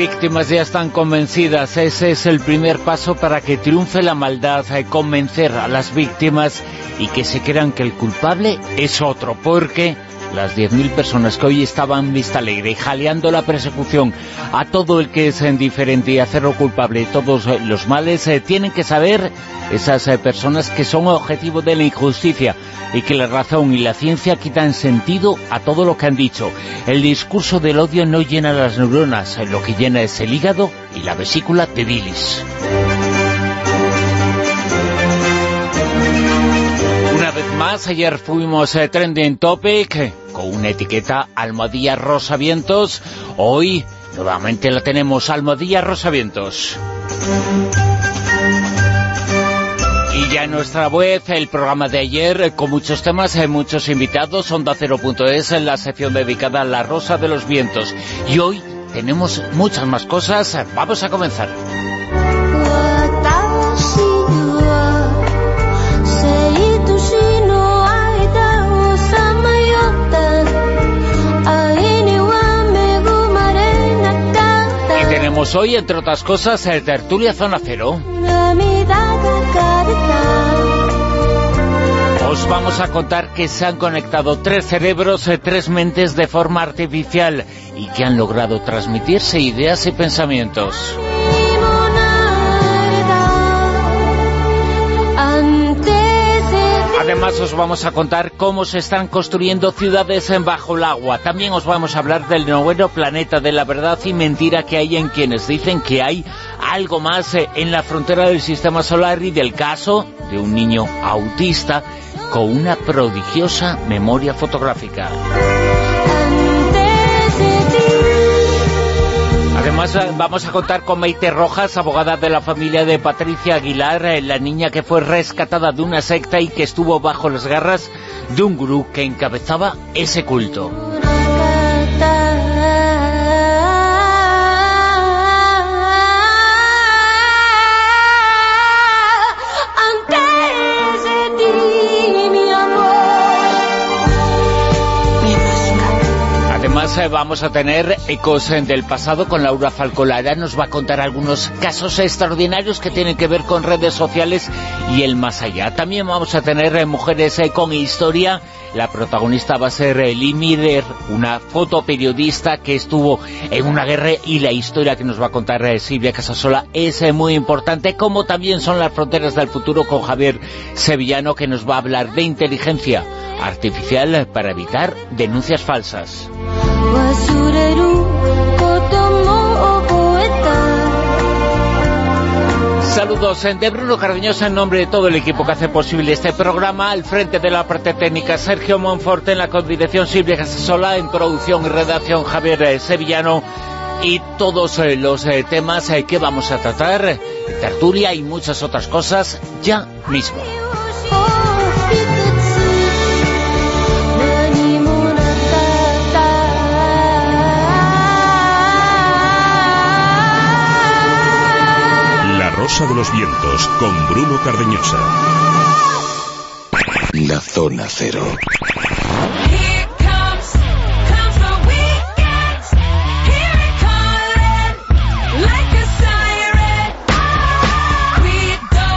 Víctimas ya están convencidas. Ese es el primer paso para que triunfe la maldad, eh, convencer a las víctimas y que se crean que el culpable es otro, porque las 10.000 personas que hoy estaban Vista Alegre jaleando la persecución a todo el que es indiferente y hacerlo culpable de todos eh, los males, eh, tienen que saber esas personas que son objetivo de la injusticia y que la razón y la ciencia quitan sentido a todo lo que han dicho. El discurso del odio no llena las neuronas, lo que llena es el hígado y la vesícula de bilis. Una vez más, ayer fuimos a Trending Topic una etiqueta Almohadilla Rosavientos. Hoy, nuevamente la tenemos, Almohadilla Rosavientos. Y ya en nuestra web, el programa de ayer, eh, con muchos temas, hay eh, muchos invitados, Onda Cero.es, en la sección dedicada a la Rosa de los Vientos. Y hoy tenemos muchas más cosas, vamos a comenzar. Hoy, entre otras cosas, el Tertulia Zona Cero. Os vamos a contar que se han conectado tres cerebros, eh, tres mentes de forma artificial y que han logrado transmitirse ideas y pensamientos. Además os vamos a contar cómo se están construyendo ciudades en bajo el agua. También os vamos a hablar del noveno planeta de la verdad y mentira que hay en quienes dicen que hay algo más eh, en la frontera del sistema solar y del caso de un niño autista con una prodigiosa memoria fotográfica. Además eh, vamos a contar con Maite Rojas, abogada de la familia de Patricia Aguilar, eh, la niña que fue rescatada de una secta y que estuvo bajo las garras de un gurú que encabezaba ese culto. Eh, vamos a tener ecos del pasado con Laura Falcolara. Nos va a contar algunos casos extraordinarios que tienen que ver con redes sociales y el más allá. También vamos a tener eh, mujeres eh, con historia. La protagonista va a ser Lee Miller, una fotoperiodista que estuvo en una guerra y la historia que nos va a contar Silvia Casasola es muy importante, como también son las fronteras del futuro con Javier Sevillano que nos va a hablar de inteligencia artificial para evitar denuncias falsas. Saludos de Bruno Cardeñosa en nombre de todo el equipo que hace posible este programa. Al frente de la parte técnica Sergio Monforte, en la condirección Silvia Casasola, en producción y redacción Javier eh, Sevillano y todos eh, los eh, temas que vamos a tratar, tertulia y muchas otras cosas ya mismo. De los Vientos con Bruno Cardeñosa. La Zona Cero.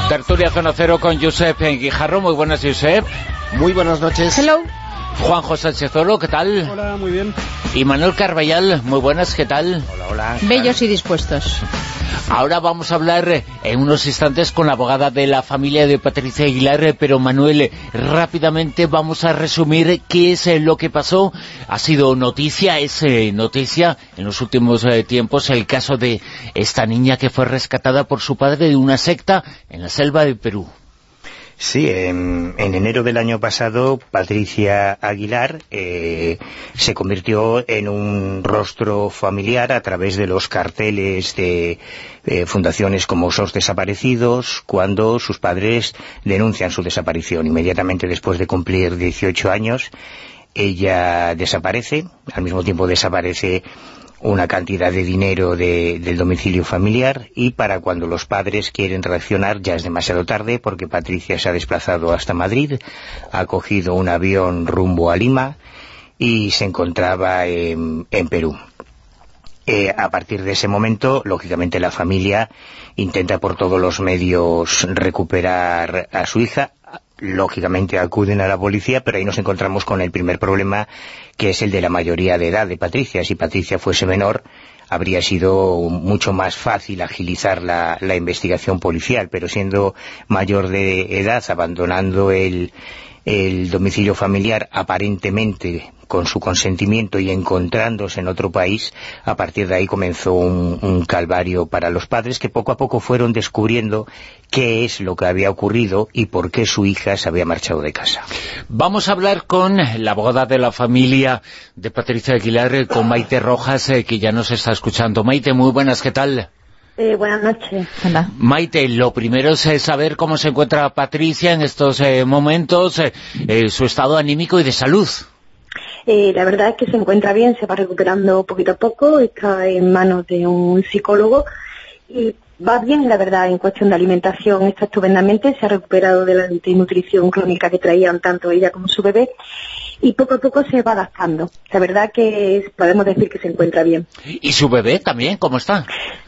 Tertulia Zona Cero con Josep Guijarro. Muy buenas, Josep. Muy buenas noches. Hello. Juan José Olo, ¿qué tal? Hola, muy bien. Y Manuel Carballal, muy buenas, ¿qué tal? Hola, hola. Bellos y dispuestos. Ahora vamos a hablar eh, en unos instantes con la abogada de la familia de Patricia Aguilar, eh, pero Manuel, eh, rápidamente vamos a resumir qué es lo que pasó. Ha sido noticia, es noticia en los últimos tiempos el caso de esta niña que fue rescatada por su padre de una secta en la selva de Perú. Sí, en, enero del año pasado, Patricia Aguilar eh, se convirtió en un rostro familiar a través de los carteles de fundaciones como SOS Desaparecidos, cuando sus padres denuncian su desaparición. Inmediatamente después de cumplir 18 años, ella desaparece, al mismo tiempo desaparece una cantidad de dinero del domicilio familiar y para cuando los padres quieren reaccionar ya es demasiado tarde porque Patricia se ha desplazado hasta Madrid, ha cogido un avión rumbo a Lima y se encontraba en, Perú. Eh, a partir de ese momento, lógicamente la familia intenta por todos los medios recuperar a su hija, lógicamente acuden a la policía, pero ahí nos encontramos con el primer problema, que es el de la mayoría de edad de Patricia. Si Patricia fuese menor, habría sido mucho más fácil agilizar la, la investigación policial, pero siendo mayor de edad, abandonando el, el domicilio familiar aparentemente con su consentimiento y encontrándose en otro país, a partir de ahí comenzó un, calvario para los padres que poco a poco fueron descubriendo qué es lo que había ocurrido y por qué su hija se había marchado de casa. Vamos a hablar con la abogada de la familia de Patricia Aguilar, con Maite Rojas, eh, que ya nos está escuchando. Maite, muy buenas, ¿qué tal? Eh, buenas noches. Maite, lo primero es eh, saber cómo se encuentra Patricia en estos eh, momentos, su estado anímico y de salud. la verdad es que se encuentra bien, se va recuperando poquito a poco, está en manos de un psicólogo y va bien, la verdad, en cuestión de alimentación está estupendamente, se ha recuperado de la desnutrición crónica que traían tanto ella como su bebé y poco a poco se va adaptando. La verdad que podemos decir que se encuentra bien. ¿Y su bebé también? ¿Cómo está?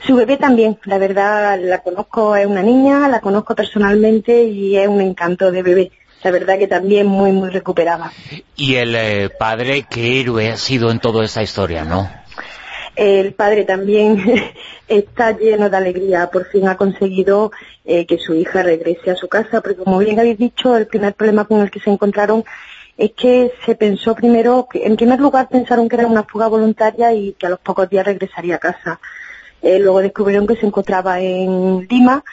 Su bebé también. La verdad, la conozco, es una niña, la conozco personalmente y es un encanto de bebé. La verdad que también muy, muy recuperada. ¿Y el eh, padre qué héroe ha sido en toda esta historia, no? El padre también está lleno de alegría, por fin ha conseguido eh, que su hija regrese a su casa, porque como bien habéis dicho, el primer problema con el que se encontraron es que se pensó primero, que en primer lugar pensaron que era una fuga voluntaria y que a los pocos días regresaría a casa. Eh, luego descubrieron que se encontraba en Lima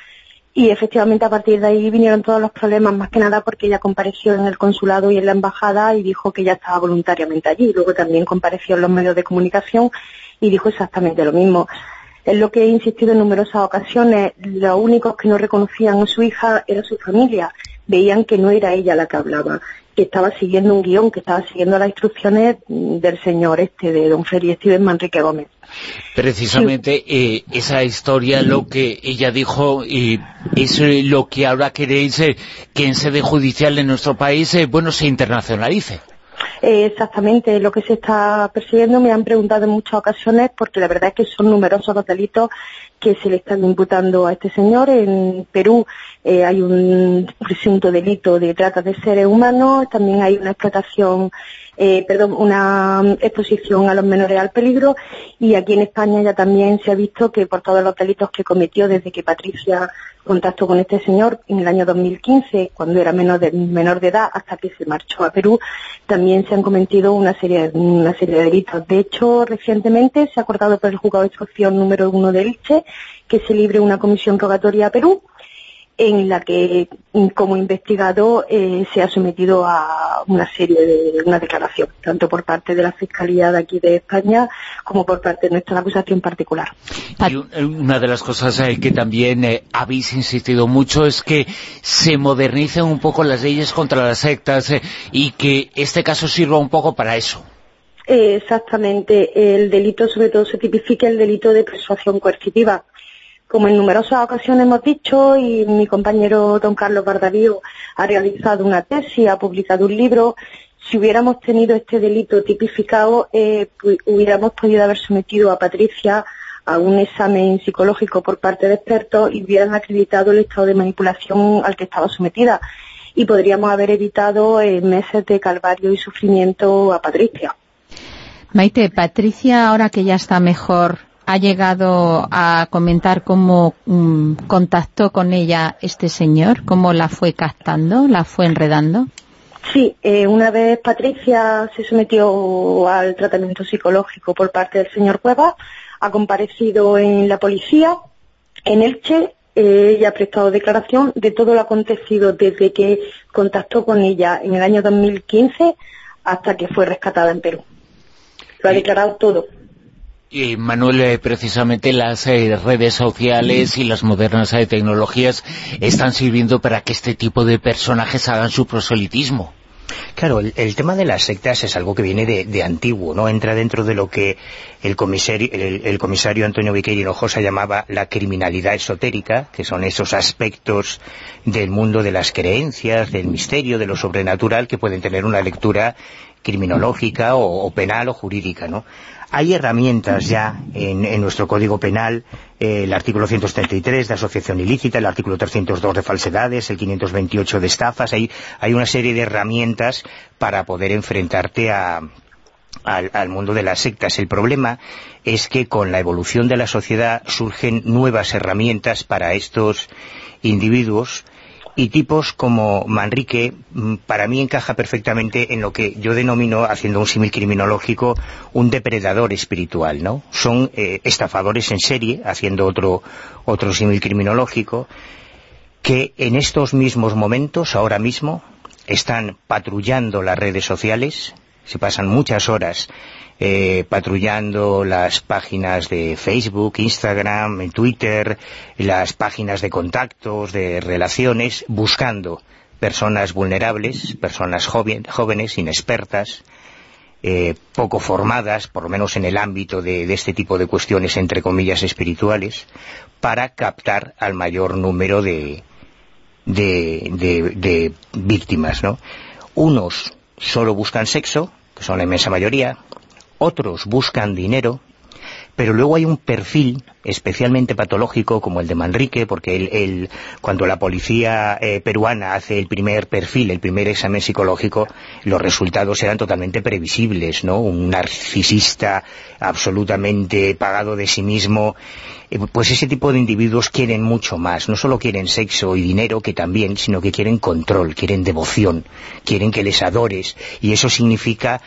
y efectivamente a partir de ahí vinieron todos los problemas, más que nada porque ella compareció en el consulado y en la embajada y dijo que ya estaba voluntariamente allí. Luego también compareció en los medios de comunicación y dijo exactamente lo mismo. Es lo que he insistido en numerosas ocasiones. Los únicos que no reconocían a su hija era su familia. Veían que no era ella la que hablaba que estaba siguiendo un guion, que estaba siguiendo las instrucciones del señor este, de don Feri Steven Manrique Gómez. Precisamente eh, esa historia, lo que ella dijo, y es lo que ahora queréis eh, que en sede judicial en nuestro país, eh, bueno, se internacionalice. Exactamente, lo que se está persiguiendo me han preguntado en muchas ocasiones porque la verdad es que son numerosos los delitos que se le están imputando a este señor. En Perú eh, hay un presunto delito de trata de seres humanos, también hay una explotación, eh, perdón, una exposición a los menores al peligro y aquí en España ya también se ha visto que por todos los delitos que cometió desde que Patricia contactó con este señor en el año 2015, cuando era menor de, menor de edad, hasta que se marchó a Perú, también se han cometido una serie, una serie de delitos. De hecho, recientemente se ha acordado por el juzgado de instrucción número uno de Elche que se libre una comisión rogatoria a Perú en la que como investigado eh, se ha sometido a una serie de una declaración, tanto por parte de la Fiscalía de aquí de España como por parte de nuestra acusación particular. Y una de las cosas eh, que también eh, habéis insistido mucho es que se modernicen un poco las leyes contra las sectas y que este caso sirva un poco para eso. Exactamente, el delito sobre todo se tipifica el delito de persuasión coercitiva como en numerosas ocasiones hemos dicho, y mi compañero don Carlos Bardavío ha realizado una tesis, ha publicado un libro, si hubiéramos tenido este delito tipificado, eh, hubiéramos podido haber sometido a Patricia a un examen psicológico por parte de expertos y hubieran acreditado el estado de manipulación al que estaba sometida. Y podríamos haber evitado eh, meses de calvario y sufrimiento a Patricia. Maite, Patricia, ahora que ya está mejor, ha llegado a comentar cómo mm, contactó con ella este señor, cómo la fue captando, la fue enredando. Sí, eh, una vez Patricia se sometió al tratamiento psicológico por parte del señor Cueva, ha comparecido en la policía, en Elche, eh, ella ha prestado declaración de todo lo acontecido desde que contactó con ella en el año 2015 hasta que fue rescatada en Perú. Lo ha declarado todo. Y Manuel, eh, precisamente las eh, redes sociales y las modernas eh, tecnologías están sirviendo para que este tipo de personajes hagan su proselitismo. Claro, el, tema de las sectas es algo que viene de, antiguo, ¿no? Entra dentro de lo que el comisario, el, comisario Antonio Viqueira Hinojosa llamaba la criminalidad esotérica, que son esos aspectos del mundo de las creencias, del misterio, de lo sobrenatural, que pueden tener una lectura criminológica o, o penal o jurídica, ¿no? Hay herramientas ya en, nuestro Código Penal, eh, el artículo 133 de asociación ilícita, el artículo 302 de falsedades, el 528 de estafas, hay, hay una serie de herramientas para poder enfrentarte al, mundo de las sectas. El problema es que con la evolución de la sociedad surgen nuevas herramientas para estos individuos y tipos como Manrique mm, para mí encaja perfectamente en lo que yo denomino, haciendo un símil criminológico, un depredador espiritual, ¿no? Son eh, estafadores en serie, haciendo otro, otro símil criminológico, que en estos mismos momentos, ahora mismo, están patrullando las redes sociales, se pasan muchas horas eh, patrullando las páginas de Facebook, Instagram, Twitter, las páginas de contactos, de relaciones, buscando personas vulnerables, personas jóvenes, inexpertas, eh, poco formadas, por lo menos en el ámbito de, este tipo de cuestiones, entre comillas, espirituales, para captar al mayor número de, de víctimas, ¿no? Unos solo buscan sexo, que son la inmensa mayoría, otros buscan dinero, pero luego hay un perfil especialmente patológico como el de Manrique, porque él, cuando la policía eh, peruana hace el primer perfil, el primer examen psicológico, los resultados eran totalmente previsibles, ¿no? Un narcisista absolutamente pagado de sí mismo, eh, pues ese tipo de individuos quieren mucho más, no solo quieren sexo y dinero, que también, sino que quieren control, quieren devoción, quieren que les adores, y eso significa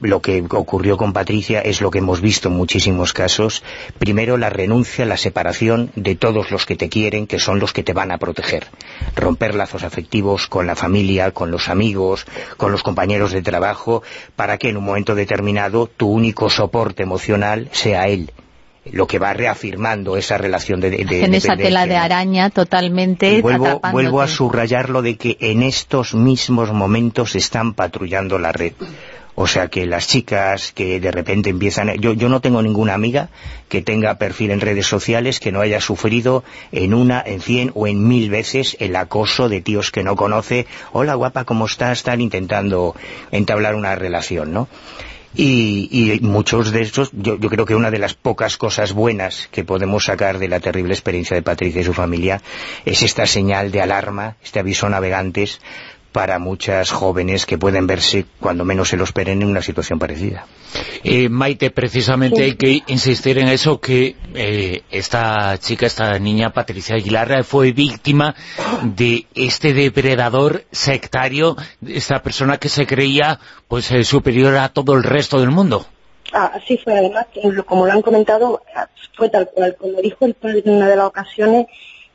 lo que ocurrió con Patricia, es lo que hemos visto en muchísimos casos, primero la renuncia, la separación de todos los que te quieren, que son los que te van a proteger. Romper lazos afectivos con la familia, con los amigos, con los compañeros de trabajo, para que en un momento determinado tu único soporte emocional sea él lo que va reafirmando esa relación de, de En esa tela de araña totalmente vuelvo, vuelvo a subrayar lo de que en estos mismos momentos están patrullando la red. O sea que las chicas que de repente empiezan... Yo, yo no tengo ninguna amiga que tenga perfil en redes sociales que no haya sufrido en una, en cien o en mil veces el acoso de tíos que no conoce. Hola guapa, ¿cómo estás? Están intentando entablar una relación, ¿no? Y, y, muchos de estos, yo, yo, creo que una de las pocas cosas buenas que podemos sacar de la terrible experiencia de Patricia y su familia es esta señal de alarma, este aviso navegantes para muchas jóvenes que pueden verse, cuando menos se lo esperen, en una situación parecida. Eh, Maite, precisamente hay que insistir en eso, que eh, esta chica, esta niña, Patricia Aguilar, fue víctima de este depredador sectario, esta persona que se creía pues eh, superior a todo el resto del mundo. Ah, así fue, además, como lo han comentado, fue tal cual, como dijo el padre en una de las ocasiones,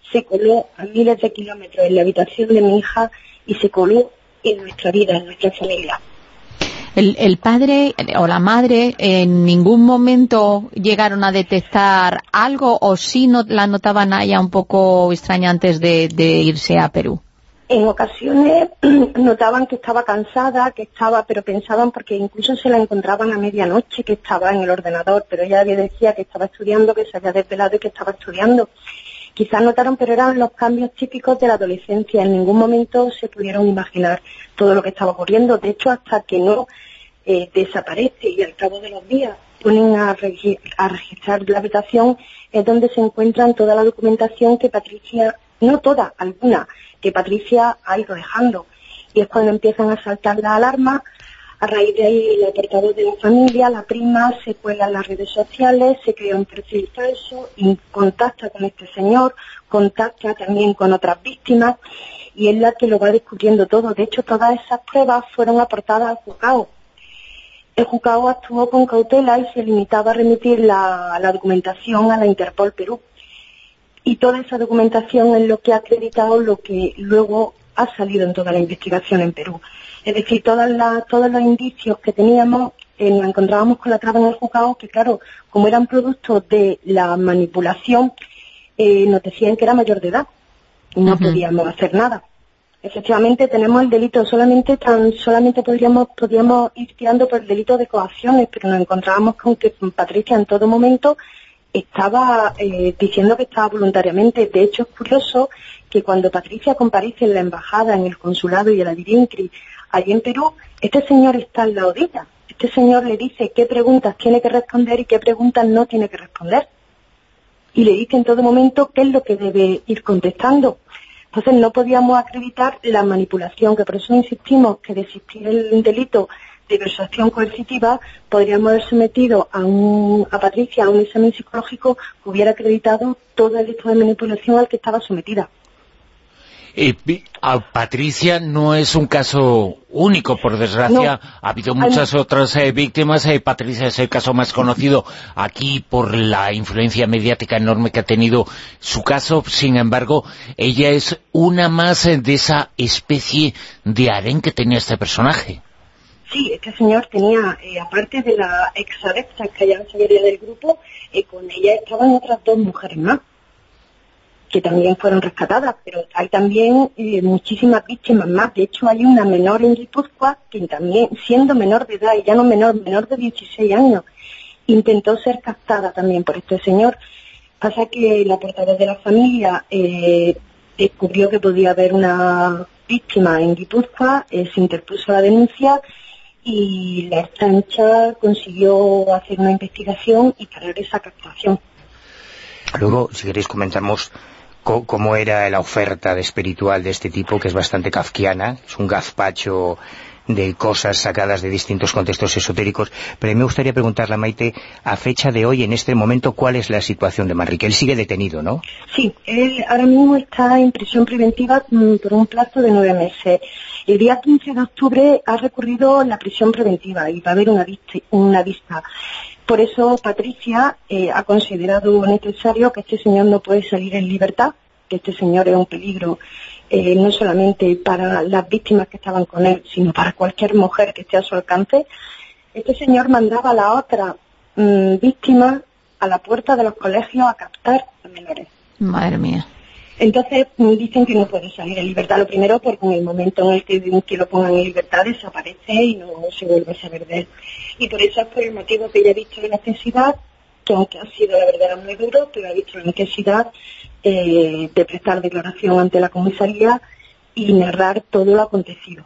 se coló a miles de kilómetros en la habitación de mi hija y se coló en nuestra vida, en nuestra familia. El, padre o la madre en ningún momento llegaron a detectar algo o sí no, la notaban a ella un poco extraña antes de, irse a Perú? En ocasiones notaban que estaba cansada, que estaba, pero pensaban porque incluso se la encontraban a medianoche que estaba en el ordenador, pero ella decía que estaba estudiando, que se había desvelado y que estaba estudiando quizás notaron, pero eran los cambios típicos de la adolescencia. En ningún momento se pudieron imaginar todo lo que estaba ocurriendo. De hecho, hasta que no eh, desaparece y al cabo de los días ponen a, registrar la habitación, es donde se encuentran toda la documentación que Patricia, no toda, alguna, que Patricia ha ido dejando. Y es cuando empiezan a saltar las alarmas a raíz de ahí, el apartado de la familia, la prima, se cuela en las redes sociales, se crea un perfil falso, y contacta con este señor, contacta también con otras víctimas, y es la que lo va descubriendo todo. De hecho, todas esas pruebas fueron aportadas al juzgado. El juzgado actuó con cautela y se limitaba a remitir la, la documentación a la Interpol Perú. y toda esa documentación es lo que ha acreditado lo que luego ha salido en toda la investigación en Perú. Es decir, todas todos los indicios que teníamos eh, nos encontrábamos con la traba en el juzgado que, claro, como eran productos de la manipulación, eh, nos decían que era mayor de edad y no podíamos hacer nada. Efectivamente tenemos el delito, solamente tan solamente podríamos podríamos ir tirando por el delito de coacciones, pero nos encontrábamos con que Patricia en todo momento estaba eh, diciendo que estaba voluntariamente. De hecho, es curioso que cuando Patricia comparece en la embajada, en el consulado y en la DIRINCRI, allí en Perú, este señor está al lado de ella. Este señor le dice qué preguntas tiene que responder y qué preguntas no tiene que responder. Y le dice en todo momento qué es lo que debe ir contestando. Entonces no podíamos acreditar la manipulación, que por eso insistimos que de existir el delito de persuasión coercitiva, podríamos haber sometido a, un, a Patricia a un examen psicológico que hubiera acreditado todo el delito de manipulación al que estaba sometida. a Patricia no es un caso único, por desgracia. Ha habido muchas otras eh, víctimas. Eh, Patricia es el caso más conocido aquí por la influencia mediática enorme que ha tenido su caso. Sin embargo, ella es una más eh, de esa especie de harén que tenía este personaje. Sí, este señor tenía, eh, aparte de la ex que ya no sabía del grupo, eh, con ella estaban otras dos mujeres más, que también fueron rescatadas, pero hay también eh, muchísimas víctimas más. De hecho, hay una menor en Guipúzcoa que también, siendo menor de edad, y ya no menor, menor de 16 años, intentó ser captada también por este señor. Pasa que la portavoz de la familia descubrió que podía haber una víctima en Guipúzcoa, se interpuso la denuncia y la estancha consiguió hacer una investigación y parar esa captación. Luego, si queréis, comentamos cómo era la oferta de espiritual de este tipo, que es bastante kafkiana, es un gazpacho de cosas sacadas de distintos contextos esotéricos, pero me gustaría preguntarle a Maite, a fecha de hoy, en este momento, ¿cuál es la situación de Manrique? Él sigue detenido, ¿no? Sí, él ahora mismo está en prisión preventiva mm, por un plazo de nueve meses. El día 15 de octubre ha recurrido la prisión preventiva y va a haber una, vista. Por eso Patricia eh, ha considerado necesario que este señor no puede salir en libertad, que este señor es un peligro eh, no solamente para las víctimas que estaban con él, sino para cualquier mujer que esté a su alcance, este señor mandaba a la otra mm, víctima a la puerta de los colegios a captar a menores. Madre mía. Entonces mm, dicen que no puede salir en libertad. Lo primero porque en el momento en el que, que, lo pongan en libertad desaparece y no se vuelve a saber de él. Y por eso es por el motivo que ella ha visto la necesidad, que aunque ha sido la verdad muy duro, pero ha visto la necesidad eh, de prestar declaración ante la comisaría y narrar todo lo acontecido.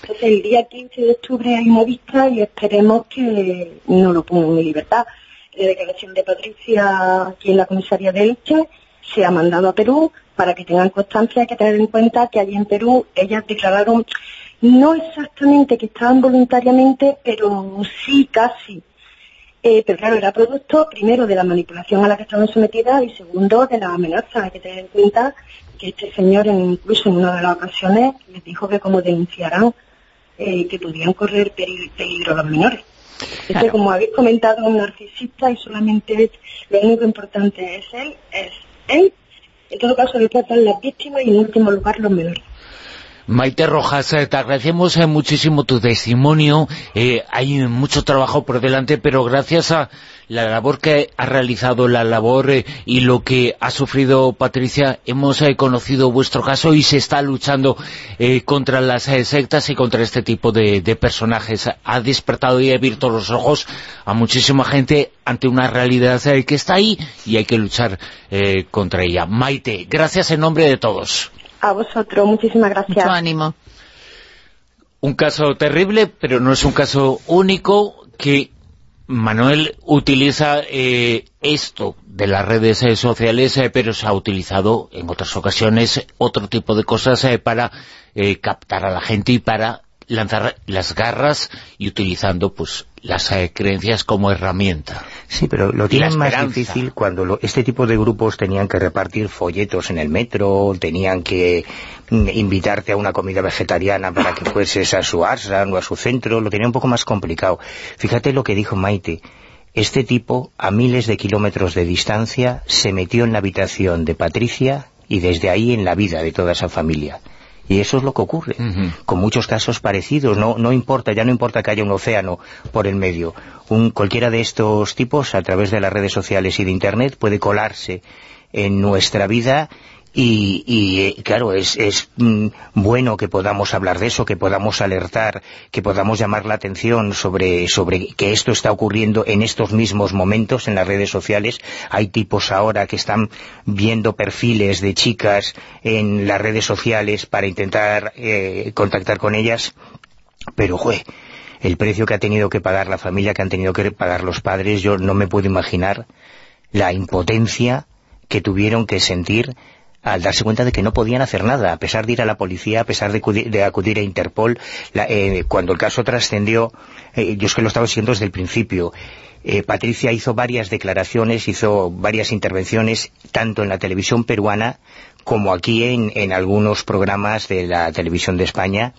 Entonces el día 15 de octubre hay una vista y esperemos que no lo pongan en libertad. La declaración de Patricia aquí en la comisaría de Elche se ha mandado a Perú para que tengan constancia, hay que tener en cuenta que allí en Perú ellas declararon no exactamente que estaban voluntariamente, pero sí casi eh, pero claro, era producto primero de la manipulación a la que estaban sometidas y segundo de la amenaza. Hay que tener en cuenta que este señor incluso en una de las ocasiones les dijo que como denunciarán eh, que podían correr peligro, los menores. Este, como habéis comentado, es un narcisista y solamente lo único importante es él, es él. En todo caso, le tratan las víctimas y en último lugar los menores. Maite Rojas, eh, te agradecemos eh, muchísimo tu testimonio. Eh, hay mucho trabajo por delante, pero gracias a la labor que ha realizado, la labor y lo que ha sufrido Patricia, hemos conocido vuestro caso y se está luchando contra las sectas y contra este tipo de, de, personajes. Ha despertado y ha abierto los ojos a muchísima gente ante una realidad que está ahí y hay que luchar contra ella. Maite, gracias en nombre de todos. A vosotros, muchísimas gracias. Mucho ánimo. Un caso terrible, pero no es un caso único que Manuel utiliza eh, esto de las redes eh, sociales, eh, pero se ha utilizado en otras ocasiones otro tipo de cosas para captar a la gente y para lanzar las garras y utilizando pues las creencias como herramienta. Sí, pero lo tienen más difícil cuando este tipo de grupos tenían que repartir folletos en el metro, tenían que mm, invitarte a una comida vegetariana para que fueses a su ashram o a su centro, lo tenía un poco más complicado. Fíjate lo que dijo Maite, Este tipo, a miles de kilómetros de distancia, se metió en la habitación de Patricia y desde ahí en la vida de toda esa familia. Y eso es lo que ocurre, con muchos casos parecidos, no, no importa, ya no importa que haya un océano por el medio. Un, cualquiera de estos tipos, a través de las redes sociales y de Internet, puede colarse en nuestra vida y, eh, claro, es, es mm, bueno que podamos hablar de eso, que podamos alertar, que podamos llamar la atención sobre, sobre que esto está ocurriendo en estos mismos momentos en las redes sociales. Hay tipos ahora que están viendo perfiles de chicas en las redes sociales para intentar eh, contactar con ellas, pero, jue, el precio que ha tenido que pagar la familia, que han tenido que pagar los padres, yo no me puedo imaginar la impotencia que tuvieron que sentir al darse cuenta de que no podían hacer nada, a pesar de ir a la policía, a pesar de, acudir, a Interpol, eh, cuando el caso trascendió, eh, yo es que lo estaba siguiendo desde el principio, eh, Patricia hizo varias declaraciones, hizo varias intervenciones, tanto en la televisión peruana como aquí en, algunos programas de la televisión de España,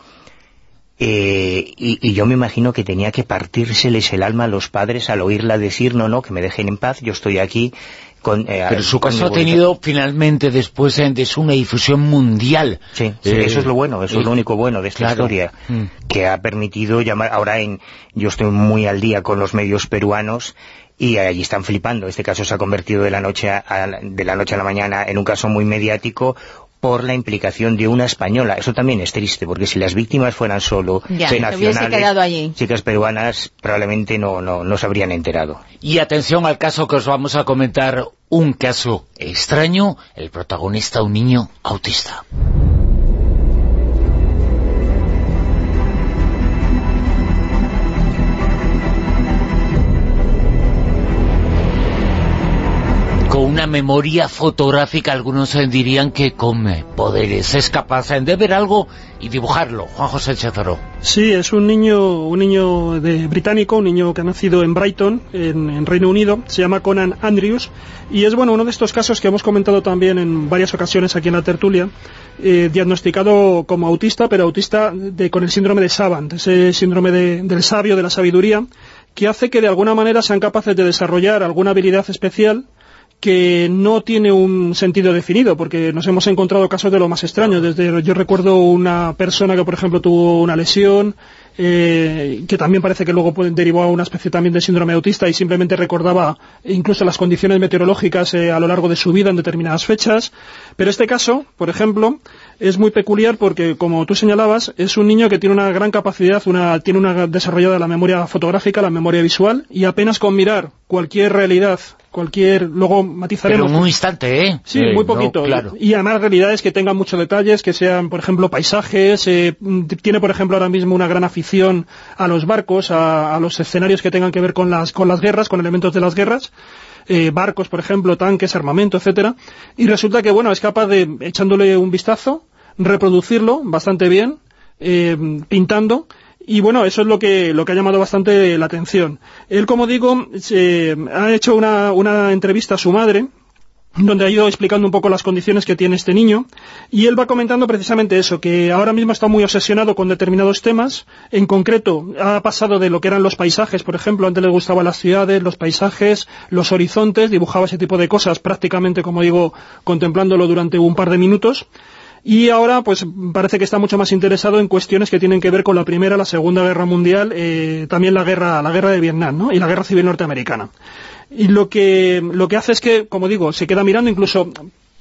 y, y, yo me imagino que tenía que partírseles el alma a los padres al oírla decir, no, no, que me dejen en paz, yo estoy aquí, eh, Pero su caso ha tenido finalmente después de una difusión mundial. Sí, eso es lo bueno, eso es lo único bueno de esta historia, mm. que ha permitido llamar, ahora en, yo estoy muy al día con los medios peruanos, y allí están flipando. Este caso se ha convertido de la noche de la noche a la mañana en un caso muy mediático por la implicación de una española. Eso también es triste, porque si las víctimas fueran solo nacionales, chicas peruanas, probablemente no, no, no se habrían enterado. Y atención al caso que os vamos a comentar, un caso extraño, el protagonista un niño autista. Una memoria fotográfica, algunos dirían que con poderes, es capaz de ver algo y dibujarlo. Juan José Chazaró. Sí, es un niño un niño de británico, un niño que ha nacido en Brighton, en, Reino Unido, se llama Conan Andrews, y es bueno uno de estos casos que hemos comentado también en varias ocasiones aquí en la tertulia, eh, diagnosticado como autista, pero autista con el síndrome de Savant, ese síndrome del sabio, de la sabiduría, que hace que de alguna manera sean capaces de desarrollar alguna habilidad especial que no tiene un sentido definido, porque nos hemos encontrado casos de lo más extraño. Desde, yo recuerdo una persona que, por ejemplo, tuvo una lesión, eh, que también parece que luego derivó a una especie también de síndrome autista y simplemente recordaba incluso las condiciones meteorológicas eh, a lo largo de su vida en determinadas fechas. Pero este caso, por ejemplo, es muy peculiar porque, como tú señalabas, es un niño que tiene una gran capacidad, una, tiene una desarrollada la memoria fotográfica, la memoria visual, y apenas con mirar cualquier realidad, cualquier, luego matizaremos. Pero en un instante, ¿eh? Sí, muy poquito. claro. Y además realidades que tengan muchos detalles, que sean, por ejemplo, paisajes, eh, tiene, por ejemplo, ahora mismo una gran afición a los barcos, a, los escenarios que tengan que ver con las, con las guerras, con elementos de las guerras, eh, barcos, por ejemplo, tanques, armamento, etcétera, y resulta que, bueno, es capaz de, echándole un vistazo, reproducirlo bastante bien, eh, pintando, y bueno, eso es lo que, lo que ha llamado bastante la atención. Él, como digo, ha hecho una, una entrevista a su madre, donde ha ido explicando un poco las condiciones que tiene este niño, y él va comentando precisamente eso, que ahora mismo está muy obsesionado con determinados temas, en concreto ha pasado de lo que eran los paisajes, por ejemplo, antes le gustaban las ciudades, los paisajes, los horizontes, dibujaba ese tipo de cosas prácticamente, como digo, contemplándolo durante un par de minutos, y ahora pues parece que está mucho más interesado en cuestiones que tienen que ver con la Primera, la Segunda Guerra Mundial, eh, también la guerra, la guerra de Vietnam, ¿no? y la Guerra Civil Norteamericana. Y lo que, lo que hace es que, como digo, se queda mirando, incluso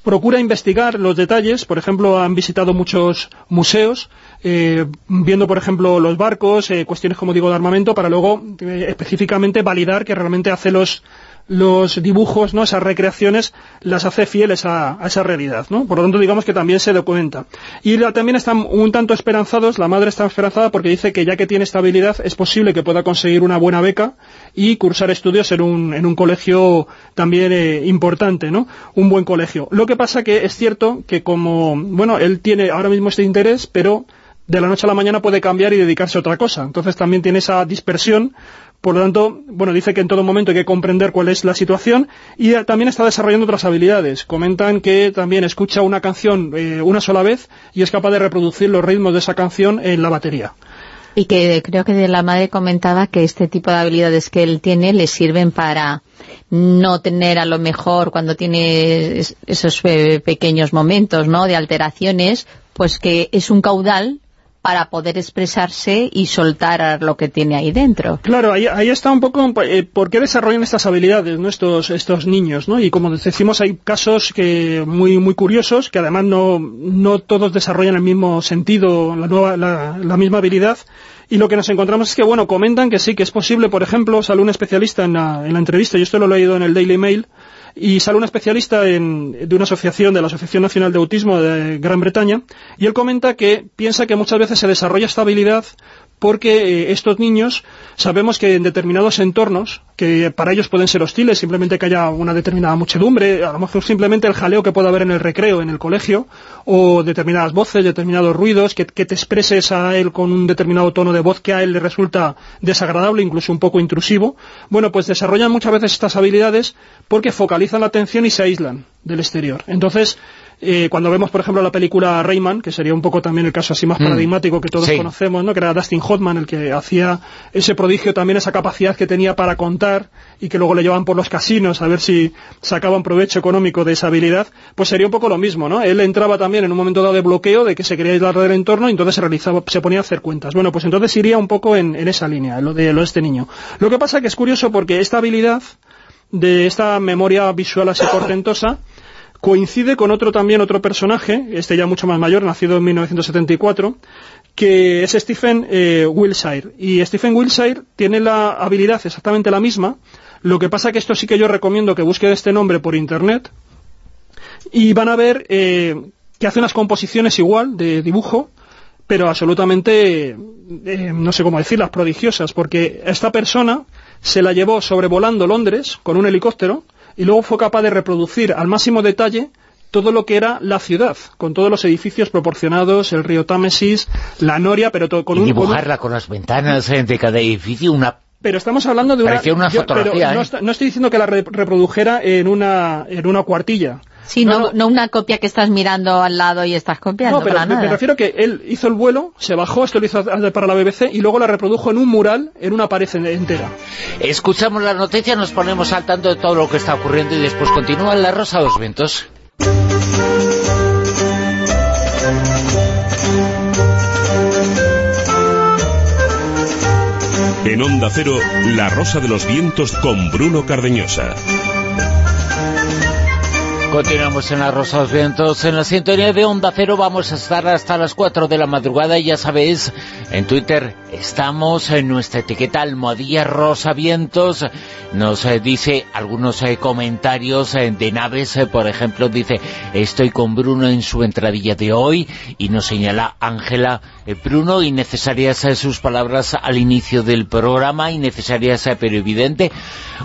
procura investigar los detalles, por ejemplo, han visitado muchos museos, eh, viendo, por ejemplo, los barcos, eh, cuestiones, como digo, de armamento, para luego eh, específicamente validar que realmente hace los, los dibujos, ¿no? esas recreaciones, las hace fieles a, esa realidad. ¿no? Por lo tanto, digamos que también se documenta. Y también están un tanto esperanzados, la madre está esperanzada porque dice que ya que tiene esta habilidad es posible que pueda conseguir una buena beca y cursar estudios en un, en un colegio también eh, importante, ¿no? un buen colegio. Lo que pasa que es cierto que como, bueno, él tiene ahora mismo este interés, pero de la noche a la mañana puede cambiar y dedicarse a otra cosa. Entonces también tiene esa dispersión por lo tanto, bueno, dice que en todo momento hay que comprender cuál es la situación y también está desarrollando otras habilidades. Comentan que también escucha una canción eh, una sola vez y es capaz de reproducir los ritmos de esa canción en la batería. Y que creo que la madre comentaba que este tipo de habilidades que él tiene le sirven para no tener a lo mejor cuando tiene esos eh, pequeñños momentos ¿no? de alteraciones, pues que es un caudal para poder expresarse y soltar lo que tiene ahí dentro. Claro, ahí, está un poco eh, por qué desarrollan estas habilidades ¿no? estos, estos niños, ¿no? Y como decimos, hay casos que muy muy curiosos, que además no, no todos desarrollan el mismo sentido, la, nueva, la, misma habilidad, y lo que nos encontramos es que, bueno, comentan que sí, que es posible, por ejemplo, sale un especialista en la, en la entrevista, yo esto lo he leído en el Daily Mail, y sale un especialista de una asociación, de la Asociación Nacional de Autismo de Gran Bretaña, y él comenta que piensa que muchas veces se desarrolla esta habilidad porque eh, estos niños sabemos que en determinados entornos, que para ellos pueden ser hostiles, simplemente que haya una determinada muchedumbre, a lo mejor simplemente el jaleo que pueda haber en el recreo, en el colegio, o determinadas voces, determinados ruidos, que, te expreses a él con un determinado tono de voz que a él le resulta desagradable, incluso un poco intrusivo, bueno, pues desarrollan muchas veces estas habilidades porque focalizan la atención y se aíslan del exterior. Entonces, eh, cuando vemos, por ejemplo, la película Rayman, que sería un poco también el caso así más mm. paradigmático que todos conocemos, ¿no? que era Dustin Hoffman el que hacía ese prodigio también, esa capacidad que tenía para contar y que luego le llevaban por los casinos a ver si sacaban provecho económico de esa habilidad, pues sería un poco lo mismo, ¿no? Él entraba también en un momento dado de bloqueo, de que se quería aislar del entorno y entonces se realizaba, se ponía a hacer cuentas. Bueno, pues entonces iría un poco en, esa línea, lo de, lo de este niño. Lo que pasa que es curioso porque esta habilidad de esta memoria visual así portentosa Coincide con otro también, otro personaje, este ya mucho más mayor, nacido en 1974, que es Stephen eh, Wilshire. Y Stephen Wilshire tiene la habilidad exactamente la misma, lo que pasa que esto sí que yo recomiendo que busquen este nombre por internet, y van a ver eh, que hace unas composiciones igual, de dibujo, pero absolutamente, eh, no sé cómo decirlas, prodigiosas, porque esta persona se la llevó sobrevolando Londres con un helicóptero, y luego fue capaz de reproducir al máximo detalle todo lo que era la ciudad, con todos los edificios proporcionados, el río Támesis, la Noria, pero todo con y un... dibujarla con, las ventanas de cada edificio, una... Pero estamos hablando de una... una fotografía, ¿eh? no, estoy diciendo que la reprodujera en una, en una cuartilla. Sí, no, no, una copia que estás mirando al lado y estás copiando. No, pero me, refiero que él hizo el vuelo, se bajó, esto lo hizo para la BBC, y luego la reprodujo en un mural, en una pared entera. Escuchamos la noticia, nos ponemos al tanto de todo lo que está ocurriendo y después continúa La Rosa de los Vientos. En Onda Cero, La Rosa de los Vientos con Bruno Cardeñosa. Continuamos en la Rosa Vientos, en la sintonía de Onda Cero. Vamos a estar hasta las 4 de la madrugada ya sabéis, en Twitter estamos en nuestra etiqueta Almohadilla Rosa Vientos, nos eh, dice algunos eh, comentarios eh, de naves, por ejemplo, dice, estoy con Bruno en su entradilla de hoy y nos señala Ángela Bruno, innecesarias sus palabras al inicio del programa, innecesarias pero evidente,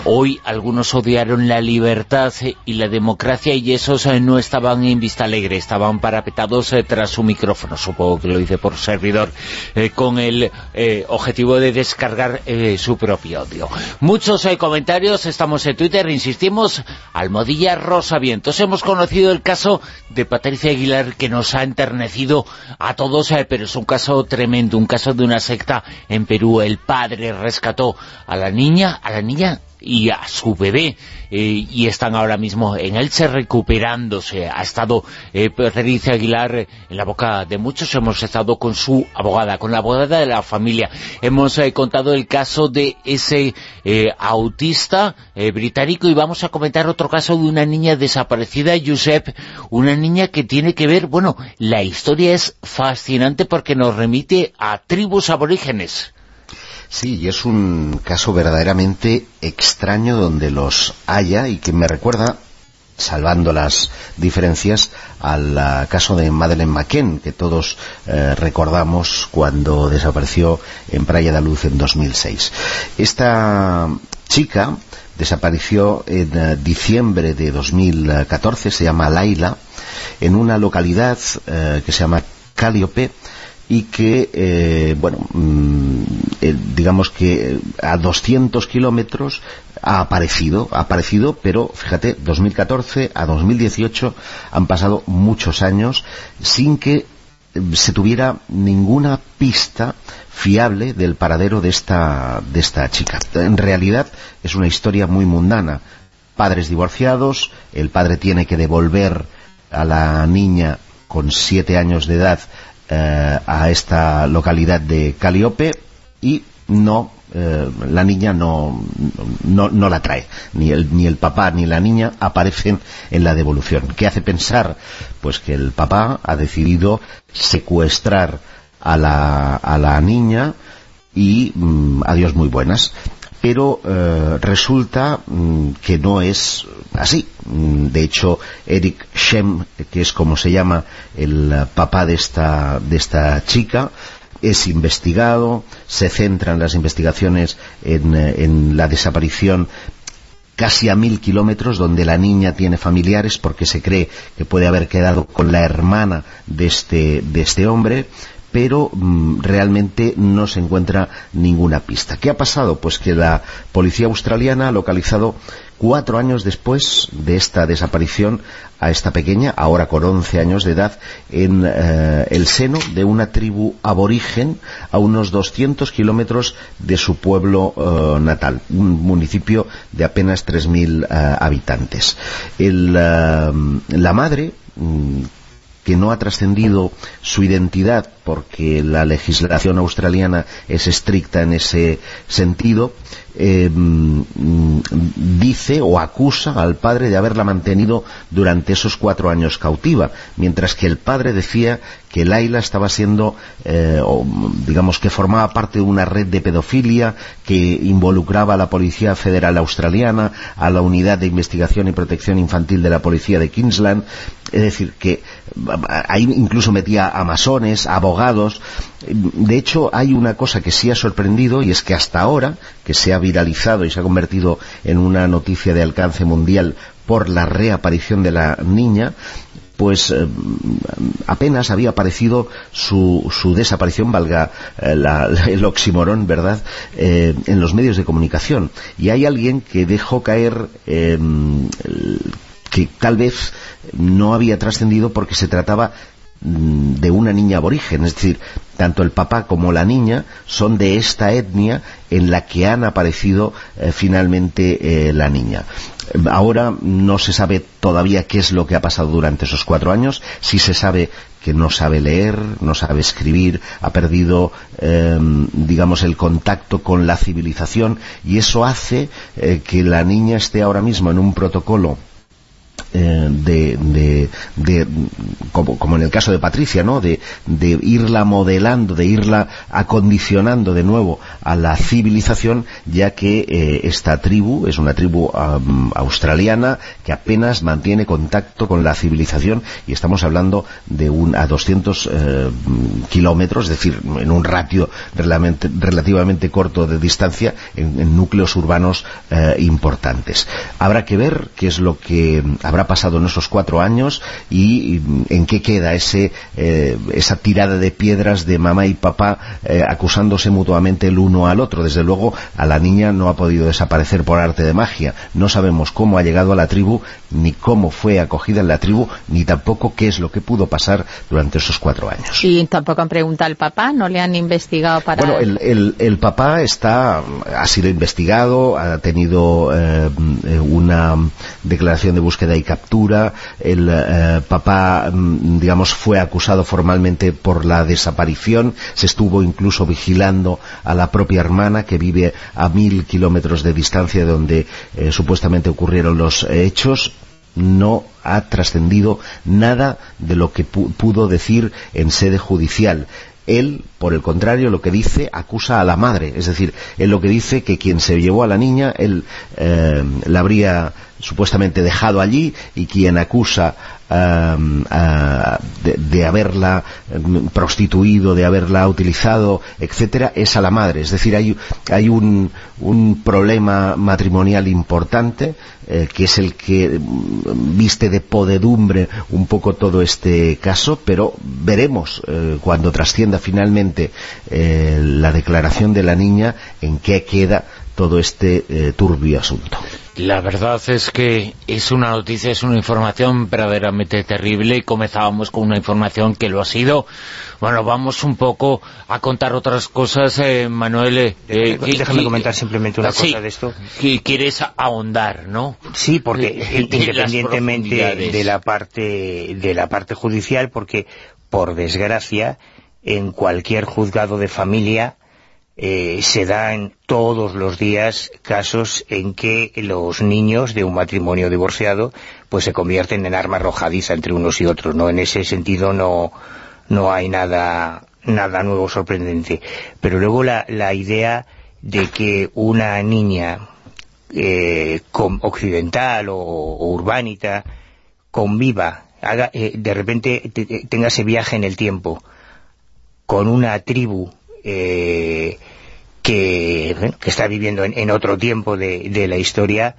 hoy algunos odiaron la libertad y la democracia y esos eh, no estaban en Vista Alegre, estaban parapetados eh, tras su micrófono, supongo que lo dice por servidor, eh, con el objetivo de descargar su propio audio. Muchos comentarios, estamos en Twitter, insistimos, Almodilla Rosa Vientos. Hemos conocido el caso de Patricia Aguilar que nos ha enternecido a todos, pero es un caso tremendo, un caso de una secta en Perú. El padre rescató a la niña, a la niña y a su bebé eh, y están ahora mismo en Elche recuperándose. Ha estado eh, Aguilar en la boca de muchos, hemos estado con su abogada, con la abogada de la familia. Hemos eh, contado el caso de ese eh, autista británico y vamos a comentar otro caso de una niña desaparecida, Josep, una niña que tiene que ver, bueno, la historia es fascinante porque nos remite a tribus aborígenes. Sí, y es un caso verdaderamente extraño donde los haya y que me recuerda salvando las diferencias al ah, caso de Madeleine McKen, que todos eh, recordamos cuando desapareció en Praia da Luz en 2006. Esta chica desapareció en eh, diciembre de 2014, se llama Laila, en una localidad eh, que se llama Calliope, y que, eh, bueno, mm, eh, digamos que a 200 kilómetros ha aparecido, ha aparecido, pero fíjate, 2014 a 2018 han pasado muchos años sin que se tuviera ninguna pista fiable del paradero de esta, de esta chica. En realidad es una historia muy mundana. Padres divorciados, el padre tiene que devolver a la niña con siete años de edad eh, a esta localidad de Caliope y no eh, la niña no, no, la trae. Ni el, ni el papá ni la niña aparecen en la devolución. ¿Qué hace pensar? Pues que el papá ha decidido secuestrar a la, a la niña y mm, adiós muy buenas pero eh, resulta mm, que no es así. Mm, de hecho, Eric Shem, que es como se llama el papá de esta, de esta chica, es investigado, se centran las investigaciones en, eh, en la desaparición casi a mil kilómetros donde la niña tiene familiares porque se cree que puede haber quedado con la hermana de este, de este hombre pero mm, realmente no se encuentra ninguna pista. ¿Qué ha pasado? Pues que la policía australiana ha localizado cuatro años después de esta desaparición a esta pequeña, ahora con 11 años de edad, en eh, el seno de una tribu aborigen a unos 200 kilómetros de su pueblo eh, natal, un municipio de apenas 3.000 eh, habitantes. la madre mm, que no ha trascendido su identidad porque la legislación australiana es estricta en ese sentido, mm, dice o acusa al padre de haberla mantenido durante esos cuatro años cautiva, mientras que el padre decía que Laila estaba siendo, eh, digamos que formaba parte de una red de pedofilia que involucraba a la Policía Federal Australiana, a la Unidad de Investigación y Protección Infantil de la Policía de Queensland, es decir, que ahí incluso metía a masones, abogados. De hecho, hay una cosa que sí ha sorprendido y es que hasta ahora, que se ha viralizado y se ha convertido en una noticia de alcance mundial por la reaparición de la niña, pues eh, apenas había aparecido su, su desaparición, valga eh, el oximorón, ¿verdad?, eh, en los medios de comunicación. Y hay alguien que dejó caer que tal vez no había trascendido porque se trataba mm, de una niña aborigen, es decir, tanto el papá como la niña son de esta etnia en la que han aparecido eh, finalmente eh, la niña. Ahora no se sabe todavía qué es lo que ha pasado durante esos cuatro años, sí se sabe que no sabe leer, no sabe escribir, ha perdido, em, digamos, el contacto con la civilización y eso hace eh, que la niña esté ahora mismo en un protocolo eh, de, de, como, en el caso de Patricia, ¿no? De, irla modelando, de irla acondicionando de nuevo a la civilización, ya que eh, esta tribu es una tribu australiana que apenas mantiene contacto con la civilización y estamos hablando de un, a 200 eh, kilómetros, es decir, en un ratio relativamente, corto de distancia en, núcleos urbanos importantes. Habrá que ver qué es lo que habrá pasado en esos cuatro años y, en qué queda ese, eh, esa tirada de piedras de mamá y papá eh, acusándose mutuamente el uno al otro. Desde luego a la niña no ha podido desaparecer por arte de magia. No sabemos cómo ha llegado a la tribu, ni cómo fue acogida en la tribu, ni tampoco qué es lo que pudo pasar durante esos cuatro años. Y tampoco han preguntado al papá, no le han investigado para... Bueno, el, el, papá está, ha sido investigado, ha tenido eh, una declaración de búsqueda y captura, el eh, papá, mm, digamos, fue acusado formalmente por la desaparición, se estuvo incluso vigilando a la propia hermana que vive a mil kilómetros de distancia de donde eh, supuestamente ocurrieron los hechos, no ha trascendido nada de lo que pudo decir en sede judicial. Él, por el contrario, lo que dice, acusa a la madre. Es decir, él lo que dice que quien se llevó a la niña, él eh, la habría supuestamente dejado allí y quien acusa um, de, haberla um, prostituido, de haberla utilizado, etcétera, es a la madre. Es decir, hay, hay un, un problema matrimonial importante eh, que es el que um, viste de podedumbre un poco todo este caso, pero veremos eh, cuando trascienda finalmente eh, la declaración de la niña en qué queda todo este eh, turbio asunto. La verdad es que es una noticia, es una información verdaderamente terrible y comenzábamos con una información que lo ha sido. Bueno, vamos un poco a contar otras cosas, eh, Manuel. Eh, eh Déjame comentar simplemente una cosa de esto. Que quieres ahondar, ¿no? Sí, porque independientemente de la parte de la parte judicial, porque por desgracia en cualquier juzgado de familia eh, se dan todos los días casos en que los niños de un matrimonio divorciado pues se convierten en arma arrojadiza entre unos y otros, ¿no? En ese sentido no, no hay nada, nada nuevo sorprendente. Pero luego la, la idea de que una niña eh, occidental o, urbanita conviva, haga, eh, de repente tenga ese viaje en el tiempo con una tribu eh, que, está viviendo en, otro tiempo de, la historia,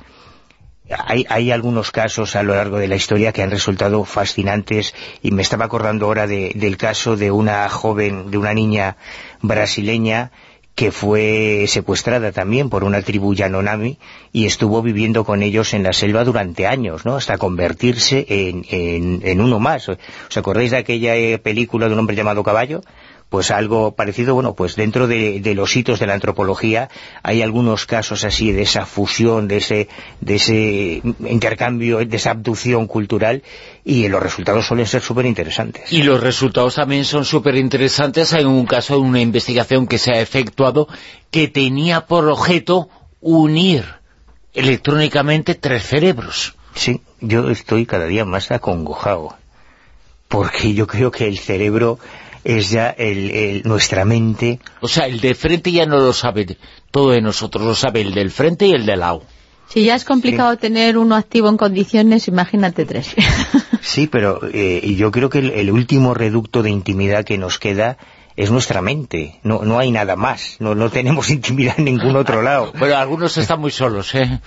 hay, algunos casos a lo largo de la historia que han resultado fascinantes y me estaba acordando ahora del caso de una joven, de una niña brasileña que fue secuestrada también por una tribu Yanomami y estuvo viviendo con ellos en la selva durante años, ¿no? Hasta convertirse en, en uno más. ¿Os acordáis de aquella eh, película de un hombre llamado Caballo? Pues algo parecido, bueno, pues dentro de, los hitos de la antropología hay algunos casos así de esa fusión, de ese, de ese intercambio, de esa abducción cultural y los resultados suelen ser súper interesantes. Y los resultados también son súper interesantes. Hay un caso de una investigación que se ha efectuado que tenía por objeto unir electrónicamente tres cerebros. Sí, yo estoy cada día más acongojado, porque yo creo que el cerebro es ya el, nuestra mente. O sea, el de frente ya no lo sabe todo de nosotros, lo sabe el del frente y el del lado. Si ya es complicado tener uno activo en condiciones, imagínate tres. sí, pero eh, yo creo que el, último reducto de intimidad que nos queda es nuestra mente, no, no hay nada más, no, no tenemos intimidad en ningún otro lado. Bueno, algunos están muy solos, ¿eh?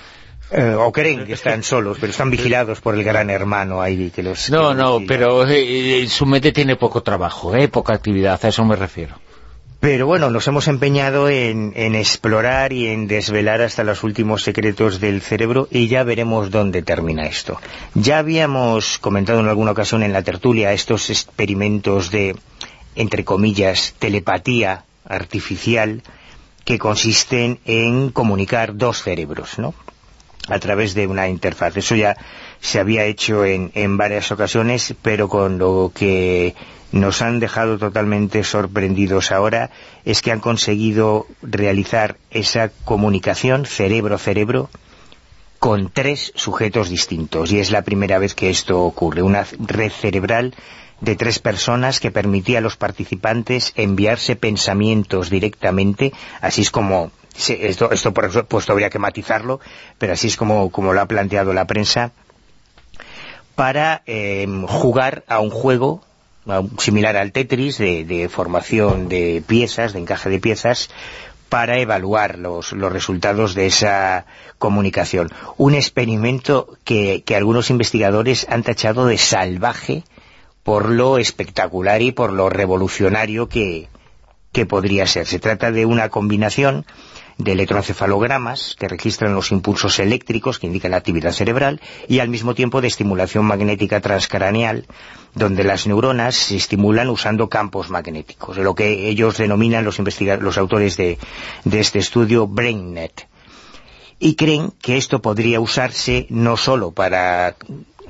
Eh, o creen que están solos, pero están vigilados por el gran hermano ahí que los... No, no, pero eh, su mente tiene poco trabajo, eh, poca actividad, a eso me refiero. Pero bueno, nos hemos empeñado en, explorar y en desvelar hasta los últimos secretos del cerebro y ya veremos dónde termina esto. Ya habíamos comentado en alguna ocasión en la tertulia estos experimentos de, entre comillas, telepatía artificial que consisten en comunicar dos cerebros, ¿no? A través de una interfaz. Eso ya se había hecho en, en varias ocasiones, pero con lo que nos han dejado totalmente sorprendidos ahora es que han conseguido realizar esa comunicación cerebro-cerebro con tres sujetos distintos. Y es la primera vez que esto ocurre, una red cerebral de tres personas que permitía a los participantes enviarse pensamientos directamente, así es como Sí, esto, esto por supuesto habría que matizarlo, pero así es como, como lo ha planteado la prensa, para em, jugar a un juego similar al Tetris, de, formación de piezas, de encaje de piezas, para evaluar los, los resultados de esa comunicación. Un experimento que, que algunos investigadores han tachado de salvaje por lo espectacular y por lo revolucionario que, que podría ser. Se trata de una combinación de electroencefalogramas que registran los impulsos eléctricos que indican la actividad cerebral y al mismo tiempo de estimulación magnética transcraneal donde las neuronas se estimulan usando campos magnéticos, lo que ellos denominan los, los autores de, de este estudio BrainNet. Y creen que esto podría usarse no solo para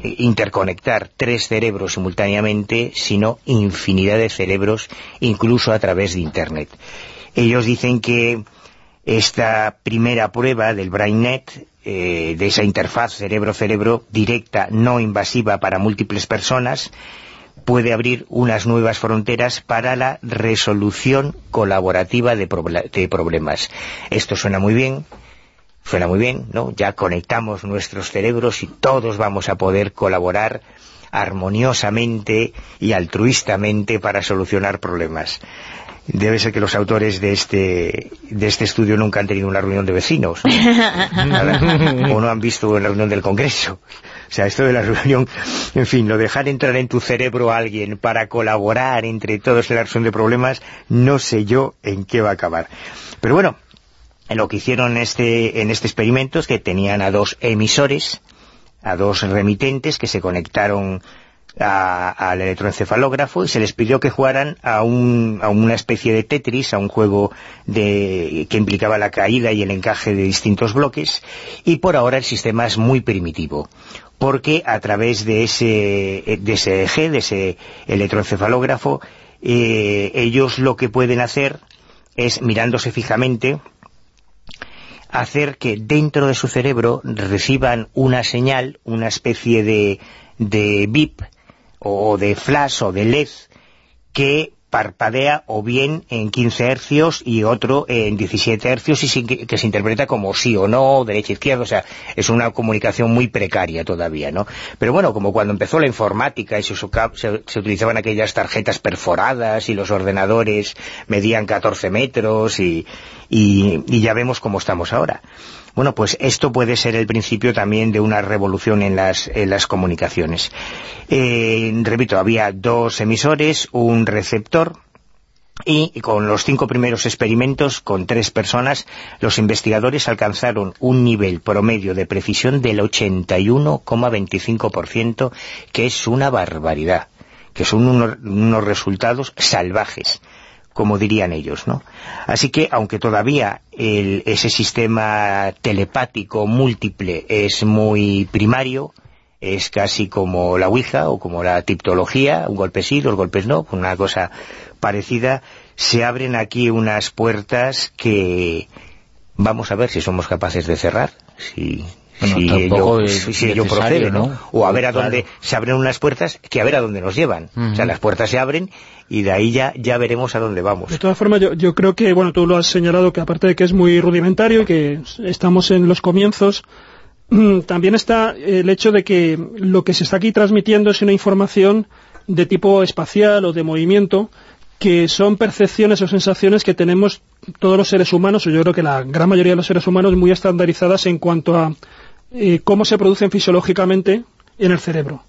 interconectar tres cerebros simultáneamente, sino infinidad de cerebros, incluso a través de Internet. Ellos dicen que esta primera prueba del BrainNet, eh, de esa interfaz cerebro-cerebro directa, no invasiva para múltiples personas, puede abrir unas nuevas fronteras para la resolución colaborativa de, problemas. Esto suena muy bien, suena muy bien, ¿no? Ya conectamos nuestros cerebros y todos vamos a poder colaborar armoniosamente y altruistamente para solucionar problemas debe ser que los autores de este, de este estudio nunca han tenido una reunión de vecinos, o no han visto una reunión del Congreso. O sea, esto de la reunión, en fin, lo dejar entrar en tu cerebro a alguien para colaborar entre todos en la resolución de problemas, no sé yo en qué va a acabar. Pero bueno, lo que hicieron este, en este experimento es que tenían a dos emisores, a dos remitentes que se conectaron al electroencefalógrafo y se les pidió que jugaran a, una especie de Tetris, a un juego de, que implicaba la caída y el encaje de distintos bloques y por ahora el sistema es muy primitivo porque a través de ese, de ese eje, de ese electroencefalógrafo, eh, ellos lo que pueden hacer es, mirándose fijamente, hacer que dentro de su cerebro reciban una señal, una especie de, de bip o de flash o de LED que parpadea o bien en 15 hercios y otro en 17 hercios y que, se interpreta como sí o no, derecha izquierda, o sea, es una comunicación muy precaria todavía, ¿no? Pero bueno, como cuando empezó la informática y se, se, utilizaban aquellas tarjetas perforadas y los ordenadores medían 14 metros y, y ya vemos cómo estamos ahora. Bueno, pues esto puede ser el principio también de una revolución en las, comunicaciones. Eh, repito, había dos emisores, un receptor, y con los cinco primeros experimentos con tres personas, los investigadores alcanzaron un nivel promedio de precisión del 81,25%, que es una barbaridad, que son unos resultados salvajes como dirían ellos, ¿no? Así que, aunque todavía ese sistema telepático múltiple es muy primario, es casi como la Ouija o como la tiptología, un golpe sí, dos golpes no, una cosa parecida, se abren aquí unas puertas que vamos a ver si somos capaces de cerrar, si, si, ello, procede, ¿no? O a ver a dónde se abren unas puertas que a ver a dónde nos llevan. O sea, las puertas se abren y de ahí ya, ya veremos a dónde vamos. De todas formas, yo, yo creo que, bueno, tú lo has señalado que aparte de que es muy rudimentario y que estamos en los comienzos, también está el hecho de que lo que se está aquí transmitiendo es una información de tipo espacial o de movimiento que son percepciones o sensaciones que tenemos todos los seres humanos, o yo creo que la gran mayoría de los seres humanos, muy estandarizadas en cuanto a eh, cómo se producen fisiológicamente en el cerebro.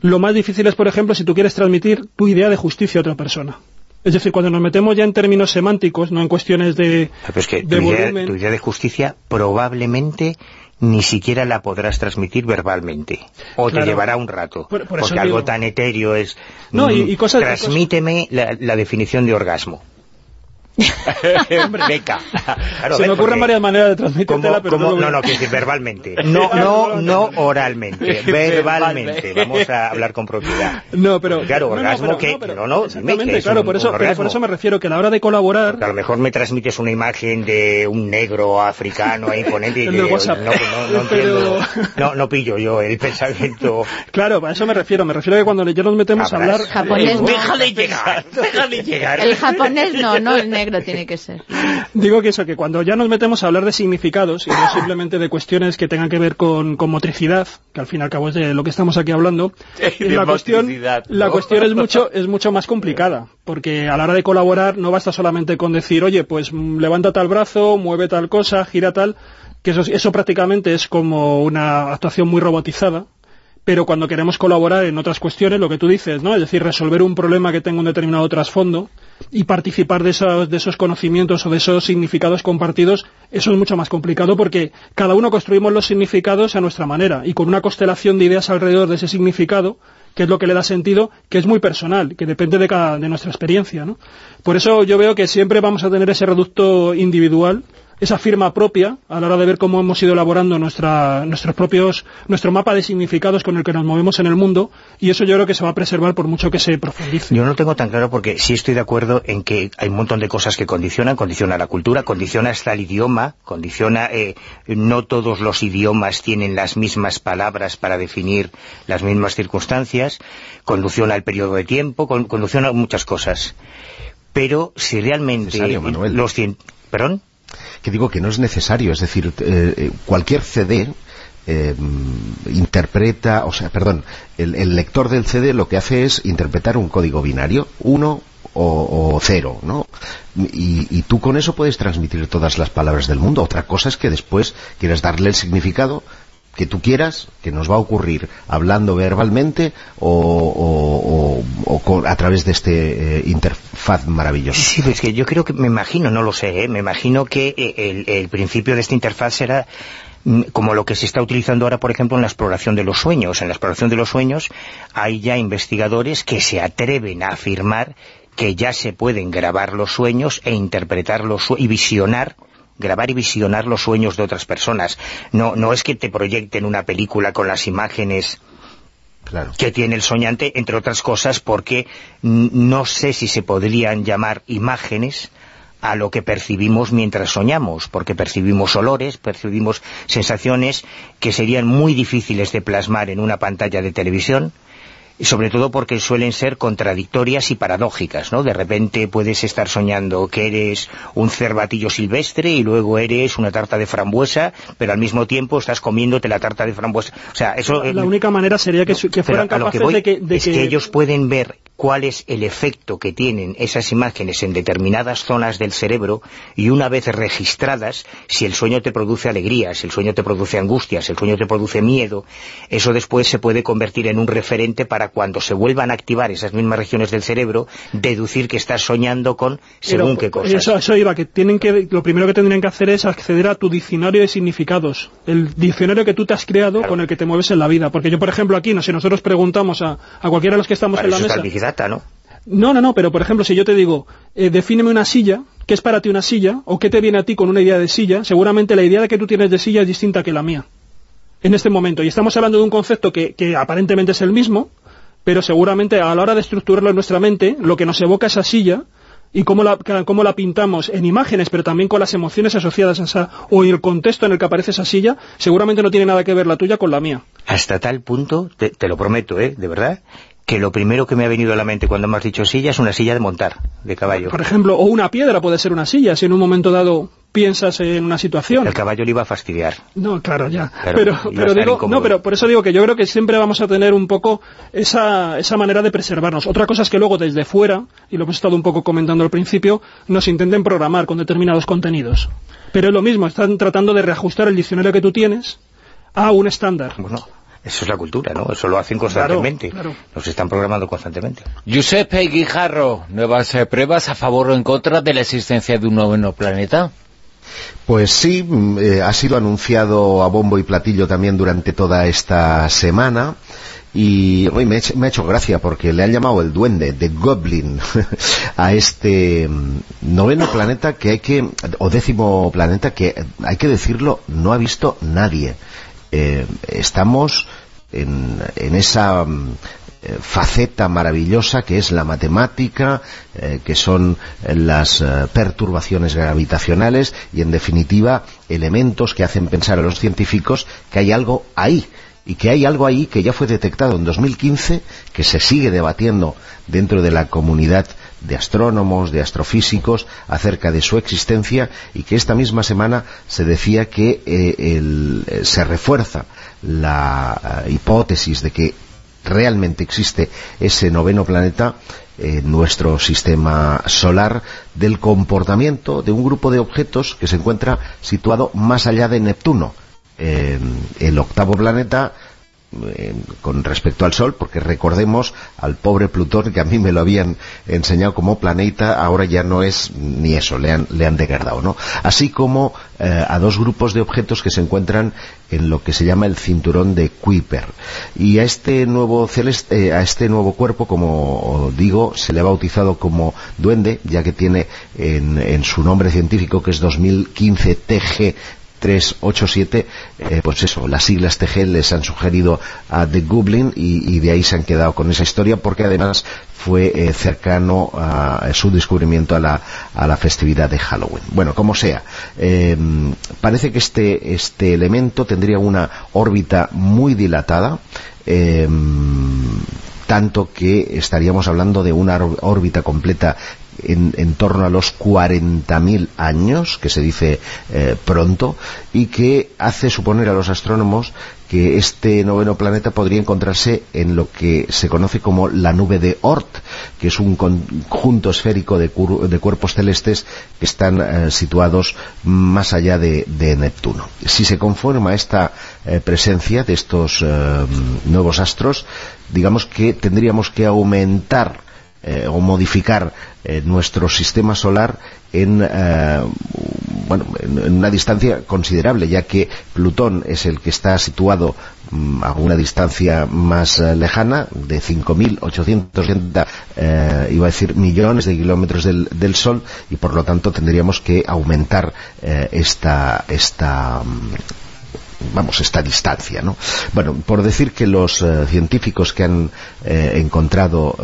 Lo más difícil es, por ejemplo, si tú quieres transmitir tu idea de justicia a otra persona. Es decir, cuando nos metemos ya en términos semánticos, no en cuestiones de, Pero es que tu, idea, de justicia probablemente ni siquiera la podrás transmitir verbalmente. O te llevará un rato. porque algo tan etéreo es... No, y, mm, transmíteme la definición de orgasmo. Beca. Se me ocurren varias maneras de transmitirla, pero no, no, no, que decir verbalmente. No, no, no oralmente, verbalmente. Vamos a hablar con propiedad. No, pero... Claro, orgasmo que... No, no, exactamente, claro, por eso, por eso me refiero que a la hora de colaborar... a lo mejor me transmites una imagen de un negro africano ahí ponente y que no, no, pillo yo el pensamiento... Claro, a eso me refiero. Me refiero a que cuando ya nos metemos a hablar... Japonés Déjale llegar, déjale llegar. El japonés no, no el negro tiene que ser. Digo que eso, que cuando ya nos metemos a hablar de significados y no simplemente de cuestiones que tengan que ver con, motricidad, que al fin y al cabo es de lo que estamos aquí hablando, la, cuestión, la cuestión es mucho, es mucho más complicada, porque a la hora de colaborar no basta solamente con decir, oye, pues mm, levanta tal brazo, mueve tal cosa, gira tal, que eso, eso prácticamente es como una actuación muy robotizada, pero cuando queremos colaborar en otras cuestiones, lo que tú dices, ¿no? Es decir, resolver un problema que tenga un determinado trasfondo y participar de esos, de esos conocimientos o de esos significados compartidos, eso es mucho más complicado porque cada uno construimos los significados a nuestra manera y con una constelación de ideas alrededor de ese significado, que es lo que le da sentido, que es muy personal, que depende de, cada, de nuestra experiencia, ¿no? Por eso yo veo que siempre vamos a tener ese reducto individual esa firma propia a la hora de ver cómo hemos ido elaborando nuestra, nuestros propios, nuestro mapa de significados con el que nos movemos en el mundo y eso yo creo que se va a preservar por mucho que se profundice. Yo no tengo tan claro porque sí estoy de acuerdo en que hay un montón de cosas que condicionan, condiciona la cultura, condiciona hasta el idioma, condiciona, eh, no todos los idiomas tienen las mismas palabras para definir las mismas circunstancias, condiciona el periodo de tiempo, condiciona muchas cosas. Pero si realmente los ¿Perdón? Que digo que no es necesario, es decir, eh, eh, cualquier CD eh, interpreta, o sea, perdón, el, lector del CD lo que hace es interpretar un código binario, uno o, cero, ¿no? Y, y, tú con eso puedes transmitir todas las palabras del mundo. Otra cosa es que después quieres darle el significado que tú quieras, que nos va a ocurrir hablando verbalmente o, a través de este eh, interfaz maravilloso. Sí, pues que yo creo que, me imagino, no lo sé, ¿eh? me imagino que eh, el, principio de esta interfaz será mm, como lo que se está utilizando ahora, por ejemplo, en la exploración de los sueños. En la exploración de los sueños hay ya investigadores que se atreven a afirmar que ya se pueden grabar los sueños e interpretarlos y visionar grabar y visionar los sueños de otras personas. No, no es que te proyecten una película con las imágenes que tiene el soñante, entre otras cosas, porque no sé si se podrían llamar imágenes a lo que percibimos mientras soñamos, porque percibimos olores, percibimos sensaciones que serían muy difíciles de plasmar en una pantalla de televisión, sobre todo porque suelen ser contradictorias y paradójicas, ¿no? De repente puedes estar soñando que eres un cervatillo silvestre y luego eres una tarta de frambuesa, pero al mismo tiempo estás comiéndote la tarta de frambuesa. O sea, eso... La, única manera sería que, fueran capaces de que... es que ellos pueden ver cuál es el efecto que tienen esas imágenes en determinadas zonas del cerebro y una vez registradas, si el sueño te produce alegría, si el sueño te produce angustia, si el sueño te produce miedo, eso después se puede convertir en un referente para cuando se vuelvan a activar esas mismas regiones del cerebro, deducir que estás soñando con según qué cosas. Eso, eso iba, que tienen que, lo primero que tendrían que hacer es acceder a tu diccionario de significados, el diccionario que tú te has creado con el que te mueves en la vida. Porque yo, por ejemplo, aquí, no sé, nosotros preguntamos a, cualquiera de los que estamos en la mesa... ¿no? No, no, no, pero por ejemplo, si yo te digo, eh, defíneme una silla, ¿qué es para ti una silla? ¿O qué te viene a ti con una idea de silla? Seguramente la idea que tú tienes de silla es distinta que la mía. En este momento. Y estamos hablando de un concepto que, que aparentemente es el mismo, pero seguramente a la hora de estructurarlo en nuestra mente, lo que nos evoca esa silla y cómo la, cómo la pintamos en imágenes, pero también con las emociones asociadas a esa, o el contexto en el que aparece esa silla, seguramente no tiene nada que ver la tuya con la mía. Hasta tal punto, te, te lo prometo, ¿eh? de verdad, que lo primero que me ha venido a la mente cuando me has dicho silla es una silla de montar, de caballo. Por ejemplo, o una piedra puede ser una silla, si en un momento dado piensas en una situación. El caballo le iba a fastidiar. No, claro, ya. pero, pero digo, no, pero por eso digo que yo creo que siempre vamos a tener un poco esa, esa manera de preservarnos. Otra cosa es que luego desde fuera, y lo hemos estado un poco comentando al principio, nos intenten programar con determinados contenidos. Pero es lo mismo, están tratando de reajustar el diccionario que tú tienes a un estándar. Bueno, eso es la cultura, ¿no? Eso lo hacen constantemente. Nos están programando constantemente. Giuseppe Guijarro, nuevas eh, pruebas a favor o en contra de la existencia de un nuevo planeta. Pues sí, mm, eh, ha sido anunciado a bombo y platillo también durante toda esta semana y hoy me, ha hecho gracia porque le han llamado el duende, de Goblin, a este mm, noveno planeta que hay que, o décimo planeta que hay que decirlo, no ha visto nadie. Eh, estamos en, esa mm, eh, faceta maravillosa que es la matemática, eh, que son las perturbaciones gravitacionales y en definitiva elementos que hacen pensar a los científicos que hay algo ahí y que hay algo ahí que ya fue detectado en 2015 que se sigue debatiendo dentro de la comunidad de astrónomos, de astrofísicos, acerca de su existencia y que esta misma semana se decía que eh, eh, se refuerza la eh, hipótesis de que realmente existe ese noveno planeta en nuestro sistema solar del comportamiento de un grupo de objetos que se encuentra situado más allá de Neptuno. el octavo planeta con respecto al Sol, porque recordemos al pobre Plutón, que a mí me lo habían enseñado como planeta, ahora ya no es ni eso, le han, le han degradado, ¿no? Así como eh, a dos grupos de objetos que se encuentran en lo que se llama el cinturón de Kuiper. Y a este nuevo celeste, eh, a este nuevo cuerpo, como digo, se le ha bautizado como Duende, ya que tiene en, en su nombre científico, que es 2015 TG 387, eh, pues eso, las siglas TG les han sugerido a The Goblin y, de ahí se han quedado con esa historia porque además fue eh, cercano a, su descubrimiento a la, a la, festividad de Halloween. Bueno, como sea, eh, parece que este, este elemento tendría una órbita muy dilatada, tanto que estaríamos hablando de una órbita completa en, torno a los 40.000 años, que se dice eh, pronto, y que hace suponer a los astrónomos que este noveno planeta podría encontrarse en lo que se conoce como la nube de Oort, que es un conjunto esférico de, cuerpos celestes que están eh, situados más allá de, Neptuno. Si se conforma esta eh, presencia de estos nuevos astros, digamos que tendríamos que aumentar o modificar nuestro sistema solar en, bueno, en una distancia considerable, ya que Plutón es el que está situado Mm, a una distancia más eh, lejana, de 5.880, eh, iba a decir, millones de kilómetros del, del, Sol, y por lo tanto tendríamos que aumentar eh, esta, esta mm, vamos, esta distancia, ¿no? Bueno, por decir que los eh, científicos que han encontrado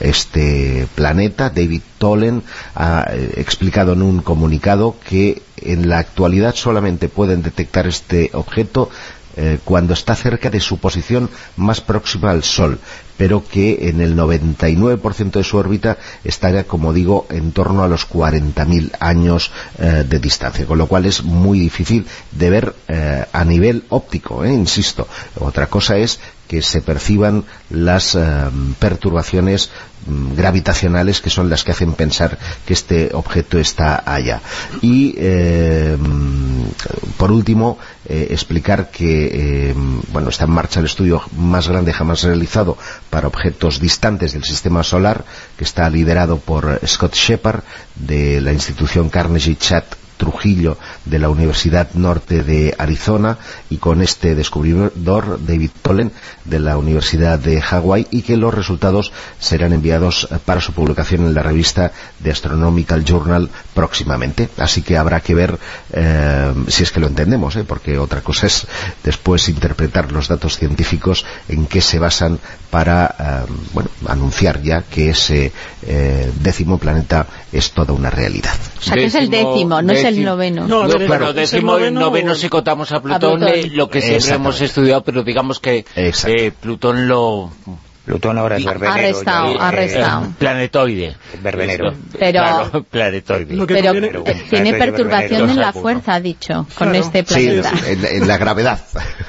este planeta, David Tolen, ha explicado en un comunicado que en la actualidad solamente pueden detectar este objeto eh, cuando está cerca de su posición más próxima al Sol, pero que en el 99% de su órbita estaría, como digo, en torno a los 40.000 años eh, de distancia, con lo cual es muy difícil de ver eh, a nivel óptico, insisto. Otra cosa es que se perciban las perturbaciones gravitacionales que son las que hacen pensar que este objeto está allá. Y, por último, eh, explicar que eh, bueno está en marcha el estudio más grande jamás realizado para objetos distantes del sistema solar, que está liderado por Scott Shepard de la institución Carnegie Chat Trujillo de la Universidad Norte de Arizona y con este descubridor David Tolen de la Universidad de Hawái y que los resultados serán enviados para su publicación en la revista The Astronomical Journal próximamente. Así que habrá que ver eh, si es que lo entendemos, ¿eh? porque otra cosa es después interpretar los datos científicos en qué se basan para eh, bueno, anunciar ya que ese décimo planeta es toda una realidad. O sea, que es el décimo, no es el noveno. No, claro, décimo, el noveno, si contamos a Plutón, lo que siempre hemos estudiado, pero digamos que eh, Plutón lo... Plutón ahora es verbenero. Arrestado, arrestado. planetoide. Verbenero. Pero, planetoide. pero, tiene perturbación en la fuerza, ha dicho, con este planeta. Sí, en, la gravedad.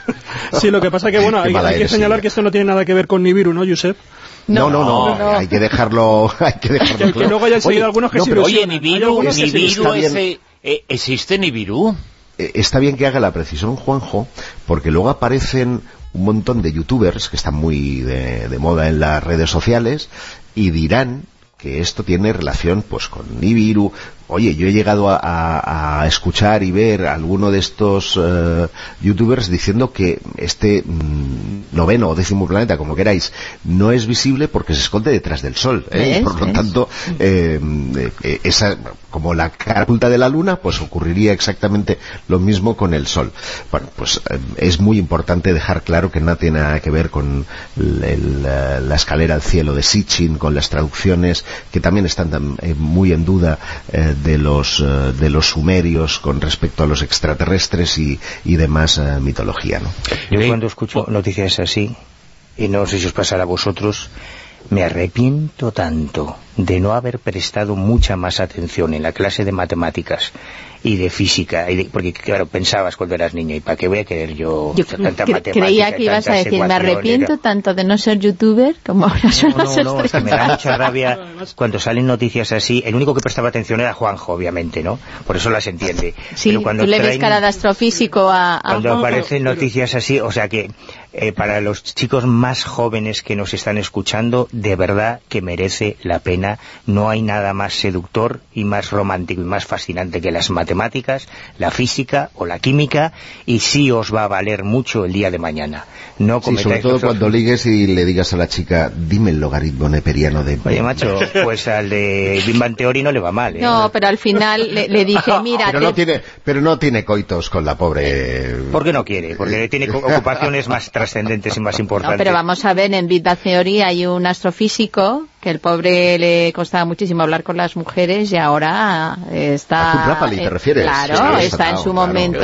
sí, lo que pasa que, bueno, hay, que señalar que esto no tiene nada que ver con Nibiru, ¿no, Josep? No, no, no, hay que dejarlo, hay que dejarlo que, luego hayan seguido algunos que no, Oye, Nibiru, Nibiru ese, eh, ¿existe Nibiru? Eh, está bien que haga la precisión Juanjo, porque luego aparecen un montón de youtubers que están muy de, de moda en las redes sociales y dirán que esto tiene relación pues con Nibiru. Oye, yo he llegado a, escuchar y ver a alguno de estos eh, youtubers diciendo que este mm, noveno o décimo planeta, como queráis, no es visible porque se esconde detrás del Sol. ¿eh? Por lo tanto, eh, esa, como la cara oculta de la Luna, pues ocurriría exactamente lo mismo con el Sol. Bueno, pues es muy importante dejar claro que nada tiene nada que ver con la escalera al cielo de Sitchin, con las traducciones que también están eh, muy en duda eh, de, los, eh, de los sumerios con respecto a los extraterrestres y, y demás mitología. ¿no? Yo cuando escucho noticias así, y no sé si os pasará a vosotros, me arrepiento tanto de no haber prestado mucha más atención en la clase de matemáticas y de física, y porque claro, pensabas cuando eras niño, ¿y para qué voy a querer yo, tanta matemática, Creía que ibas a decir, me arrepiento tanto de no ser youtuber como ahora son no, no, no, me da mucha rabia cuando salen noticias así, el único que prestaba atención era Juanjo, obviamente, ¿no? Por eso las entiende. Sí, Pero cuando tú le ves cara de astrofísico a... Cuando aparecen noticias así, o sea que eh, para los chicos más jóvenes que nos están escuchando, de verdad que merece la pena. No hay nada más seductor y más romántico y más fascinante que las matemáticas, la física o la química, y sí os va a valer mucho el día de mañana. No sí, sobre todo cuando ligues y le digas a la chica, dime el logaritmo neperiano de... Oye, macho, pues al de Big Bang Theory no le va mal, ¿eh? No, pero al final le, dije, mira... pero, no tiene, pero no tiene coitos con la pobre... ¿Por qué no quiere? Porque tiene ocupaciones más trascendentes y más importantes. pero vamos a ver, en Big Bang Theory hay un astrofísico que el pobre le costaba muchísimo hablar con las mujeres y ahora está... ¿A te refieres? Claro, está en su momento...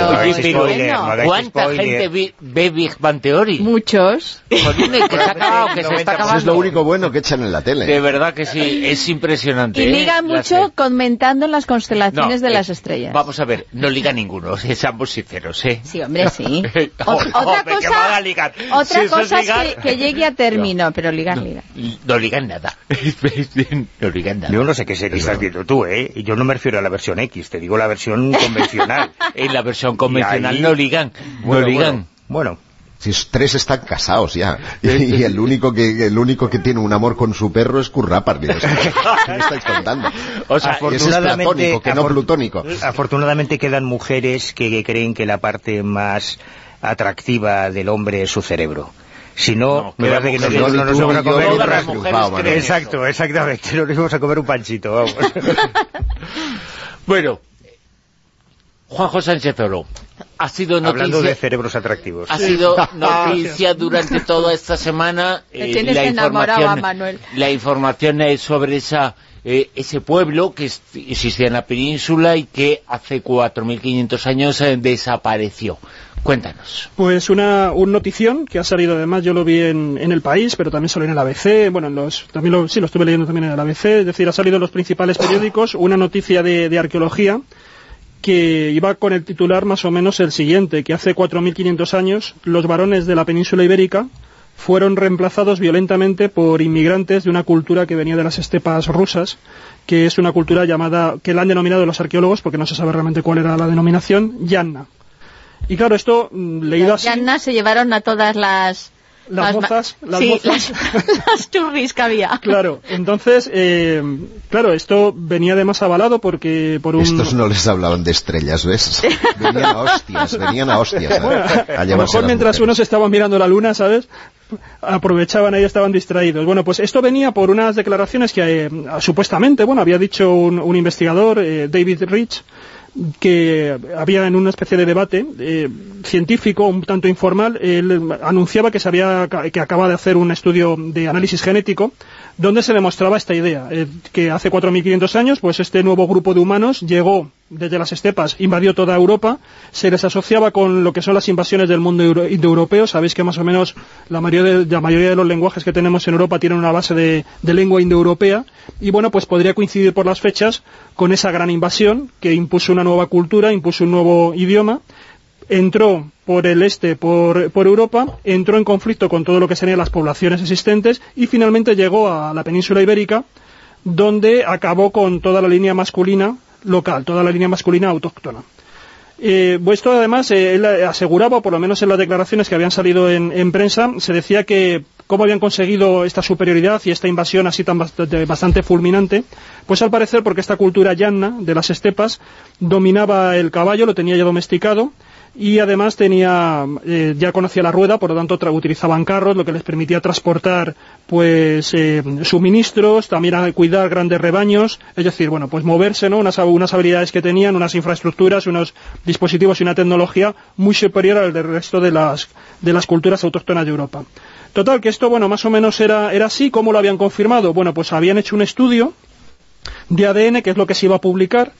¿Cuánta gente ve Big Bang Theory? Muchos. es lo único bueno que echan en la tele. De verdad que sí, es impresionante. Y liga ¿eh? mucho comentando las constelaciones de las estrellas. Vamos a ver, no liga ninguno, seamos sinceros, ¿eh? Sí, hombre, sí. otra cosa, otra cosa es que, llegue a término, pero ligar, ligar. No ligan nada. Yo no sé qué serie estás viendo tú, ¿eh? Yo no me refiero a la versión X, te digo la versión convencional. en la versión convencional no ligan, no ligan. bueno. Si tres están casados ya. Y, el único que el único que tiene un amor con su perro es Currapar. ¿Qué me estáis contando? O sea, afortunadamente, es que no plutónico. Afortunadamente quedan mujeres que creen que la parte más atractiva del hombre es su cerebro. Si no, me parece que no, nos vamos a comer un Exacto, exactamente. Nos íbamos a comer un panchito, vamos. bueno, Juanjo Sánchez Oro, ha sido noticia... Hablando de cerebros atractivos. Ha sido noticia durante toda esta semana eh, la, información, Manuel. la información sobre esa eh, ese pueblo que existía en la península y que hace 4.500 años eh, desapareció. Cuéntanos. Pues una un notición que ha salido además, yo lo vi en, el país, pero también salió en el ABC, bueno, los, también lo, sí, lo estuve leyendo también en el ABC, es decir, ha salido en los principales periódicos una noticia de, arqueología que iba con el titular más o menos el siguiente, que hace 4.500 años los varones de la península ibérica fueron reemplazados violentamente por inmigrantes de una cultura que venía de las estepas rusas, que es una cultura llamada, que la han denominado los arqueólogos, porque no se sabe realmente cuál era la denominación, Yanna. Y claro, esto mm, leído así... Yanna se llevaron a todas las... Las, mozas, las sí, Las, turris que había. Claro, entonces, eh, claro, esto venía de más avalado porque por un... Estos no les hablaban de estrellas, ¿ves? Venían a hostias, venían a hostias. a, lo mejor mientras unos estaban mirando la luna, ¿sabes? aprovechaban ahí, estaban distraídos. Bueno, pues esto venía por unas declaraciones que eh, supuestamente, bueno, había dicho un, investigador, eh, David Rich, que había en una especie de debate eh, científico, un tanto informal, él anunciaba que, se había, que acaba de hacer un estudio de análisis genético donde se demostraba esta idea, eh, que hace 4.500 años pues este nuevo grupo de humanos llegó desde las estepas, invadió toda Europa, se les asociaba con lo que son las invasiones del mundo indoeuropeo, sabéis que más o menos la mayoría, de, la mayoría de los lenguajes que tenemos en Europa tienen una base de, de lengua indoeuropea, y bueno, pues podría coincidir por las fechas con esa gran invasión que impuso una nueva cultura, impuso un nuevo idioma, entró por el este, por, Europa, entró en conflicto con todo lo que serían las poblaciones existentes y finalmente llegó a la península ibérica, donde acabó con toda la línea masculina local, toda la línea masculina autóctona. Eh, esto además, eh, él aseguraba, por lo menos en las declaraciones que habían salido en, prensa, se decía que cómo habían conseguido esta superioridad y esta invasión así tan bastante, bastante, fulminante, pues al parecer porque esta cultura llana de las estepas dominaba el caballo, lo tenía ya domesticado, y además tenía eh, ya conocía la rueda, por lo tanto utilizaban carros, lo que les permitía transportar pues eh, suministros, también cuidar grandes rebaños, es decir, bueno, pues moverse, ¿no? Unas, unas habilidades que tenían, unas infraestructuras, unos dispositivos y una tecnología muy superior al del resto de las, de las culturas autóctonas de Europa. Total, que esto, bueno, más o menos era, era así, ¿cómo lo habían confirmado? Bueno, pues habían hecho un estudio de ADN, que es lo que se iba a publicar,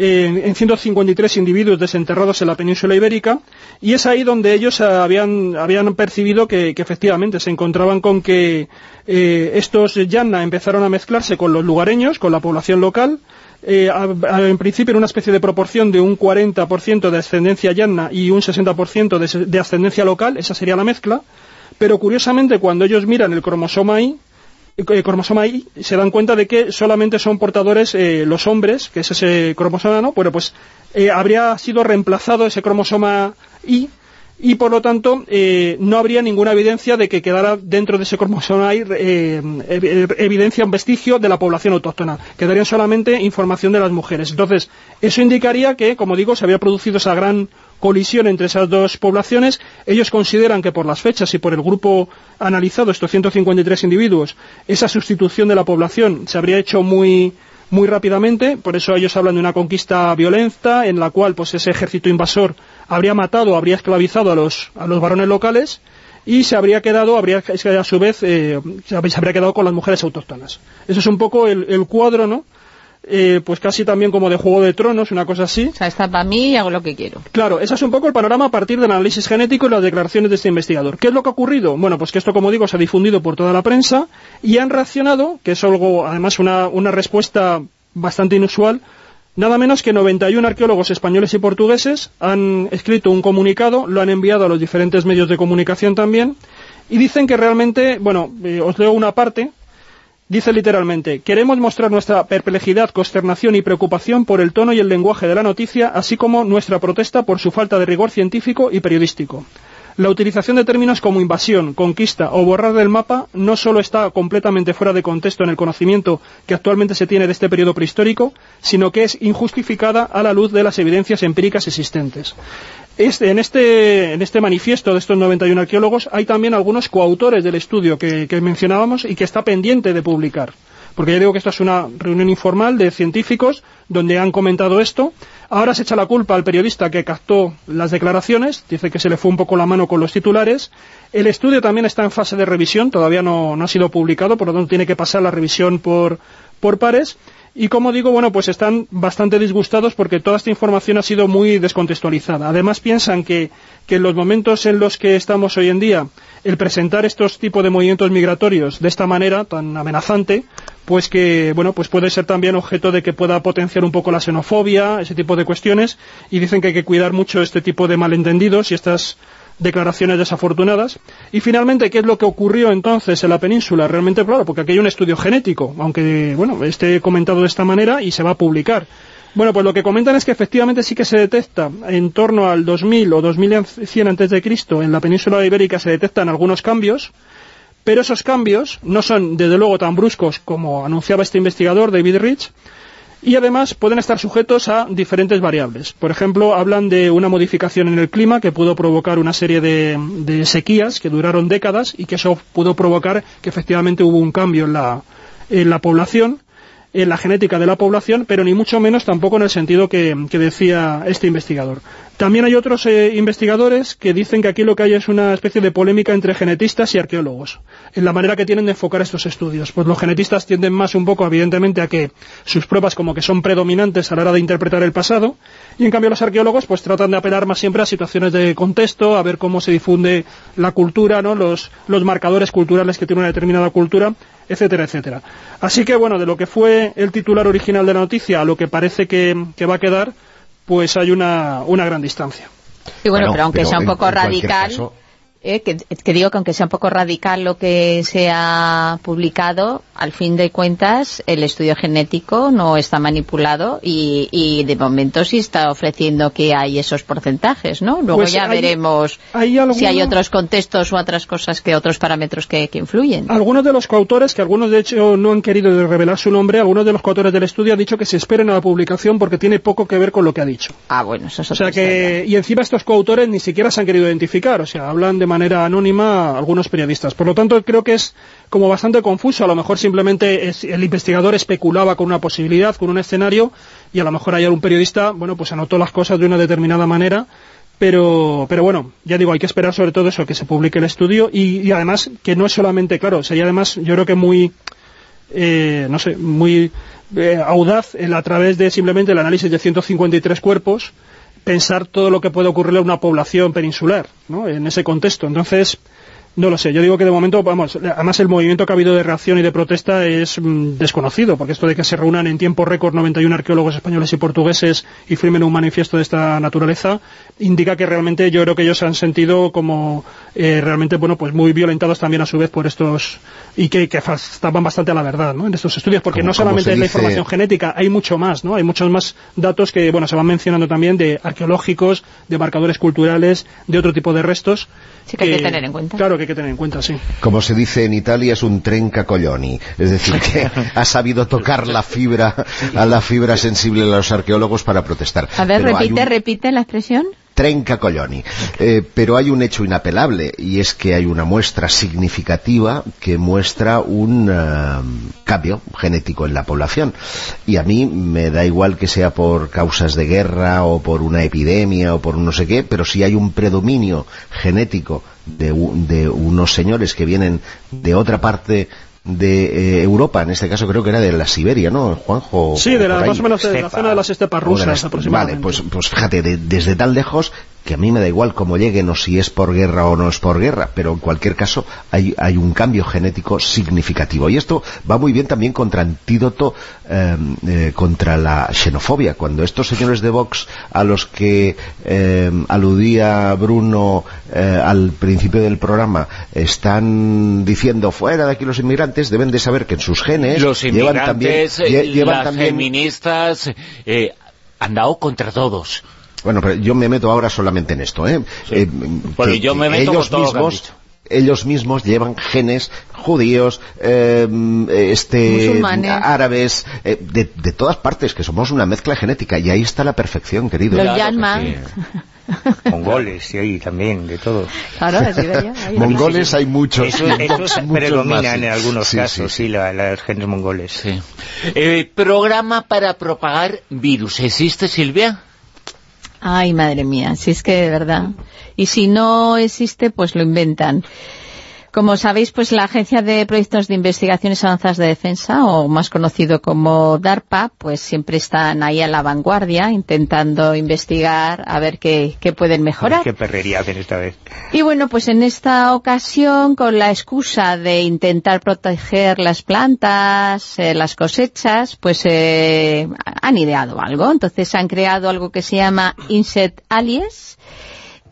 en 153 individuos desenterrados en la península ibérica y es ahí donde ellos habían, habían percibido que, efectivamente se encontraban con que eh, estos Yanna empezaron a mezclarse con los lugareños, con la población local, eh, en principio en una especie de proporción de un 40% de ascendencia Yanna y un 60% de, de ascendencia local, esa sería la mezcla, pero curiosamente cuando ellos miran el cromosoma Y, eh, cromosoma Y, se dan cuenta de que solamente son portadores eh, los hombres, que es ese cromosoma, ¿no? Bueno, pues eh, habría sido reemplazado ese cromosoma Y y por lo tanto no habría ninguna evidencia de que quedara dentro de ese cromosoma Y evidencia, un vestigio de la población autóctona. Quedaría solamente información de las mujeres. Entonces, eso indicaría que, como digo, se había producido esa gran colisión entre esas dos poblaciones. Ellos consideran que por las fechas y por el grupo analizado, estos 153 individuos, esa sustitución de la población se habría hecho muy muy rápidamente, por eso ellos hablan de una conquista violenta en la cual pues ese ejército invasor habría matado, habría esclavizado a los, a los varones locales y se habría quedado, habría, a su vez, eh, se habría quedado con las mujeres autóctonas. Eso es un poco el, el cuadro, ¿no?, eh, pues casi también como de Juego de Tronos, una cosa así. O sea, está para mí y hago lo que quiero. Claro, ese es un poco el panorama a partir del análisis genético y las declaraciones de este investigador. ¿Qué es lo que ha ocurrido? Bueno, pues que esto, como digo, se ha difundido por toda la prensa y han reaccionado, que es algo, además, una, una respuesta bastante inusual, Nada menos que 91 arqueólogos españoles y portugueses han escrito un comunicado, lo han enviado a los diferentes medios de comunicación también, y dicen que realmente, bueno, eh, os leo una parte, Dice literalmente, queremos mostrar nuestra perplejidad, consternación y preocupación por el tono y el lenguaje de la noticia, así como nuestra protesta por su falta de rigor científico y periodístico. La utilización de términos como invasión, conquista o borrar del mapa no solo está completamente fuera de contexto en el conocimiento que actualmente se tiene de este periodo prehistórico, sino que es injustificada a la luz de las evidencias empíricas existentes. Este, en, este, en este manifiesto de estos 91 arqueólogos hay también algunos coautores del estudio que, mencionábamos y que está pendiente de publicar. Porque ya digo que esto es una reunión informal de científicos donde han comentado esto. Ahora se echa la culpa al periodista que captó las declaraciones, dice que se le fue un poco la mano con los titulares. El estudio también está en fase de revisión, todavía no, ha sido publicado, por lo tanto tiene que pasar la revisión por pares. Y como digo, bueno, pues están bastante disgustados porque toda esta información ha sido muy descontextualizada. Además piensan que, que en los momentos en los que estamos hoy en día, el presentar estos tipos de movimientos migratorios de esta manera tan amenazante, pues que, bueno, pues puede ser también objeto de que pueda potenciar un poco la xenofobia, ese tipo de cuestiones, y dicen que hay que cuidar mucho este tipo de malentendidos y estas declaraciones desafortunadas. Y finalmente, ¿qué es lo que ocurrió entonces en la península? Realmente, claro, porque aquí hay un estudio genético, aunque, bueno, esté comentado de esta manera y se va a publicar. Bueno, pues lo que comentan es que efectivamente sí que se detecta en torno al 2000 o 2100 antes de Cristo en la península ibérica se detectan algunos cambios, pero esos cambios no son desde luego tan bruscos como anunciaba este investigador David Rich, y además pueden estar sujetos a diferentes variables. Por ejemplo, hablan de una modificación en el clima que pudo provocar una serie de, sequías que duraron décadas y que eso pudo provocar que efectivamente hubo un cambio en la, población en la genética de la población, pero ni mucho menos tampoco en el sentido que decía este investigador. También hay otros eh, investigadores que dicen que aquí lo que hay es una especie de polémica entre genetistas y arqueólogos, en la manera que tienen de enfocar estos estudios. Pues los genetistas tienden más un poco, evidentemente, a que sus pruebas como que son predominantes a la hora de interpretar el pasado, y en cambio los arqueólogos pues tratan de apelar más siempre a situaciones de contexto, a ver cómo se difunde la cultura, ¿no? los, los marcadores culturales que tiene una determinada cultura, etcétera, etcétera. Así que, bueno, de lo que fue el titular original de la noticia a lo que parece que, que va a quedar, pues hay una, una gran distancia. Y bueno, pero aunque sea un poco radical, eh, que, que, digo que aunque sea un poco radical lo que se ha publicado, al fin de cuentas el estudio genético no está manipulado y, y de momento sí está ofreciendo que hay esos porcentajes, ¿no? Luego Pues ya hay- veremos hay si hay otros contextos o otras cosas que otros parámetros que, que influyen. Algunos de los coautores, que algunos de hecho no han querido revelar su nombre, algunos de los coautores del estudio han dicho que se esperen a la publicación porque tiene poco que ver con lo que ha dicho. Ah, bueno, eso es O sea que, y encima estos coautores ni siquiera se han querido identificar, o sea, hablan de manera anónima algunos periodistas. Por lo tanto, creo que es como bastante confuso, a lo mejor simplemente es- el investigador especulaba con una posibilidad, con un escenario, y a lo mejor hay algún periodista, bueno, pues anotó las cosas de una determinada manera, pero, pero bueno, ya digo, hay que esperar sobre todo eso, que se publique el estudio, y, y además que no es solamente, claro, sería además, yo creo que muy, eh, no sé, muy eh, audaz el, a través de simplemente el análisis de 153 cuerpos, pensar todo lo que puede ocurrirle a una población peninsular, ¿no? En ese contexto. Entonces, no lo sé. Yo digo que de momento, vamos, además el movimiento que ha habido de reacción y de protesta es mm, desconocido, porque esto de que se reúnan en tiempo récord 91 arqueólogos españoles y portugueses y firmen un manifiesto de esta naturaleza, indica que realmente yo creo que ellos se han sentido como eh, realmente, bueno, pues muy violentados también a su vez por estos, y que, que estaban bastante a la verdad, ¿no? En estos estudios, porque Como- no solamente es la información genética, hay mucho más, ¿no? Hay muchos más datos que, bueno, se van mencionando también de arqueológicos, de marcadores culturales, de otro tipo de restos. Sí que hay que tener en cuenta. Claro que que tener en cuenta, sí. Como se dice en Italia, es un trencacoglioni. Es decir, que ha sabido tocar la fibra, a la fibra sensible de los arqueólogos para protestar. A ver, Pero repite, un repite la expresión. Trencacoglioni. Eh, pero hay un hecho inapelable, y es que hay una muestra significativa que muestra un eh, cambio genético en la población. Y a mí me da igual que sea por causas de guerra, o por una epidemia, o por no sé qué, pero si hay un predominio genético de, de unos señores que vienen de otra parte de eh, Europa, en este caso creo que era de la Siberia, ¿no, Juanjo? Sí, de la, más o menos de la zona de las estepas rusas aproximadamente. Vale, pues, pues fíjate, de- desde tan lejos que a mí me da igual cómo lleguen o si es por guerra o no es por guerra, pero en cualquier caso hay, hay un cambio genético significativo. Y esto va muy bien también contra antídoto em, eh, contra la xenofobia. Cuando estos señores de Vox a los que em, aludía Bruno eh, al principio del programa están diciendo fuera de aquí los inmigrantes, deben de saber que en sus genes los llevan también, eh, llevan las también feministas han dado contra todos. Bueno, pero yo me meto ahora solamente en esto, ¿eh? eh bueno, yo me meto ellos con todo mismos, lo que han dicho. ellos mismos llevan genes judíos, eh, este, Musulmanes. árabes, eh, de, de todas partes, que somos una mezcla genética, y ahí está la perfección, querido. Los Claro. Mongoles, y ahí también, de todo. Claro, así de allá, ahí. Mongoles hay muchos. Eso, eso muchos predominan sí. en algunos Sí, casos, sí, sí, la- las genes mongoles. Sí. Eh, programa para propagar virus. ¿Existe, Silvia? Ay, madre mía, si es que de verdad. Y si no existe, pues lo inventan. Como sabéis, pues la Agencia de Proyectos de Investigaciones Avanzadas de Defensa, o más conocido como DARPA, pues siempre están ahí a la vanguardia, intentando investigar a ver qué, qué pueden mejorar. Qué perrería hacen esta vez. Y bueno, pues en esta ocasión, con la excusa de intentar proteger las plantas, eh, las cosechas, pues eh, han ideado algo. Entonces han creado algo que se llama Insect Allies.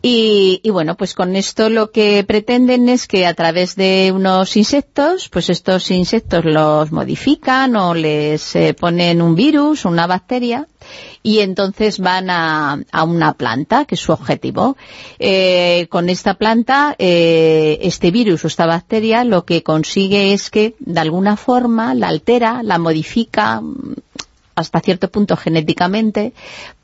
Y, y bueno, pues con esto lo que pretenden es que a través de unos insectos, pues estos insectos los modifican o les eh, ponen un virus, una bacteria, y entonces van a, una planta, que es su objetivo. Eh, con esta planta, eh, este virus o esta bacteria lo que consigue es que de alguna forma la altera, la modifica mm, hasta cierto punto genéticamente.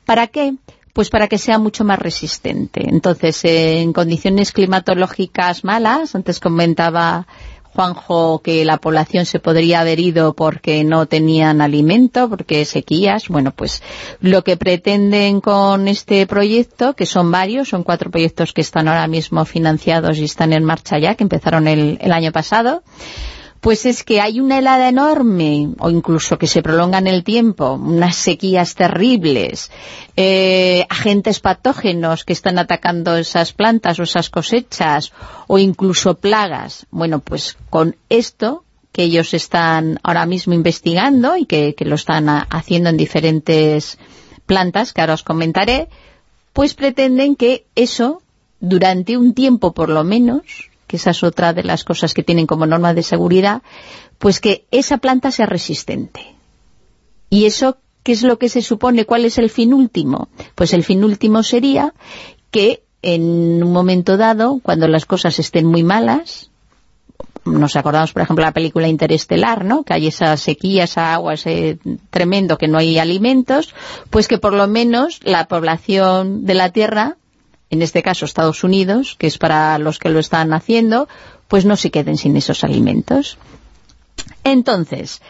¿Para qué? Pues para que sea mucho más resistente. Entonces, en condiciones climatológicas malas, antes comentaba Juanjo que la población se podría haber ido porque no tenían alimento, porque sequías. Bueno, pues lo que pretenden con este proyecto, que son varios, son cuatro proyectos que están ahora mismo financiados y están en marcha ya, que empezaron el, el año pasado, pues es que hay una helada enorme, o incluso que se prolonga en el tiempo, unas sequías terribles, eh, agentes patógenos que están atacando esas plantas o esas cosechas, o incluso plagas. Bueno, pues con esto que ellos están ahora mismo investigando y que, lo están haciendo en diferentes plantas, que ahora os comentaré, pues pretenden que eso, durante un tiempo por lo menos, que esa es otra de las cosas que tienen como norma de seguridad, pues que esa planta sea resistente. ¿Y eso qué es lo que se supone? ¿Cuál es el fin último? Pues el fin último sería que en un momento dado, cuando las cosas estén muy malas, nos acordamos, por ejemplo, de la película Interestelar, ¿no? Que hay esa sequía, esa agua, ese tremendo que no hay alimentos, pues que por lo menos la población de la Tierra, en este caso Estados Unidos, que es para los que lo están haciendo, pues no se queden sin esos alimentos. Entonces,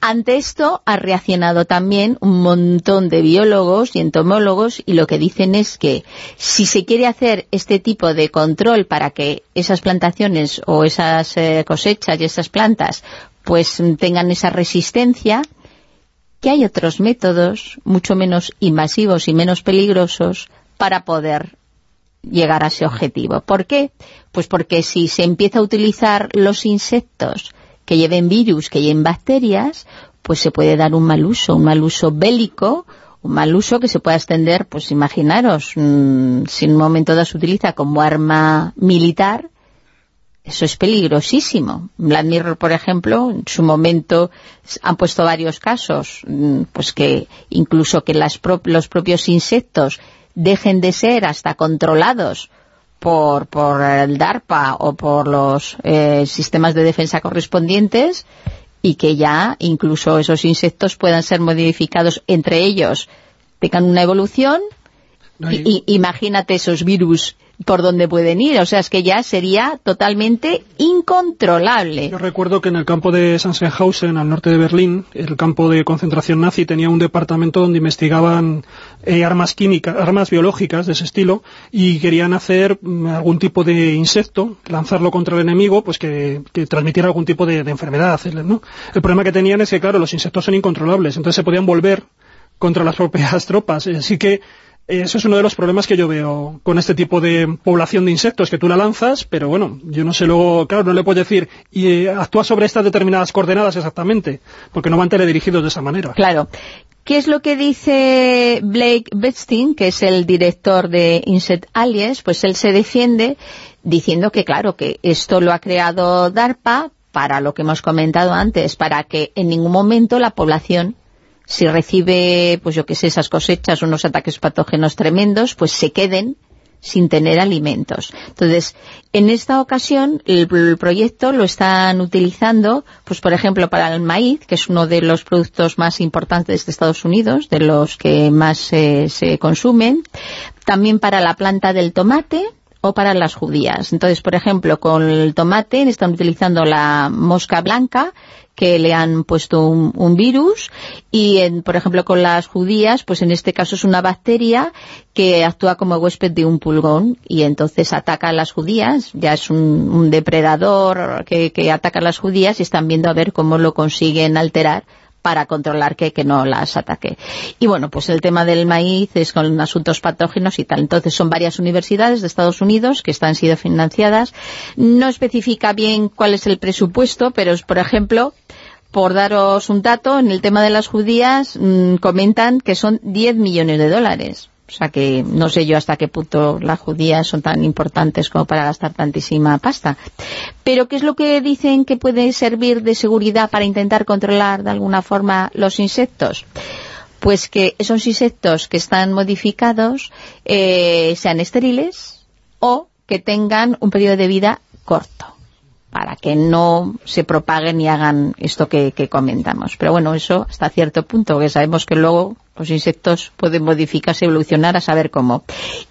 ante esto ha reaccionado también un montón de biólogos y entomólogos y lo que dicen es que si se quiere hacer este tipo de control para que esas plantaciones o esas eh, cosechas y esas plantas pues tengan esa resistencia, que hay otros métodos mucho menos invasivos y menos peligrosos para poder llegar a ese objetivo. ¿Por qué? Pues porque si se empieza a utilizar los insectos que lleven virus, que lleven bacterias, pues se puede dar un mal uso, un mal uso bélico, un mal uso que se pueda extender, pues imaginaros, mmm, si en un momento dado se utiliza como arma militar, eso es peligrosísimo. Mirror, por ejemplo, en su momento han puesto varios casos, mmm, pues que incluso que las pro los propios insectos dejen de ser hasta controlados por, por el DARPA o por los eh, sistemas de defensa correspondientes y que ya incluso esos insectos puedan ser modificados entre ellos, tengan una evolución No hay- y, y- imagínate esos virus por dónde pueden ir, o sea, es que ya sería totalmente incontrolable. Yo recuerdo que en el campo de Sachsenhausen, al norte de Berlín, el campo de concentración nazi tenía un departamento donde investigaban eh, armas químicas, armas biológicas de ese estilo, y querían hacer mm, algún tipo de insecto, lanzarlo contra el enemigo, pues que, que transmitiera algún tipo de, de enfermedad. ¿no? El problema que tenían es que, claro, los insectos son incontrolables, entonces se podían volver contra las propias tropas. Así que Eso es uno de los problemas que yo veo con este tipo de población de insectos, que tú la lanzas, pero bueno, yo no sé luego, claro, no le puedo decir, y eh, actúa sobre estas determinadas coordenadas exactamente, porque no van teledirigidos de esa manera. Claro. ¿Qué es lo que dice Blake Bedstein, que es el director de Insect Allies? Pues él se defiende diciendo que, claro, que esto lo ha creado DARPA para lo que hemos comentado antes, para que en ningún momento la población si recibe, pues yo que sé, esas cosechas, unos ataques patógenos tremendos, pues se queden sin tener alimentos. Entonces, en esta ocasión, el, proyecto lo están utilizando, pues por ejemplo, para el maíz, que es uno de los productos más importantes de Estados Unidos, de los que más se consumen, también para la planta del tomate, o para las judías. Entonces, por ejemplo, con el tomate están utilizando la mosca blanca, que le han puesto un, virus y, en, por ejemplo, con las judías, pues en este caso es una bacteria que actúa como huésped de un pulgón y entonces ataca a las judías, ya es un, depredador que, que ataca a las judías y están viendo a ver cómo lo consiguen alterar para controlar que, que no las ataque. Y bueno, pues el tema del maíz es con asuntos patógenos y tal. Entonces son varias universidades de Estados Unidos que están siendo financiadas. No especifica bien cuál es el presupuesto, pero es, por ejemplo, por daros un dato, en el tema de las judías mmm, comentan que son 10 millones de dólares. O sea que no sé yo hasta qué punto las judías son tan importantes como para gastar tantísima pasta. Pero ¿qué es lo que dicen que puede servir de seguridad para intentar controlar de alguna forma los insectos? Pues que esos insectos que están modificados eh, sean estériles o que tengan un periodo de vida corto para que no se propaguen y hagan esto que, comentamos. Pero bueno, eso hasta cierto punto, que sabemos que luego los insectos pueden modificarse, evolucionar, a saber cómo.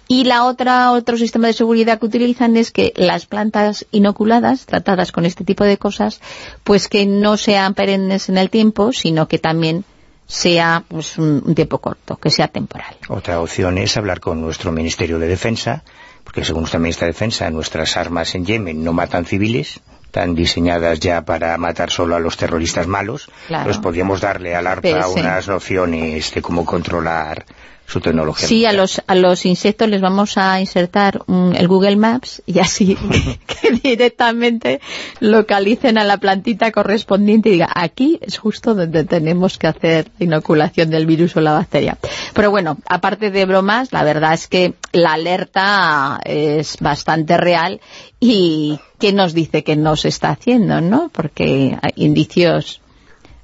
Y la otra otro sistema de seguridad que utilizan es que las plantas inoculadas, tratadas con este tipo de cosas, pues que no sean perennes en el tiempo, sino que también sea pues, un tiempo corto, que sea temporal. Otra opción es hablar con nuestro Ministerio de Defensa, porque según nuestra ministra de Defensa, nuestras armas en Yemen no matan civiles, están diseñadas ya para matar solo a los terroristas malos, pues podríamos darle al ARPA unas nociones de cómo controlar su tecnología. Sí, a los, a los insectos les vamos a insertar el Google Maps y así que directamente localicen a la plantita correspondiente y diga, aquí es justo donde tenemos que hacer inoculación del virus o la bacteria. Pero bueno, aparte de bromas, la verdad es que la alerta es bastante real y ¿qué nos dice que no se está haciendo, no? Porque hay indicios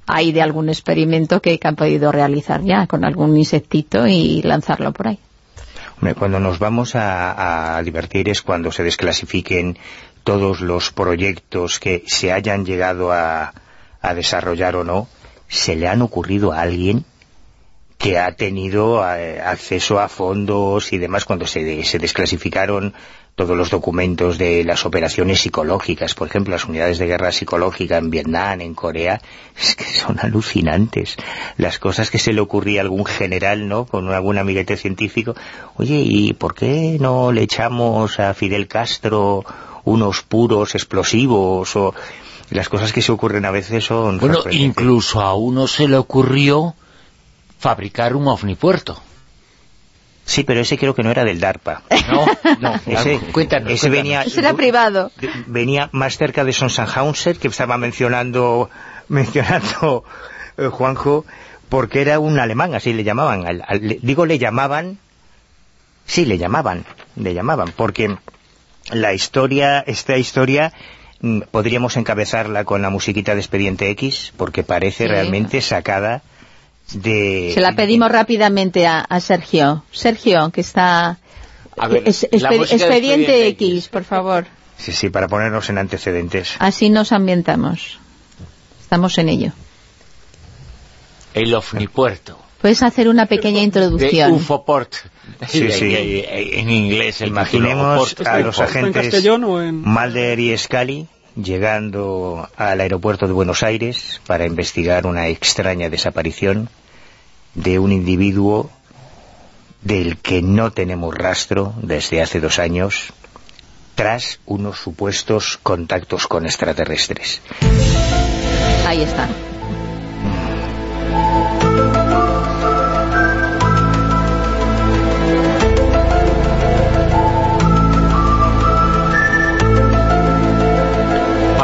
hay de algún experimento que, han podido realizar ya con algún insectito y lanzarlo por ahí. cuando nos vamos a, divertir es cuando se desclasifiquen todos los proyectos que se hayan llegado a, desarrollar o no, ¿se le han ocurrido a alguien que ha tenido eh, acceso a fondos y demás cuando se desclasificaron todos los documentos de las operaciones psicológicas, por ejemplo, las unidades de guerra psicológica en Vietnam, en Corea, es que son alucinantes. Las cosas que se le ocurría a algún general, ¿no?, con algún amiguete científico, oye, ¿y por qué no le echamos a Fidel Castro unos puros explosivos o las cosas que se ocurren a veces son... Bueno, incluso a uno se le ocurrió fabricar un ovnipuerto. Sí, pero ese creo que no era del DARPA. No, no, ese, ese venía... era privado. Venía más cerca de Sonsonhauser, que estaba mencionando, mencionando eh, Juanjo, porque era un alemán, así le llamaban. digo, le llamaban... Sí, le llamaban, le llamaban, porque la historia, esta historia mm, podríamos encabezarla con la musiquita de Expediente X, porque parece realmente sacada se la pedimos rápidamente a, Sergio. Sergio, que está... expediente, X, por favor. Sí, sí, para ponernos en antecedentes. Así nos ambientamos. Estamos en ello. El ofnipuerto. Puedes hacer una pequeña introducción. Ufoport. Sí, sí. En inglés. El Imaginemos a los agentes Malder y Scali llegando al aeropuerto de Buenos Aires para investigar una extraña desaparición de un individuo del que no tenemos rastro desde hace dos años tras unos supuestos contactos con extraterrestres. Ahí está.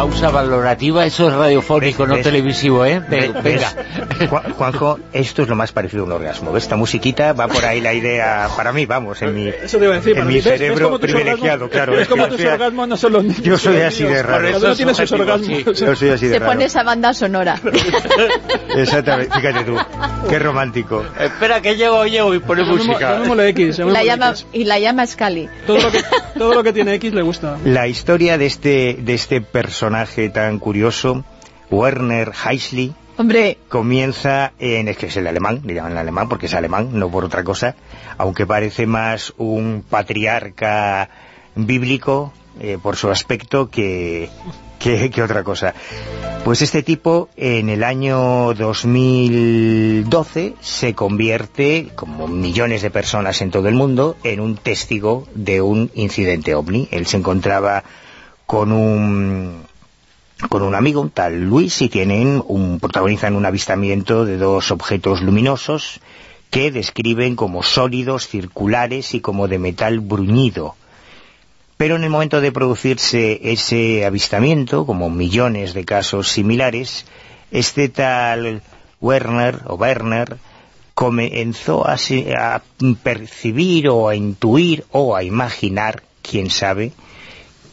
Pausa valorativa, eso es radiofónico, no ¿Ves? televisivo, ¿eh? ¿Ves? Venga. Ju- Juanjo, esto es lo más parecido a un orgasmo. ¿Ves? Esta musiquita va por ahí la idea, para mí, vamos, en mi, Eso te iba a decir. en mi mí, ¿ves? ¿Ves cerebro privilegiado, orgasmos- claro. ¿Ves es que tus yo soy- orgasmos no son los niños? Yo soy así de raro. Cada uno tiene sus orgasmos. Yo soy así de Se raro. pone esa banda sonora. Exactamente, fíjate tú, qué romántico. Espera que llego yo y pone música. llamémosle X, La llama, X. y la llama Scali. Todo lo, que, todo lo que tiene X le gusta. La historia de este, de este personaje tan curioso, Werner Heisley, Hombre, comienza en, es que es el alemán, le llaman el alemán porque es alemán, no por otra cosa, aunque parece más un patriarca bíblico eh, por su aspecto que, que, que otra cosa. Pues este tipo en el año 2012 se convierte, como millones de personas en todo el mundo, en un testigo de un incidente ovni. Él se encontraba con un con un amigo, un tal Luis, y tienen un, protagonizan un avistamiento de dos objetos luminosos que describen como sólidos, circulares y como de metal bruñido. Pero en el momento de producirse ese avistamiento, como millones de casos similares, este tal Werner o Werner comenzó a, a percibir o a intuir o a imaginar, quién sabe,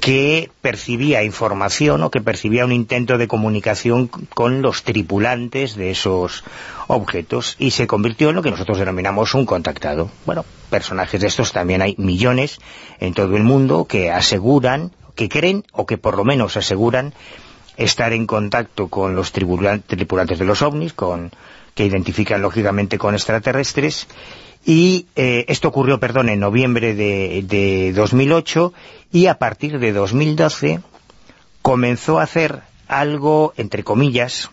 que percibía información o que percibía un intento de comunicación con los tripulantes de esos objetos y se convirtió en lo que nosotros denominamos un contactado. Bueno, personajes de estos también hay millones en todo el mundo que aseguran, que creen o que por lo menos aseguran estar en contacto con los tripulan- tripulantes de los ovnis, con que identifican lógicamente con extraterrestres y eh, esto ocurrió, perdón, en noviembre de, de 2008 y a partir de 2012 comenzó a hacer algo, entre comillas,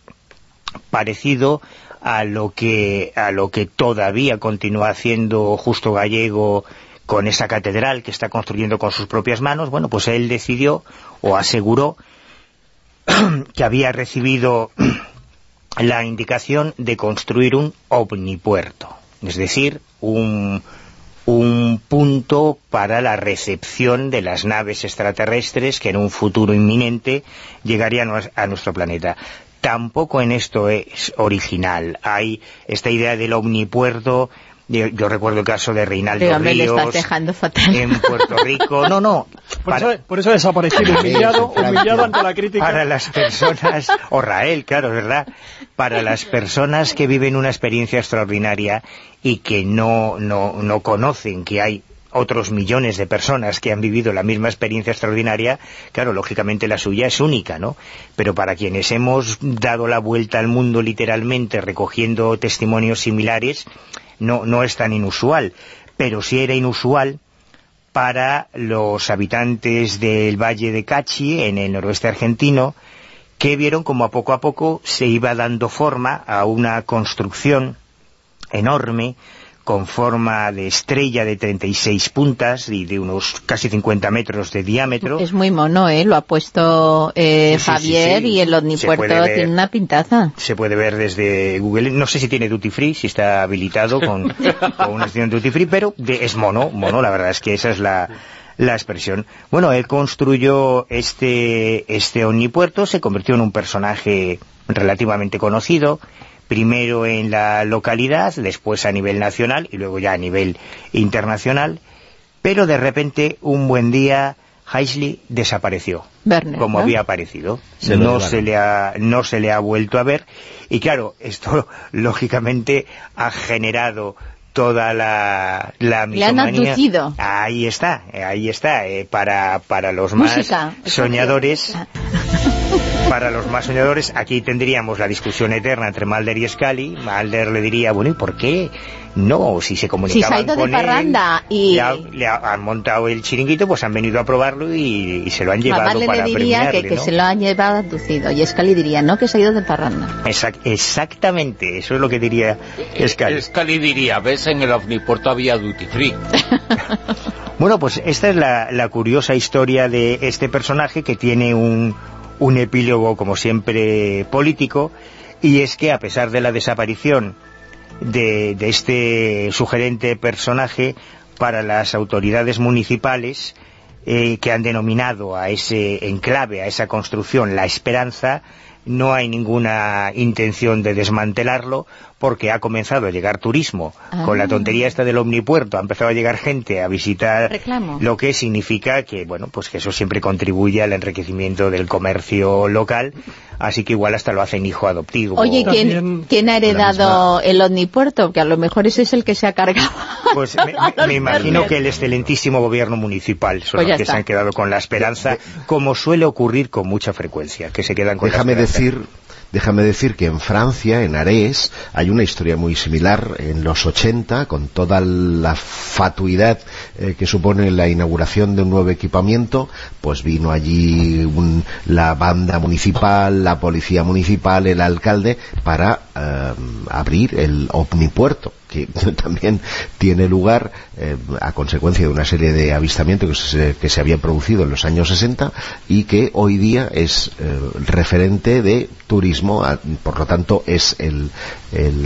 parecido a lo que, a lo que todavía continúa haciendo Justo Gallego con esa catedral que está construyendo con sus propias manos. Bueno, pues él decidió o aseguró que había recibido la indicación de construir un omnipuerto, es decir, un, un punto para la recepción de las naves extraterrestres que en un futuro inminente llegarían a- nuestro planeta. Tampoco en esto es original. Hay esta idea del omnipuerto, yo, yo recuerdo el caso de Reinaldo Ríos estás dejando fatal. en Puerto Rico. No, no, Por, para- eso, por eso ha desaparecido, humillado, humillado ante la crítica. para las personas, o Rael, claro, ¿verdad? Para las personas que viven una experiencia extraordinaria y que no, no, no conocen que hay otros millones de personas que han vivido la misma experiencia extraordinaria, claro, lógicamente la suya es única, ¿no? Pero para quienes hemos dado la vuelta al mundo literalmente recogiendo testimonios similares, no, no es tan inusual. Pero sí era inusual para los habitantes del Valle de Cachi, en el noroeste argentino, que vieron como a poco a poco se iba dando forma a una construcción enorme, con forma de estrella de 36 puntas y de unos casi 50 metros de diámetro. Es muy mono, ¿eh? Lo ha puesto eh, Sí, Javier sí. y el omnipuerto ver. tiene una pintaza. se puede ver desde Google, no sé si tiene duty free, si está habilitado con, con una estación duty free, pero de- es mono, mono, la verdad es que esa es la, la expresión. Bueno, él construyó este, este omnipuerto, se convirtió en un personaje relativamente conocido, primero en la localidad, después a nivel nacional y luego ya a nivel internacional, pero de repente un buen día Heisley desapareció como ¿no? había aparecido. Se no se le ha no se le ha vuelto a ver y claro, esto lógicamente ha generado toda la, la Le han. Ahí está, ahí está, eh, para, para los más soñadores. Para los más soñadores, aquí tendríamos la discusión eterna entre Mulder y Scully. Mulder le diría, bueno, ¿y por qué no? Si se Si se ha comunicaban ido de con él, parranda y... le, ha- le ha- han montado el chiringuito, pues han venido a probarlo y, y se lo han llevado Mamá le para diría que, premiarle, que ¿no? se lo han llevado abducido y Scully diría, no, que se ha ido de parranda. Exact- exactamente, eso es lo que diría Scully. Scully diría, ves, en el omnipuerto había duty free. Bueno, pues esta es la, la curiosa historia de este personaje que tiene un, un epílogo, como siempre, político, y es que a pesar de la desaparición de, este sugerente personaje para las autoridades municipales, eh, que han denominado a ese enclave, a esa construcción, La Esperanza, no hay ninguna intención de desmantelarlo porque ha comenzado a llegar turismo. Con la Ah. tontería esta del omnipuerto ha empezado a llegar gente a visitar Reclamo. lo que significa que, bueno, pues que eso siempre contribuye al enriquecimiento del comercio local, así que igual hasta lo hacen hijo adoptivo. Oye, ¿quién, quién ha heredado el omnipuerto? Que a lo mejor ese es el que se ha cargado. Pues me, me- me imagino que el excelentísimo gobierno municipal son Pues los que está. se han quedado con la esperanza, como suele ocurrir con mucha frecuencia, que se quedan con Déjame la esperanza. decir, déjame decir que en Francia, en Arés, hay una historia muy similar en los 80, con toda la fatuidad eh, que supone la inauguración de un nuevo equipamiento, pues vino allí la banda municipal, la policía municipal, el alcalde, para eh, abrir el omnipuerto que también tiene lugar eh, a consecuencia de una serie de avistamientos que se, que habían producido en los años 60 y que hoy día es referente de turismo, por lo tanto es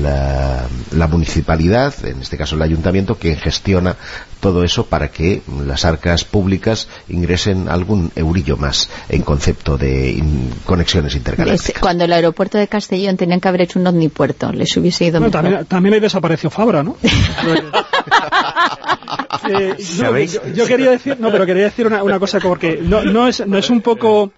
ah, la municipalidad, en este caso el ayuntamiento, quien gestiona todo eso para que las arcas públicas ingresen algún eurillo más en concepto de in- conexiones Es- intergalácticas. Cuando el aeropuerto de Castellón tenían que haber hecho un omnipuerto, les hubiese ido Bueno, mejor. también, también ahí desapareció Fabra, ¿no? Eh, yo, yo quería decir, no, pero quería decir una, una cosa porque no, no es, no es un poco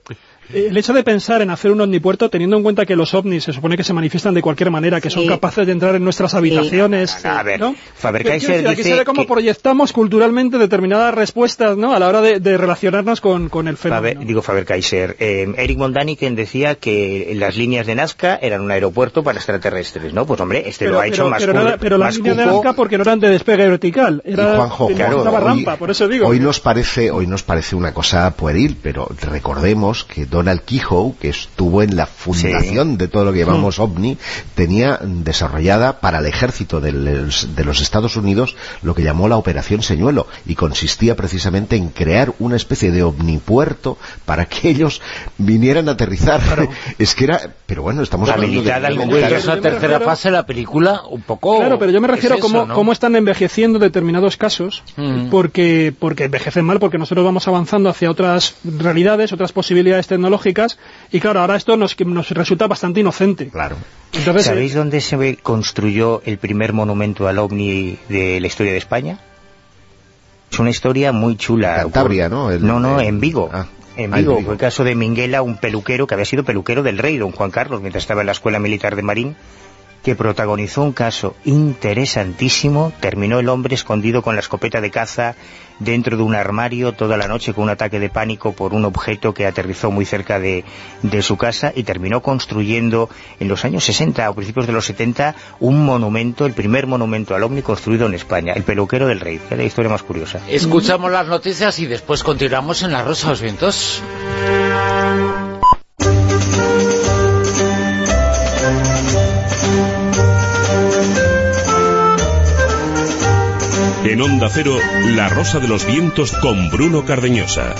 el hecho de pensar en hacer un omnipuerto teniendo en cuenta que los ovnis se supone que se manifiestan de cualquier manera, que son Sí. capaces de entrar en nuestras habitaciones, a ver, ¿no? Decir, aquí dice se ve cómo que- proyectamos culturalmente determinadas respuestas, ¿no? A la hora de, de relacionarnos con, con el Faber- fenómeno. digo Faber-Kaiser. Eh, Eric Mondani quien decía que las líneas de Nazca eran un aeropuerto para extraterrestres, ¿no? Pues hombre, este lo ha hecho más pero, cool- era- pero la más línea de. Nazca porque no eran de despegue vertical, era Juanjo, necesitaba hoy- rampa, por eso digo. Hoy nos parece, hoy nos parece una cosa pueril, pero recordemos que Donald Kehoe, que estuvo en la fundación de todo lo que llamamos OVNI, tenía desarrollada para el ejército de los, de los Estados Unidos lo que llamó la Operación Señuelo, y consistía precisamente en crear una especie de omnipuerto para que ellos vinieran a aterrizar. es que era, pero bueno, estamos hablando de... Me tercera refiero- fase de la película, un poco... Claro, pero yo me refiero a es cómo, ¿no? cómo están envejeciendo determinados casos, Mm. porque, porque envejecen mal, porque nosotros vamos avanzando hacia otras realidades, otras posibilidades tecnológicas, y claro, ahora esto nos, nos resulta bastante inocente. Claro. Entonces, ¿Sabéis eh, dónde se construyó el primer monumento al ovni de la historia de España? Es una historia muy chula. Cantabria, ¿no? El- no, no, el- en Vigo. ah. En Ah, en Vigo, Vigo. fue el caso de Minguela, un peluquero que había sido peluquero del rey, don Juan Carlos, mientras estaba en la Escuela Militar de Marín, que protagonizó un caso interesantísimo. Terminó el hombre escondido con la escopeta de caza dentro de un armario toda la noche con un ataque de pánico por un objeto que aterrizó muy cerca de, de su casa y terminó construyendo en los años 60 o principios de los 70 un monumento, el primer monumento al ovni construido en España, el peluquero del rey. Es la historia más curiosa. Escuchamos las noticias y después continuamos en La Rosa de los Vientos. En Onda Cero, La Rosa de los Vientos con Bruno Cardeñosa.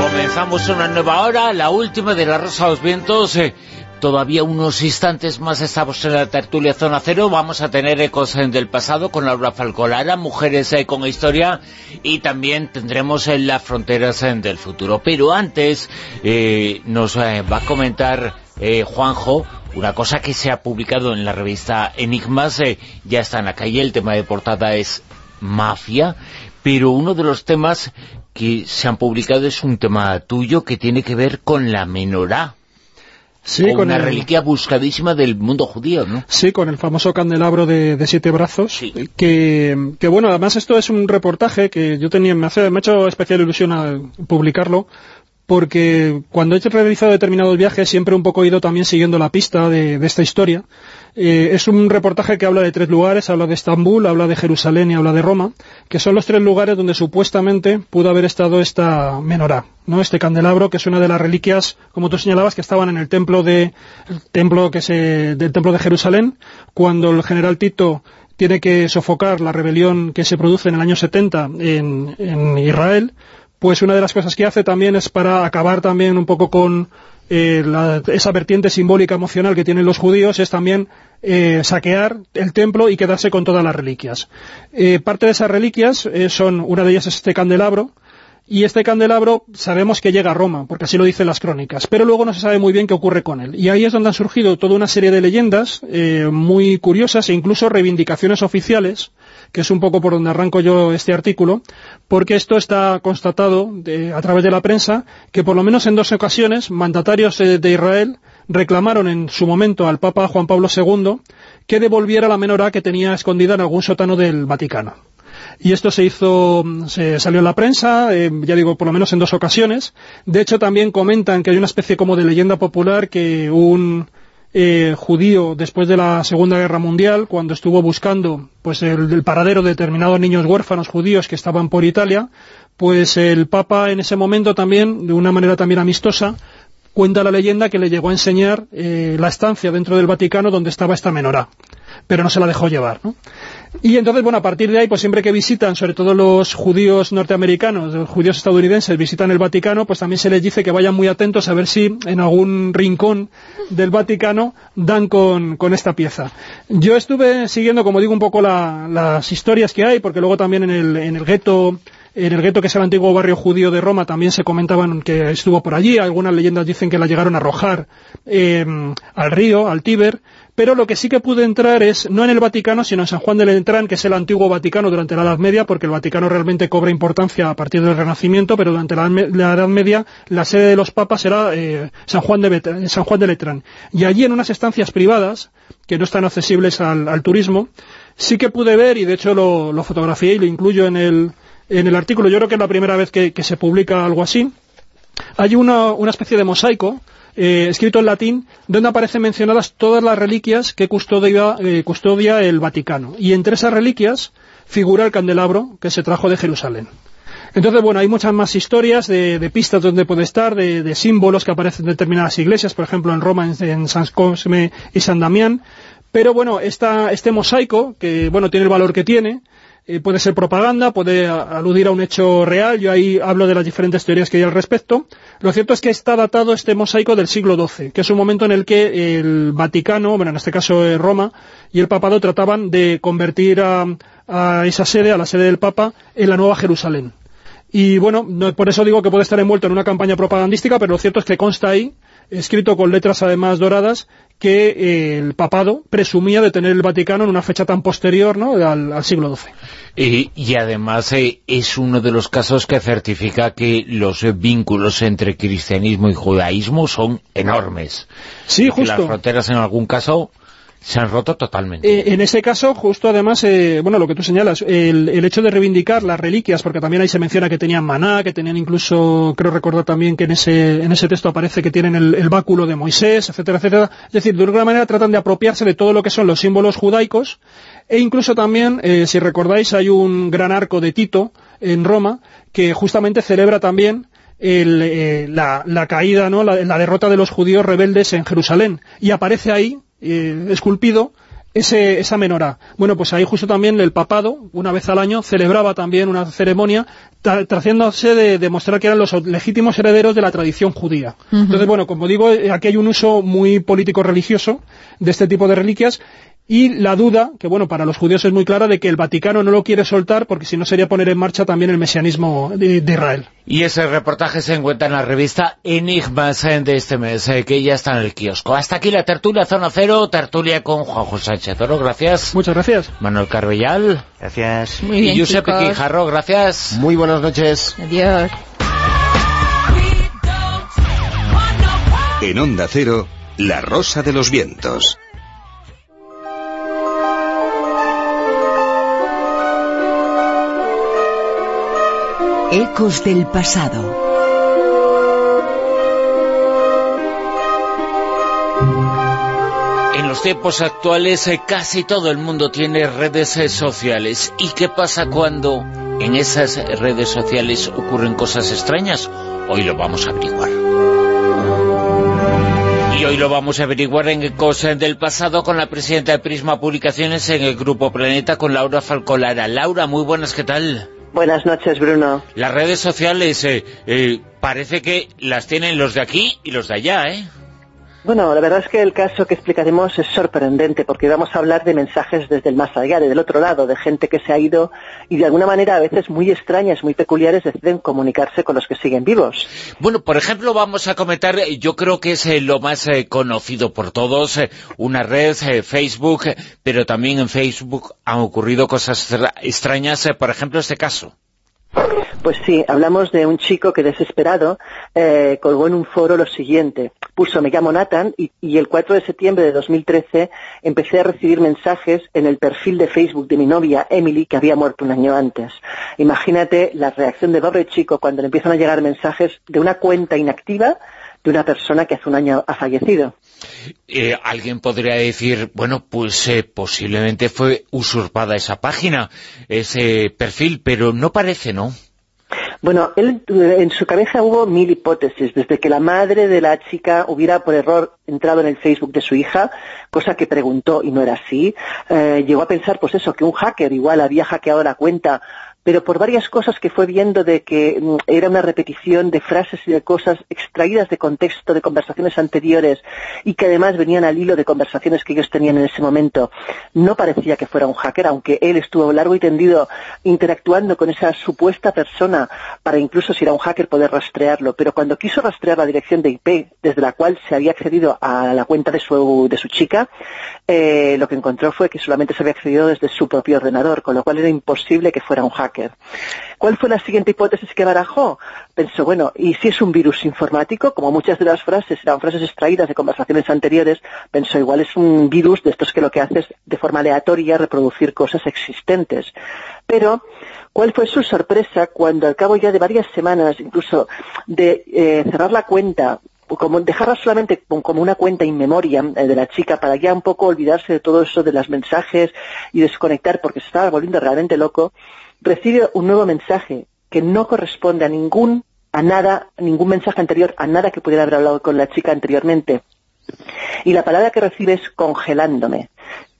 Comenzamos una nueva hora, la última de La Rosa de los Vientos. eh, todavía unos instantes más estamos en la tertulia Zona Cero. Vamos a tener ecos eh, del pasado con Laura Falcolara, Mujeres eh, con Historia, y también tendremos en las fronteras eh, del futuro. Pero antes eh, nos eh, va a comentar eh, Juanjo una cosa que se ha publicado en la revista Enigmas. eh, ya está en la calle, el tema de portada es mafia, pero uno de los temas que se han publicado es un tema tuyo que tiene que ver con la menorá, sí, con una el- reliquia buscadísima del mundo judío, ¿no? Sí, con el famoso candelabro de, de siete brazos, Sí. que, que bueno, además esto es un reportaje que yo tenía, me, hace, me ha hecho especial ilusión al publicarlo, porque cuando he realizado determinados viajes siempre un poco he ido también siguiendo la pista de, de esta historia. Eh, es un reportaje que habla de tres lugares, habla de Estambul, habla de Jerusalén y habla de Roma, que son los tres lugares donde supuestamente pudo haber estado esta menorá, ¿no? Este candelabro, que es una de las reliquias, como tú señalabas, que estaban en el templo de, el templo que se, del templo de Jerusalén, cuando el general Tito tiene que sofocar la rebelión que se produce en el año 70 en, Israel, pues una de las cosas que hace también es para acabar también un poco con eh, esa vertiente simbólica emocional que tienen los judíos, es también eh, saquear el templo y quedarse con todas las reliquias. Eh, parte de esas reliquias son, una de ellas es este candelabro, y este candelabro sabemos que llega a Roma, porque así lo dicen las crónicas, pero luego no se sabe muy bien qué ocurre con él. Y ahí es donde han surgido toda una serie de leyendas muy curiosas e incluso reivindicaciones oficiales, que es un poco por donde arranco yo este artículo, porque esto está constatado a través de la prensa, que por lo menos en dos ocasiones mandatarios de Israel reclamaron en su momento al Papa Juan Pablo II que devolviera la menorá que tenía escondida en algún sótano del Vaticano y esto se hizo, se salió en la prensa, eh, ya digo, por lo menos en dos ocasiones. De hecho, también comentan que hay una especie como de leyenda popular que un eh, judío, después de la Segunda Guerra Mundial, cuando estuvo buscando pues el, paradero de determinados niños huérfanos judíos que estaban por Italia, pues el Papa en ese momento también, de una manera también amistosa, cuenta la leyenda que le llegó a enseñar eh, la estancia dentro del Vaticano donde estaba esta menorá, pero no se la dejó llevar, ¿no? Y entonces, bueno, a partir de ahí, pues siempre que visitan, sobre todo los judíos norteamericanos, los judíos estadounidenses, visitan el Vaticano, pues también se les dice que vayan muy atentos a ver si en algún rincón del Vaticano dan con, esta pieza. Yo estuve siguiendo, como digo, un poco las historias que hay, porque luego también en el, en el gueto en el gueto que es el antiguo barrio judío de Roma también se comentaban que estuvo por allí, algunas leyendas dicen que la llegaron a arrojar eh, al río, al Tíber, pero lo que sí que pude entrar es, no en el Vaticano, sino en San Juan de Letrán, que es el antiguo Vaticano durante la Edad Media, porque el Vaticano realmente cobra importancia a partir del Renacimiento, pero durante la, Edad Media la sede de los papas era eh, San, Juan de San Juan de Letrán. Y allí en unas estancias privadas, que no están accesibles al, turismo, sí que pude ver, y de hecho lo, fotografié y lo incluyo en el, artículo, yo creo que es la primera vez que, se publica algo así, hay una, una especie de mosaico eh, escrito en latín, donde aparecen mencionadas todas las reliquias que custodia, eh, custodia el Vaticano. Y entre esas reliquias figura el candelabro que se trajo de Jerusalén. Entonces, bueno, hay muchas más historias de, pistas donde puede estar, de, símbolos que aparecen en determinadas iglesias, por ejemplo en Roma, en, San Cosme y San Damián, pero bueno, este mosaico, que bueno tiene el valor que tiene, eh, puede ser propaganda, puede aludir a un hecho real, yo ahí hablo de las diferentes teorías que hay al respecto. Lo cierto es que está datado este mosaico del siglo XII, que es un momento en el que el Vaticano, bueno, en este caso eh, Roma, y el Papado trataban de convertir a, esa sede, a la sede del Papa, en la Nueva Jerusalén. Y bueno, por eso digo que puede estar envuelto en una campaña propagandística, pero lo cierto es que consta ahí, escrito con letras además doradas, que eh, el papado presumía de tener el Vaticano en una fecha tan posterior ¿no? al, siglo XII. Y, además eh, es uno de los casos que certifica que los vínculos entre cristianismo y judaísmo son enormes. Sí, justo. las fronteras en algún caso se han roto totalmente. Eh, en ese caso, justo además, eh, bueno, lo que tú señalas, el, hecho de reivindicar las reliquias, porque también ahí se menciona que tenían maná, que tenían incluso, creo recordar también que en ese, en ese texto aparece que tienen el, báculo de Moisés, etcétera, etcétera. Es decir, de alguna manera tratan de apropiarse de todo lo que son los símbolos judaicos, e incluso también, eh, si recordáis, hay un gran arco de Tito en Roma, que justamente celebra también la, caída, ¿no? la, derrota de los judíos rebeldes en Jerusalén. Y aparece ahí eh, esculpido ese, esa menorá. Bueno, pues ahí justo también el papado, una vez al año, celebraba también una ceremonia tratando-se de demostrar que eran los legítimos herederos de la tradición judía. Entonces, bueno, como digo, eh, aquí hay un uso muy político-religioso de este tipo de reliquias y la duda, que bueno, para los judíos es muy clara, de que el Vaticano no lo quiere soltar porque si no sería poner en marcha también el mesianismo de, Israel. Y ese reportaje se encuentra en la revista Enigmas de este mes, eh, que ya está en el kiosco. Hasta aquí la tertulia Zona Cero, tertulia con Juan José Sánchez Oro, gracias. Muchas gracias. Manuel Carbellal. Gracias. Muy bien, Y Giuseppe Quijarro, gracias. Muy buenas noches. Adiós. En Onda Cero, La Rosa de los Vientos. Ecos del pasado. En los tiempos actuales eh, casi todo el mundo tiene redes eh, sociales. ¿Y qué pasa cuando en esas redes sociales ocurren cosas extrañas? Hoy lo vamos a averiguar. Y hoy lo vamos a averiguar en Ecos del Pasado con la presidenta de Prisma Publicaciones en el Grupo Planeta, con Laura Falcolara. Laura, muy buenas, ¿qué tal? Buenas noches, Bruno. Las redes sociales eh, eh, parece que las tienen los de aquí y los de allá, ¿eh? Bueno, la verdad es que el caso que explicaremos es sorprendente porque vamos a hablar de mensajes desde el más allá, desde el otro lado, de gente que se ha ido y de alguna manera a veces muy extrañas, muy peculiares deciden comunicarse con los que siguen vivos. Bueno, por ejemplo, vamos a comentar, yo creo que es eh, lo más eh, conocido por todos, eh, una red, Facebook, pero también en Facebook han ocurrido cosas extrañas, por ejemplo, este caso. Pues sí, hablamos de un chico que desesperado eh, colgó en un foro lo siguiente. Puso, me llamo Nathan y, el 4 de septiembre de 2013 empecé a recibir mensajes en el perfil de Facebook de mi novia Emily que había muerto un año antes. Imagínate la reacción de pobre chico cuando le empiezan a llegar mensajes de una cuenta inactiva de una persona que hace un año ha fallecido. Eh, alguien podría decir, bueno, pues eh, posiblemente fue usurpada esa página, ese perfil, pero no parece, ¿no? Bueno, él, en su cabeza hubo mil hipótesis, desde que la madre de la chica hubiera por error entrado en el Facebook de su hija, cosa que preguntó y no era así, eh, llegó a pensar, pues eso, que un hacker igual había hackeado la cuenta pero por varias cosas que fue viendo de que mm, era una repetición de frases y de cosas extraídas de contexto de conversaciones anteriores y que además venían al hilo de conversaciones que ellos tenían en ese momento, no parecía que fuera un hacker, aunque él estuvo largo y tendido interactuando con esa supuesta persona para incluso si era un hacker poder rastrearlo, pero cuando quiso rastrear la dirección de IP desde la cual se había accedido a la cuenta de su, de su chica, eh, lo que encontró fue que solamente se había accedido desde su propio ordenador, con lo cual era imposible que fuera un hacker. ¿Cuál fue la siguiente hipótesis que barajó? Pensó, bueno, ¿y si es un virus informático? Como muchas de las frases eran frases extraídas de conversaciones anteriores, pensó, igual es un virus de estos que lo que hace es de forma aleatoria reproducir cosas existentes. Pero, ¿cuál fue su sorpresa cuando al cabo ya de varias semanas, incluso de eh, cerrar la cuenta como dejarla solamente como una cuenta in memoria eh, de la chica para ya un poco olvidarse de todo eso de los mensajes y desconectar porque se estaba volviendo realmente loco, recibe un nuevo mensaje que no corresponde a ningún, a nada, ningún mensaje anterior, a nada que pudiera haber hablado con la chica anteriormente. Y la palabra que recibe es congelándome,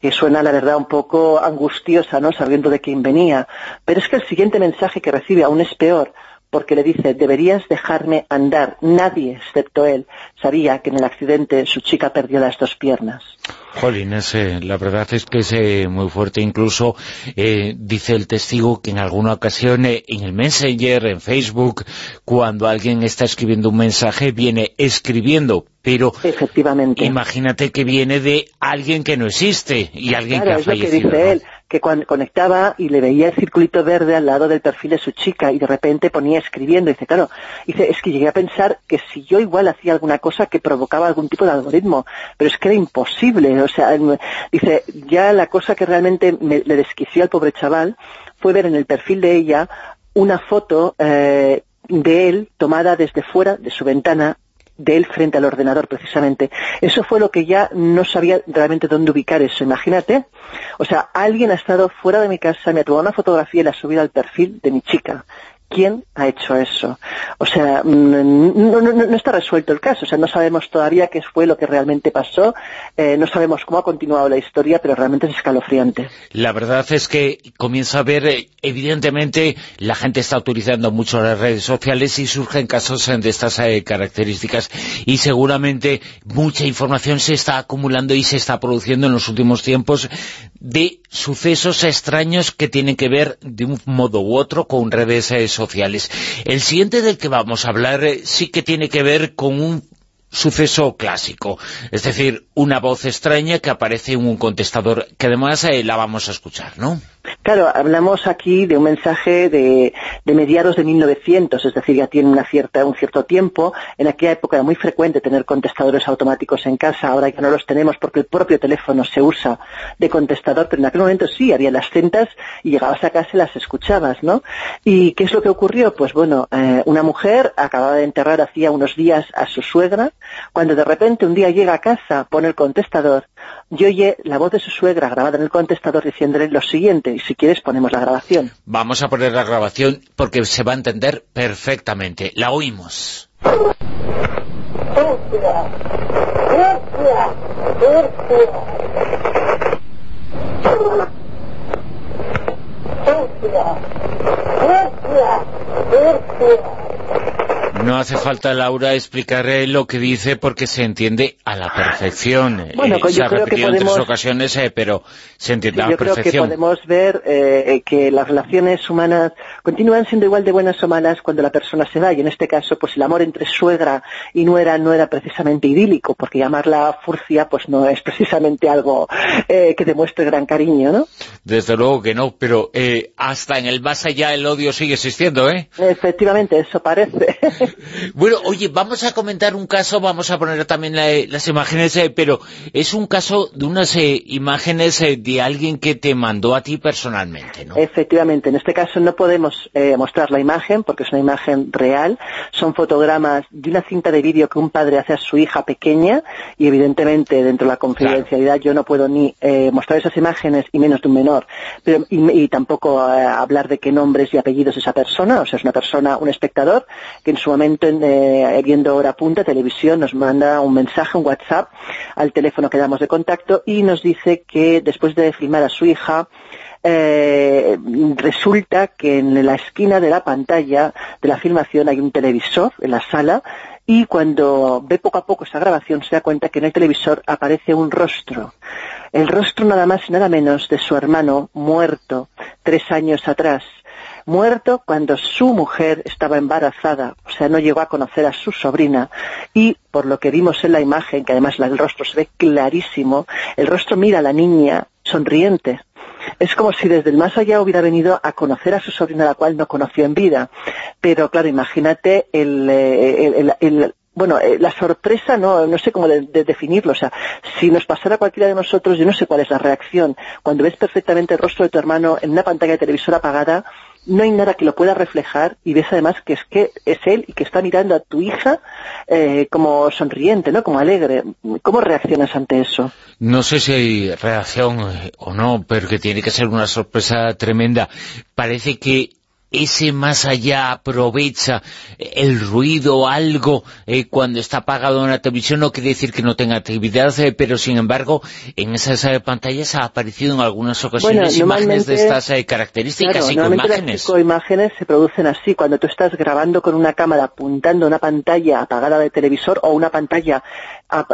que suena, la verdad, un poco angustiosa, ¿no?, sabiendo de quién venía. Pero es que el siguiente mensaje que recibe aún es peor, porque le dice, deberías dejarme andar. Nadie, excepto él, sabía que en el accidente su chica perdió las dos piernas. Jolín, la verdad es que es eh, muy fuerte. Incluso eh, dice el testigo que en alguna ocasión eh, en el Messenger, en Facebook, cuando alguien está escribiendo un mensaje, viene escribiendo, pero Efectivamente. imagínate que viene de alguien que no existe y alguien que ha fallecido. que dice él que cuando conectaba y le veía el circulito verde al lado del perfil de su chica y de repente ponía escribiendo, y dice, claro, dice, es que llegué a pensar que si yo igual hacía alguna cosa que provocaba algún tipo de algoritmo, pero es que era imposible, o sea, dice, ya la cosa que realmente le desquició al pobre chaval fue ver en el perfil de ella una foto eh, de él tomada desde fuera de su ventana de él frente al ordenador precisamente. Eso fue lo que ya no sabía realmente dónde ubicar eso, imagínate. O sea, alguien ha estado fuera de mi casa, me ha tomado una fotografía y la ha subido al perfil de mi chica. ¿Quién ha hecho eso? O sea, mm, no, está resuelto el caso, o sea, no sabemos todavía qué fue lo que realmente pasó, eh, no sabemos cómo ha continuado la historia, pero realmente es escalofriante. La verdad es que comienza a ver, eh, evidentemente, la gente está utilizando mucho las redes sociales y surgen casos de estas eh, características y seguramente mucha información se está acumulando y se está produciendo en los últimos tiempos de sucesos extraños que tienen que ver de un modo u otro con redes eh, sociales. El siguiente del que vamos a hablar eh, sí que tiene que ver con un suceso clásico, es decir, una voz extraña que aparece en un contestador, que además eh, la vamos a escuchar, ¿no? Claro, hablamos aquí de un mensaje de, mediados de 1900, es decir, ya tiene una cierta, un cierto tiempo. En aquella época era muy frecuente tener contestadores automáticos en casa, ahora ya no los tenemos porque el propio teléfono se usa de contestador, pero en aquel momento sí, había las cintas y llegabas a casa y las escuchabas, ¿no? ¿Y qué es lo que ocurrió? Pues bueno, eh, una mujer acababa de enterrar hacía unos días a su suegra, cuando de repente un día llega a casa, pone el contestador, y oye la voz de su suegra grabada en el contestador diciéndole lo siguiente, y si quieres ponemos la grabación. Vamos a poner la grabación porque se va a entender perfectamente. La oímos. No hace falta, Laura, explicaré lo que dice porque se entiende a la perfección. Bueno, Eh, pues se yo ha repetido en tres ocasiones, eh, pero se entiende a Yo la creo que perfección. podemos ver eh, eh, que las relaciones humanas continúan siendo igual de buenas o malas cuando la persona se va, y en este caso, pues el amor entre suegra y nuera no era precisamente idílico, porque llamarla furcia, pues no es precisamente algo eh, que demuestre gran cariño, ¿no? Desde luego que no, pero eh, hasta en el más allá el odio sigue existiendo, ¿eh? Efectivamente, eso parece. Bueno, oye, vamos a comentar un caso, vamos a poner también la- las imágenes, eh, pero es un caso de unas eh, imágenes eh, de alguien que te mandó a ti personalmente, ¿no? Efectivamente, en este caso no podemos eh, mostrar la imagen porque es una imagen real, son fotogramas de una cinta de vídeo que un padre hace a su hija pequeña y evidentemente dentro de la confidencialidad yo no puedo ni eh, mostrar esas imágenes y menos de un menor, pero, y, y tampoco hablar de qué nombres y apellidos esa persona, o sea, es una persona, un espectador que en su momento en, eh, viendo hora punta, televisión, nos manda un mensaje, un WhatsApp al teléfono que damos de contacto y nos dice que después de filmar a su hija eh, resulta que en la esquina de la pantalla de la filmación hay un televisor en la sala y cuando ve poco a poco esa grabación se da cuenta que en el televisor aparece un rostro. El rostro nada más y nada menos de su hermano muerto tres años atrás. Muerto cuando su mujer estaba embarazada, o sea, no llegó a conocer a su sobrina y por lo que vimos en la imagen, que además el rostro se ve clarísimo, el rostro mira a la niña sonriente, es como si desde el más allá hubiera venido a conocer a su sobrina, la cual no conoció en vida. Pero claro, imagínate el, eh, el- el- el- bueno, eh, la sorpresa no, no sé cómo de- de definirlo. O sea, si nos pasara cualquiera de nosotros, yo no sé cuál es la reacción. Cuando ves perfectamente el rostro de tu hermano en una pantalla de televisor apagada, no hay nada que lo pueda reflejar y ves además que es que es él y que está mirando a tu hija eh, como sonriente, ¿no? Como alegre. ¿Cómo reaccionas ante eso? No sé si hay reacción o no, pero que tiene que ser una sorpresa tremenda. Parece que ese más allá aprovecha el ruido, algo, eh, cuando está apagado en la televisión, no quiere decir que no tenga actividad, eh, pero sin embargo, en esas eh, pantallas ha aparecido en algunas ocasiones Bueno, imágenes de estas eh, características, Claro, normalmente las psicoimágenes se producen así, cuando tú estás grabando con una cámara apuntando a una pantalla apagada de televisor o una pantalla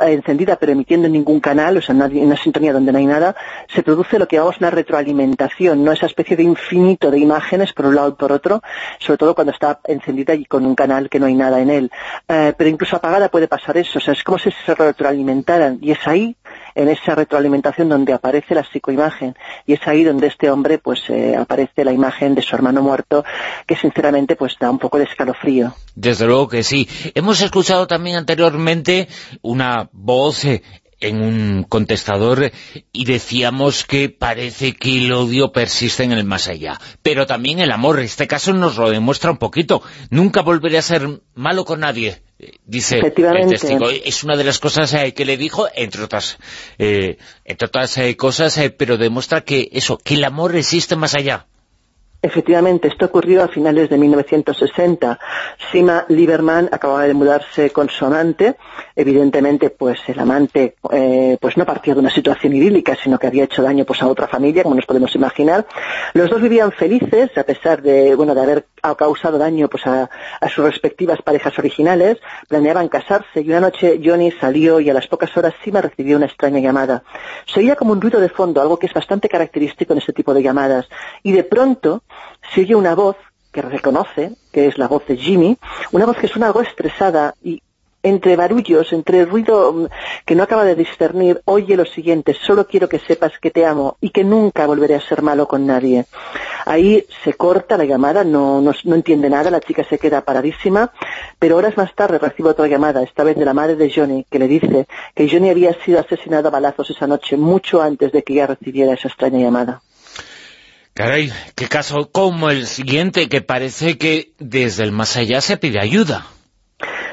encendida pero emitiendo en ningún canal, o sea, en una sintonía donde no hay nada, se produce lo que llamamos una retroalimentación, no esa especie de infinito de imágenes por un lado y por otro, sobre todo cuando está encendida y con un canal que no hay nada en él. Eh, pero incluso apagada puede pasar eso, o sea, es como si se retroalimentaran y es ahí en esa retroalimentación donde aparece la psicoimagen y es ahí donde este hombre pues eh, aparece la imagen de su hermano muerto que sinceramente pues da un poco de escalofrío. Desde luego que sí. Hemos escuchado también anteriormente una voz eh, en un contestador y decíamos que parece que el odio persiste en el más allá. Pero también el amor, este caso nos lo demuestra un poquito. Nunca volveré a ser malo con nadie, dice el testigo. Es una de las cosas eh, que le dijo, entre otras, eh, entre otras eh, cosas, eh, pero demuestra que eso, que el amor existe más allá. Efectivamente, esto ocurrió a finales de 1960. Sima Lieberman acababa de mudarse con su amante. Evidentemente, pues el amante eh, pues no partió de una situación idílica, sino que había hecho daño pues a otra familia, como nos podemos imaginar. Los dos vivían felices, a pesar de bueno de haber causado daño pues a, a sus respectivas parejas originales. Planeaban casarse y una noche Johnny salió y a las pocas horas Sima recibió una extraña llamada. Se oía como un ruido de fondo, algo que es bastante característico en este tipo de llamadas. Y de pronto se oye una voz que reconoce, que es la voz de Jimmy, una voz que suena algo estresada y entre barullos, entre ruido mm, que no acaba de discernir, oye lo siguiente, solo quiero que sepas que te amo y que nunca volveré a ser malo con nadie. Ahí se corta la llamada, no, no, no entiende nada, la chica se queda paradísima, pero horas más tarde recibe otra llamada, esta vez de la madre de Johnny, que le dice que Johnny había sido asesinado a balazos esa noche, mucho antes de que ella recibiera esa extraña llamada. Caray, qué caso como el siguiente, que parece que desde el más allá se pide ayuda.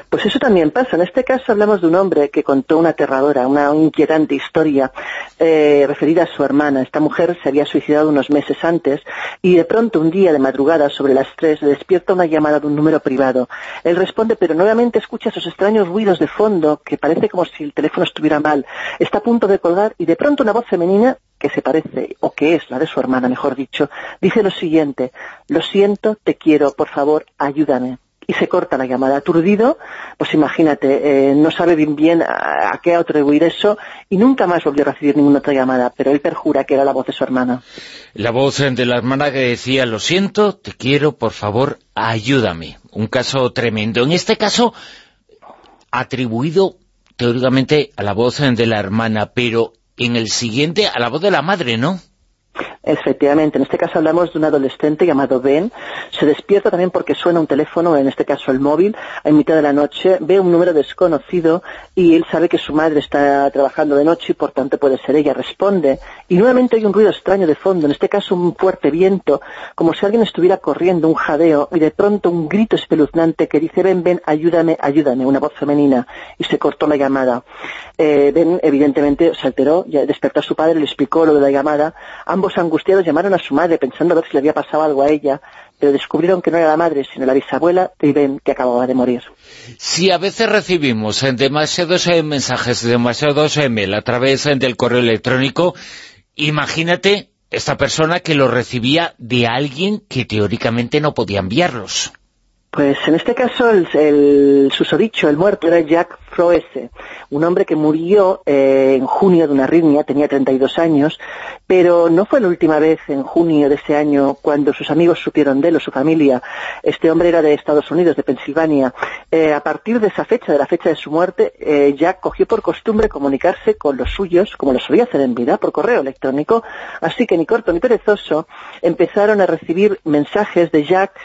Pues eso también pasa. En este caso hablamos de un hombre que contó una aterradora, una inquietante historia eh, referida a su hermana. Esta mujer se había suicidado unos meses antes y de pronto un día de madrugada sobre las tres despierta una llamada de un número privado. Él responde pero nuevamente escucha esos extraños ruidos de fondo que parece como si el teléfono estuviera mal. Está a punto de colgar y de pronto una voz femenina que se parece, o que es la de su hermana, mejor dicho, dice lo siguiente, lo siento, te quiero, por favor, ayúdame y se corta la llamada. Aturdido, pues imagínate, eh, no sabe bien bien a, qué atribuir eso y nunca más volvió a recibir ninguna otra llamada, pero él perjura que era la voz de su hermana. La voz de la hermana que decía, lo siento, te quiero, por favor, ayúdame. Un caso tremendo. En este caso, atribuido teóricamente a la voz de la hermana, pero en el siguiente a la voz de la madre, ¿no? Efectivamente, en este caso hablamos de un adolescente llamado Ben. Se despierta también porque suena un teléfono, en este caso el móvil, a mitad de la noche, ve un número desconocido y él sabe que su madre está trabajando de noche y por tanto puede ser ella. Responde y nuevamente hay un ruido extraño de fondo, en este caso un fuerte viento, como si alguien estuviera corriendo, un jadeo y de pronto un grito espeluznante que dice Ben, Ben, ayúdame, ayúdame, una voz femenina y se cortó la llamada. Eh, ben evidentemente se alteró, ya despertó a su padre, le explicó lo de la llamada, ambos angustiados llamaron a su madre pensando a ver si le había pasado algo a ella, pero descubrieron que no era la madre, sino la bisabuela de Ben, que acababa de morir. Si a veces recibimos demasiados eh, mensajes, demasiados email a través eh, del correo electrónico, imagínate esta persona que lo recibía de alguien que teóricamente no podía enviarlos. Pues en este caso el, el susodicho, el muerto, era Jack Un hombre que murió eh, en junio de una arritmia, tenía 32 años, pero no fue la última vez en junio de ese año cuando sus amigos supieron de él o su familia. Este hombre era de Estados Unidos, de Pensilvania. Eh, a partir de esa fecha, de la fecha de su muerte, eh, Jack cogió por costumbre comunicarse con los suyos, como lo solía hacer en vida, por correo electrónico, así que ni corto ni perezoso empezaron a recibir mensajes de Jack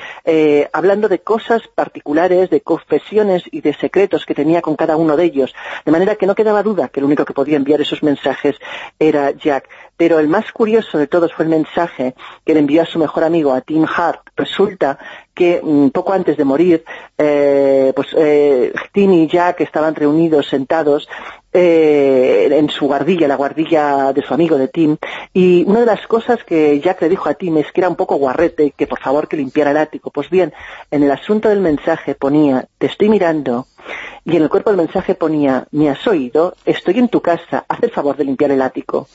hablando de cosas particulares, de confesiones y de secretos que tenía con cada uno de ellos. De manera que no quedaba duda que el único que podía enviar esos mensajes era Jack. Pero el más curioso de todos fue el mensaje que le envió a su mejor amigo, a Tim Hart. Resulta que mm, poco antes de morir, eh, pues eh, Tim y Jack estaban reunidos, sentados, eh, en su guardilla, la guardilla de su amigo de Tim, y una de las cosas que Jack le dijo a Tim es que era un poco guarrete, que por favor que limpiara el ático. Pues bien, en el asunto del mensaje ponía, te estoy mirando, y en el cuerpo del mensaje ponía, me has oído, estoy en tu casa, haz el favor de limpiar el ático.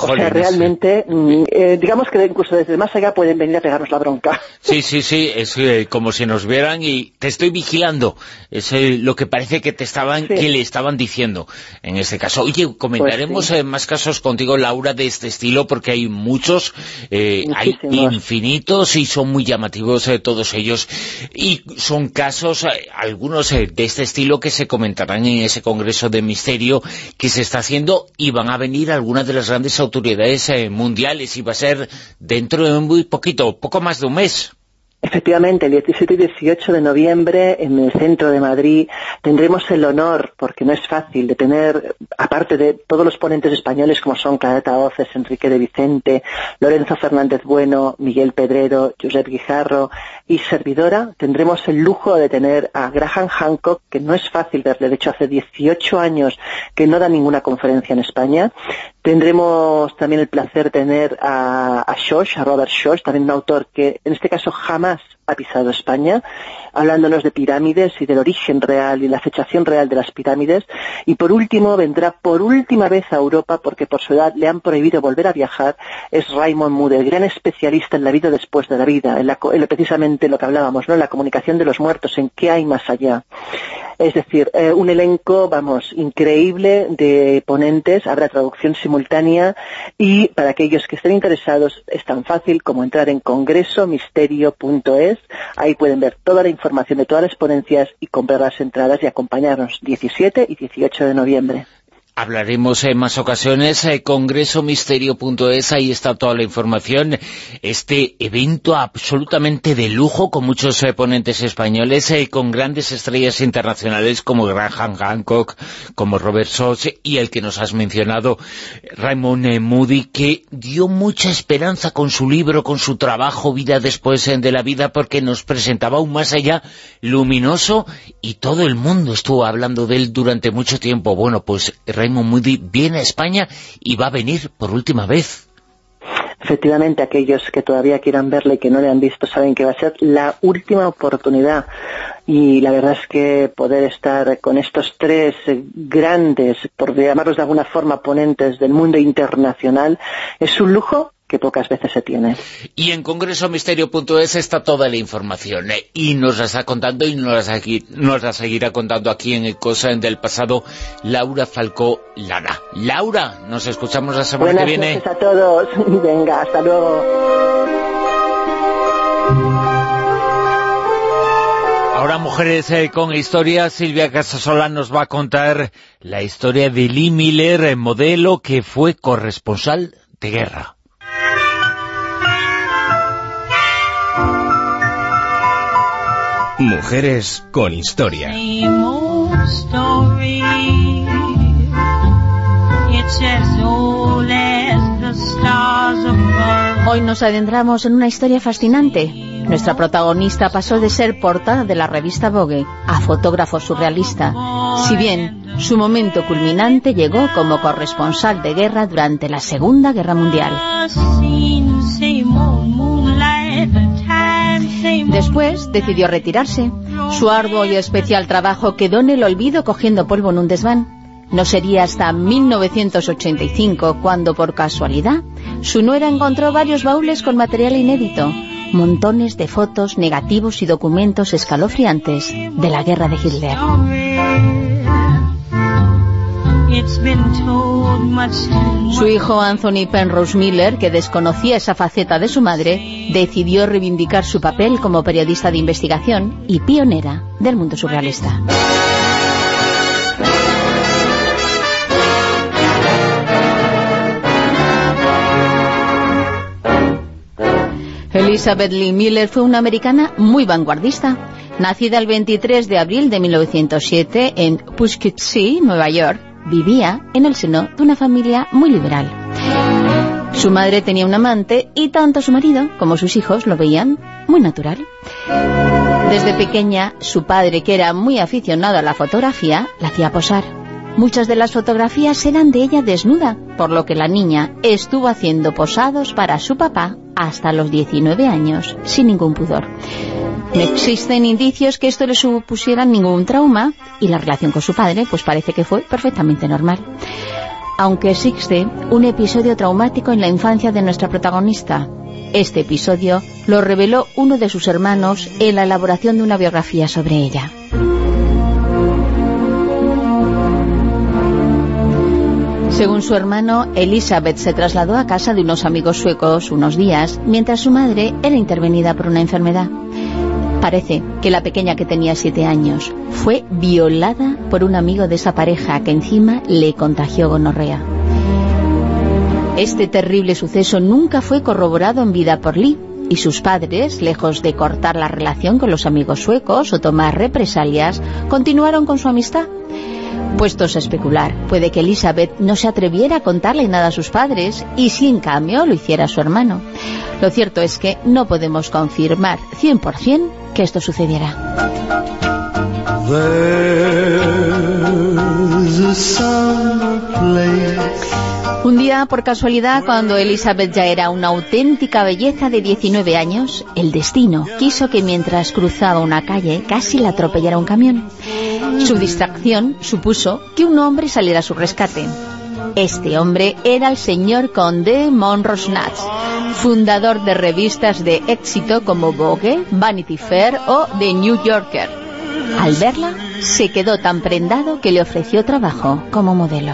o sea, realmente, mm, eh, digamos que incluso desde más allá pueden venir a pegarnos la bronca. Sí, sí, sí, es eh, como si nos vieran y te estoy vigilando. Es eh, lo que parece que te estaban, que le estaban diciendo en este caso. Oye, comentaremos pues más casos contigo, Laura, de este estilo, porque hay muchos, hay infinitos y son muy llamativos todos ellos. Y son casos, algunos de este estilo que se comentarán en ese Congreso de Misterio que se está haciendo y van a venir algunas de las grandes autoridades eh, mundiales y va a ser dentro de muy poquito, poco más de un mes. Efectivamente, el 17 y 18 de noviembre en el centro de Madrid tendremos el honor, porque no es fácil, de tener, aparte de todos los ponentes españoles como son Clareta Oces, Enrique de Vicente, Lorenzo Fernández Bueno, Miguel Pedrero, Josep Guijarro y servidora, tendremos el lujo de tener a Graham Hancock, que no es fácil verle, de hecho hace 18 años que no da ninguna conferencia en España, Tendremos también el placer de tener a, a a Robert Schoch, también un autor que en este caso jamás ha pisado España, hablándonos de pirámides y del origen real y la fechación real de las pirámides. Y por último, vendrá por última vez a Europa, porque por su edad le han prohibido volver a viajar, es Raymond Moody, el gran especialista en la vida después de la vida, en, la, precisamente lo que hablábamos, ¿no? en la comunicación de los muertos, en qué hay más allá. Es decir, eh, un elenco, vamos, increíble de ponentes, habrá traducción simultánea y para aquellos que estén interesados es tan fácil como entrar en congresomisterio.es, ahí pueden ver toda la información de todas las ponencias y comprar las entradas y acompañarnos 17 y 18 de noviembre hablaremos en más ocasiones, eh, congresomisterio.es, ahí está toda la información, este evento absolutamente de lujo, con muchos eh, ponentes españoles, eh, con grandes estrellas internacionales como Graham Hancock, como Robert Soch, y el que nos has mencionado, Raymond Moody, que dio mucha esperanza con su libro, con su trabajo, Vida después de la vida, porque nos presentaba un más allá luminoso, y todo el mundo estuvo hablando de él durante mucho tiempo. Bueno, pues Raymond Moody viene a España y va a venir por última vez. Efectivamente, aquellos que todavía quieran verle y que no le han visto saben que va a ser la última oportunidad. Y la verdad es que poder estar con estos tres grandes, por llamarlos de alguna forma, ponentes del mundo internacional, es un lujo que pocas veces se tiene. Y en congresomisterio.es está toda la información ¿eh? y nos la está contando y nos la, nos la seguirá contando aquí en Cosa del Pasado Laura Falcó Lara. Laura, nos escuchamos la semana que viene. Buenas noches a todos. Venga, hasta luego. Ahora Mujeres eh, con Historia, Silvia Casasola nos va a contar la historia de Lee Miller, modelo que fue corresponsal de guerra. Mujeres con historia. Hoy nos adentramos en una historia fascinante. Nuestra protagonista pasó de ser portada de la revista Vogue a fotógrafo surrealista, si bien su momento culminante llegó como corresponsal de guerra durante la Segunda Guerra Mundial. Después decidió retirarse. Su arduo y especial trabajo quedó en el olvido cogiendo polvo en un desván. No sería hasta 1985 cuando, por casualidad, su nuera encontró varios baúles con material inédito, montones de fotos, negativos y documentos escalofriantes de la guerra de Hitler. Su hijo Anthony Penrose Miller, que desconocía esa faceta de su madre, decidió reivindicar su papel como periodista de investigación y pionera del mundo surrealista. Elizabeth Lee Miller fue una americana muy vanguardista. Nacida el 23 de abril de 1907 en Poughkeepsie, Nueva York, vivía en el seno de una familia muy liberal. Su madre tenía un amante y tanto su marido como sus hijos lo veían muy natural. Desde pequeña, su padre, que era muy aficionado a la fotografía, la hacía posar. Muchas de las fotografías eran de ella desnuda, por lo que la niña estuvo haciendo posados para su papá hasta los 19 años, sin ningún pudor. No existen indicios que esto le supusiera ningún trauma y la relación con su padre pues parece que fue perfectamente normal. Aunque existe un episodio traumático en la infancia de nuestra protagonista. Este episodio lo reveló uno de sus hermanos en la elaboración de una biografía sobre ella. Según su hermano, Elizabeth se trasladó a casa de unos amigos suecos unos días, mientras su madre era intervenida por una enfermedad. Parece que la pequeña que tenía siete años fue violada por un amigo de esa pareja que encima le contagió gonorrea. Este terrible suceso nunca fue corroborado en vida por Lee, y sus padres, lejos de cortar la relación con los amigos suecos o tomar represalias, continuaron con su amistad Puestos a especular, puede que Elizabeth no se atreviera a contarle nada a sus padres y si en cambio lo hiciera su hermano. Lo cierto es que no podemos confirmar 100% que esto sucediera. Un día, por casualidad, cuando Elizabeth ya era una auténtica belleza de 19 años, el destino quiso que mientras cruzaba una calle casi la atropellara un camión. Su distracción supuso que un hombre saliera a su rescate. Este hombre era el señor Conde Monrosnatz, fundador de revistas de éxito como Vogue, Vanity Fair o The New Yorker. Al verla, se quedó tan prendado que le ofreció trabajo como modelo.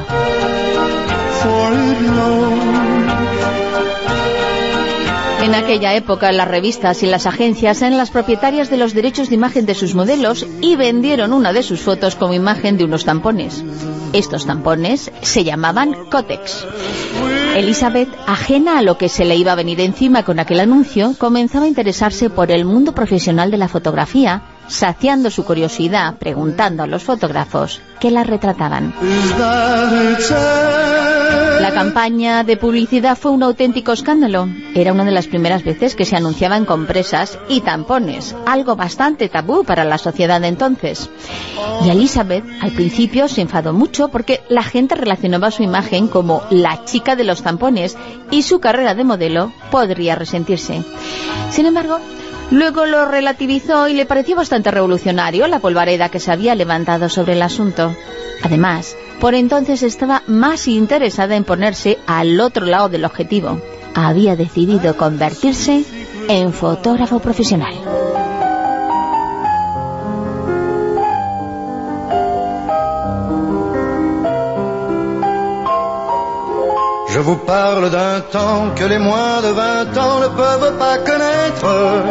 En aquella época las revistas y las agencias eran las propietarias de los derechos de imagen de sus modelos y vendieron una de sus fotos como imagen de unos tampones. Estos tampones se llamaban Cotex. Elizabeth, ajena a lo que se le iba a venir encima con aquel anuncio, comenzaba a interesarse por el mundo profesional de la fotografía, saciando su curiosidad preguntando a los fotógrafos que la retrataban. La campaña de publicidad fue un auténtico escándalo. Era una de las primeras veces que se anunciaban compresas y tampones, algo bastante tabú para la sociedad de entonces. Y Elizabeth al principio se enfadó mucho porque la gente relacionaba su imagen como la chica de los tampones y su carrera de modelo podría resentirse. Sin embargo, Luego lo relativizó y le pareció bastante revolucionario la polvareda que se había levantado sobre el asunto. Además, por entonces estaba más interesada en ponerse al otro lado del objetivo. Había decidido convertirse en fotógrafo profesional.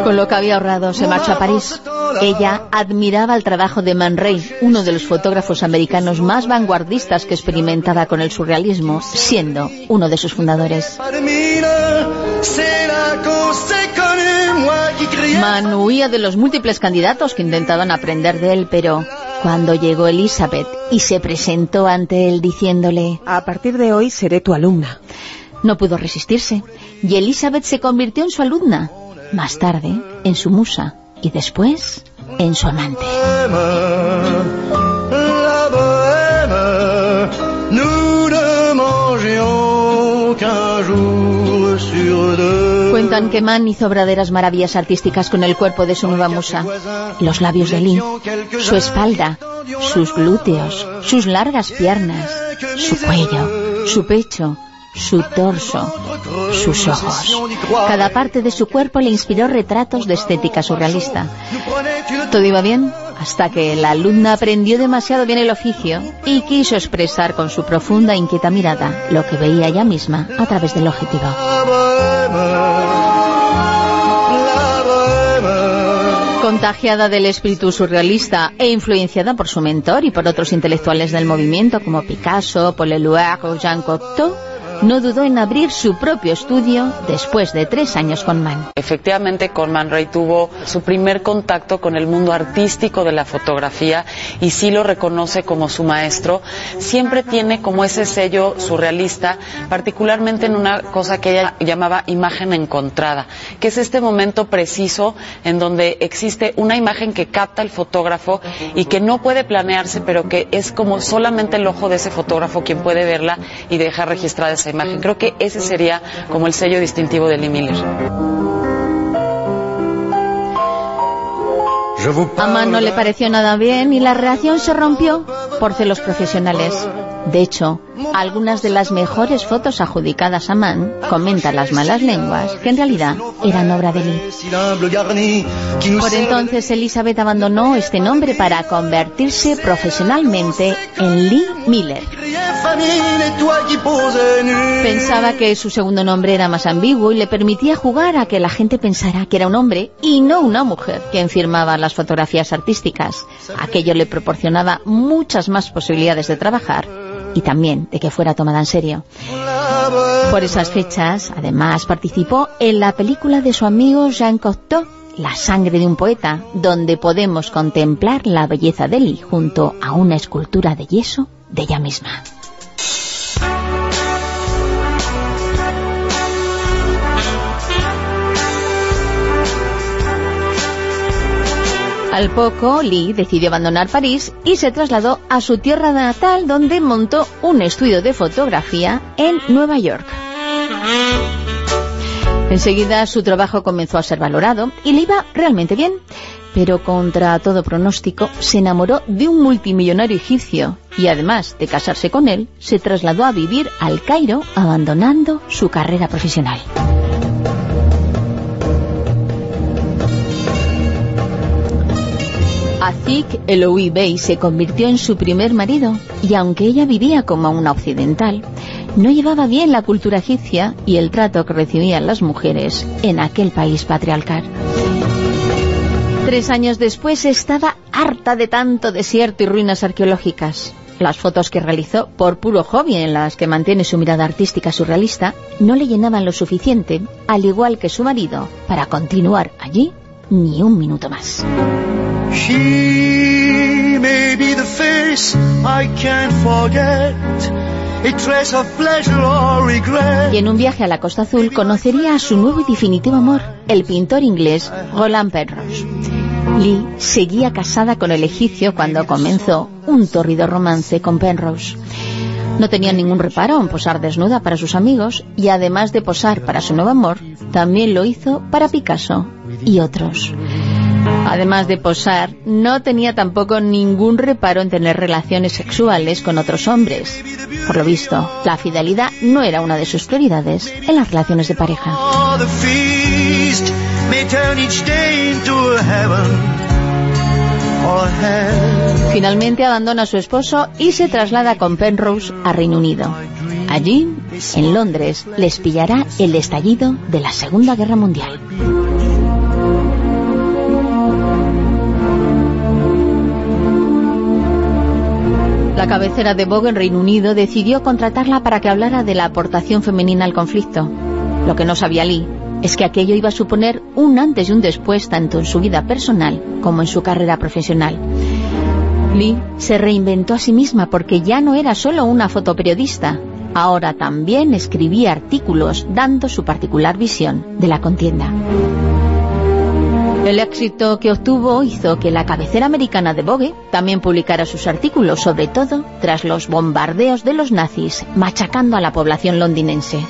Con lo que había ahorrado se marchó a París. Ella admiraba el trabajo de Man Ray, uno de los fotógrafos americanos más vanguardistas que experimentaba con el surrealismo, siendo uno de sus fundadores. Man huía de los múltiples candidatos que intentaban aprender de él, pero cuando llegó Elizabeth y se presentó ante él diciéndole A partir de hoy seré tu alumna. No pudo resistirse y Elizabeth se convirtió en su alumna, más tarde en su musa y después en su amante. Cuentan que Mann hizo verdaderas maravillas artísticas con el cuerpo de su nueva musa. Los labios de Lee, su espalda, sus glúteos, sus largas piernas, su cuello, su pecho, su torso, sus ojos. Cada parte de su cuerpo le inspiró retratos de estética surrealista. Todo iba bien hasta que la alumna aprendió demasiado bien el oficio y quiso expresar con su profunda e inquieta mirada lo que veía ella misma a través del objetivo. Contagiada del espíritu surrealista e influenciada por su mentor y por otros intelectuales del movimiento como Picasso, Paul Eluard o Jean Cocteau, no dudó en abrir su propio estudio después de tres años con Man. Efectivamente, con Man Ray tuvo su primer contacto con el mundo artístico de la fotografía y sí lo reconoce como su maestro. Siempre tiene como ese sello surrealista, particularmente en una cosa que ella llamaba imagen encontrada, que es este momento preciso en donde existe una imagen que capta el fotógrafo y que no puede planearse, pero que es como solamente el ojo de ese fotógrafo quien puede verla y dejar registrada esa imagen. Creo que ese sería como el sello distintivo de Lee Miller. A Man no le pareció nada bien y la reacción se rompió por celos profesionales. De hecho, algunas de las mejores fotos adjudicadas a Mann comentan las malas lenguas que en realidad eran obra de Lee. Por entonces Elizabeth abandonó este nombre para convertirse profesionalmente en Lee Miller. Pensaba que su segundo nombre era más ambiguo y le permitía jugar a que la gente pensara que era un hombre y no una mujer quien firmaba las fotografías artísticas. Aquello le proporcionaba muchas más posibilidades de trabajar y también de que fuera tomada en serio. Por esas fechas, además, participó en la película de su amigo Jean Cocteau, La sangre de un poeta, donde podemos contemplar la belleza de Lee junto a una escultura de yeso de ella misma. Al poco, Lee decidió abandonar París y se trasladó a su tierra natal donde montó un estudio de fotografía en Nueva York. Enseguida su trabajo comenzó a ser valorado y le iba realmente bien, pero contra todo pronóstico se enamoró de un multimillonario egipcio y además de casarse con él, se trasladó a vivir al Cairo abandonando su carrera profesional. Azik Eloui Bey se convirtió en su primer marido y aunque ella vivía como una occidental, no llevaba bien la cultura egipcia y el trato que recibían las mujeres en aquel país patriarcal. Tres años después estaba harta de tanto desierto y ruinas arqueológicas. las fotos que realizó por puro hobby en las que mantiene su mirada artística surrealista, no le llenaban lo suficiente, al igual que su marido, para continuar allí ni un minuto más. Y en un viaje a la Costa Azul conocería a su nuevo y definitivo amor, el pintor inglés Roland Penrose. Lee seguía casada con el egipcio cuando comenzó un torrido romance con Penrose. No tenía ningún reparo en posar desnuda para sus amigos y además de posar para su nuevo amor, también lo hizo para Picasso y otros. Además de posar, no tenía tampoco ningún reparo en tener relaciones sexuales con otros hombres. Por lo visto, la fidelidad no era una de sus prioridades en las relaciones de pareja. Finalmente abandona a su esposo y se traslada con Penrose a Reino Unido. Allí, en Londres, les pillará el estallido de la Segunda Guerra Mundial. La cabecera de Vogue en Reino Unido decidió contratarla para que hablara de la aportación femenina al conflicto. Lo que no sabía Lee es que aquello iba a suponer un antes y un después tanto en su vida personal como en su carrera profesional. Lee se reinventó a sí misma porque ya no era solo una fotoperiodista, ahora también escribía artículos dando su particular visión de la contienda. El éxito que obtuvo hizo que la cabecera americana de Vogue también publicara sus artículos, sobre todo tras los bombardeos de los nazis machacando a la población londinense.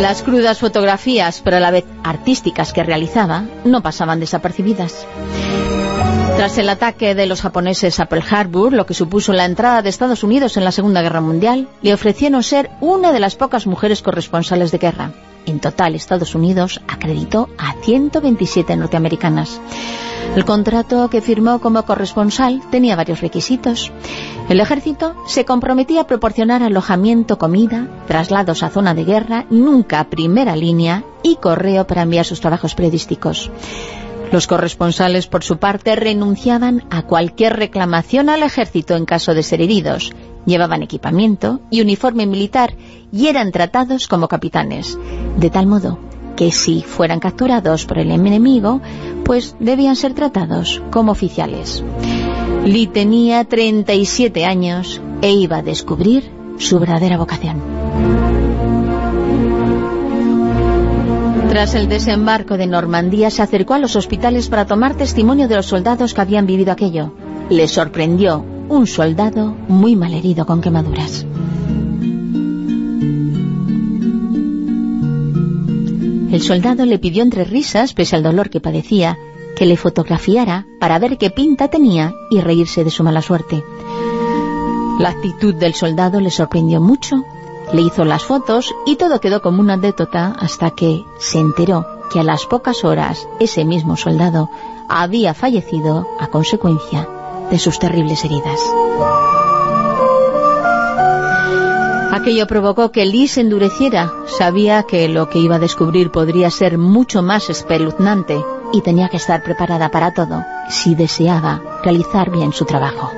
Las crudas fotografías, pero a la vez artísticas que realizaba, no pasaban desapercibidas. Tras el ataque de los japoneses a Pearl Harbor, lo que supuso la entrada de Estados Unidos en la Segunda Guerra Mundial, le ofrecieron ser una de las pocas mujeres corresponsales de guerra. En total, Estados Unidos acreditó a 127 norteamericanas. El contrato que firmó como corresponsal tenía varios requisitos. El ejército se comprometía a proporcionar alojamiento, comida, traslados a zona de guerra, nunca a primera línea y correo para enviar sus trabajos periodísticos. Los corresponsales, por su parte, renunciaban a cualquier reclamación al ejército en caso de ser heridos. Llevaban equipamiento y uniforme militar y eran tratados como capitanes, de tal modo que si fueran capturados por el enemigo, pues debían ser tratados como oficiales. Lee tenía 37 años e iba a descubrir su verdadera vocación. Tras el desembarco de Normandía se acercó a los hospitales para tomar testimonio de los soldados que habían vivido aquello. Le sorprendió un soldado muy malherido con quemaduras. El soldado le pidió entre risas, pese al dolor que padecía, que le fotografiara para ver qué pinta tenía y reírse de su mala suerte. La actitud del soldado le sorprendió mucho, le hizo las fotos y todo quedó como una anécdota hasta que se enteró que a las pocas horas ese mismo soldado había fallecido a consecuencia de sus terribles heridas. Aquello provocó que Lee se endureciera. Sabía que lo que iba a descubrir podría ser mucho más espeluznante y tenía que estar preparada para todo si deseaba realizar bien su trabajo.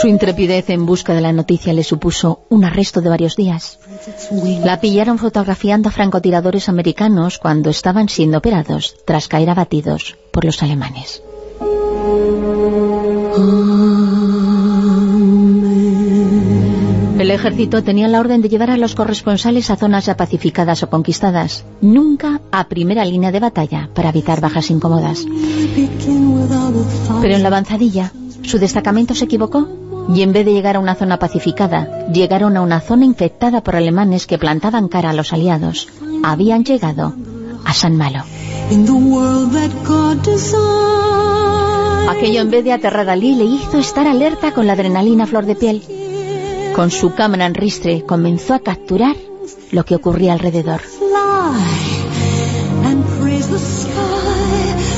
Su intrepidez en busca de la noticia le supuso un arresto de varios días. La pillaron fotografiando a francotiradores americanos cuando estaban siendo operados, tras caer abatidos por los alemanes. El ejército tenía la orden de llevar a los corresponsales a zonas ya pacificadas o conquistadas, nunca a primera línea de batalla para evitar bajas incómodas. Pero en la avanzadilla, su destacamento se equivocó y en vez de llegar a una zona pacificada, llegaron a una zona infectada por alemanes que plantaban cara a los aliados. Habían llegado a San Malo. Aquello en vez de aterrar a Lee le hizo estar alerta con la adrenalina flor de piel. Con su cámara en ristre comenzó a capturar lo que ocurría alrededor.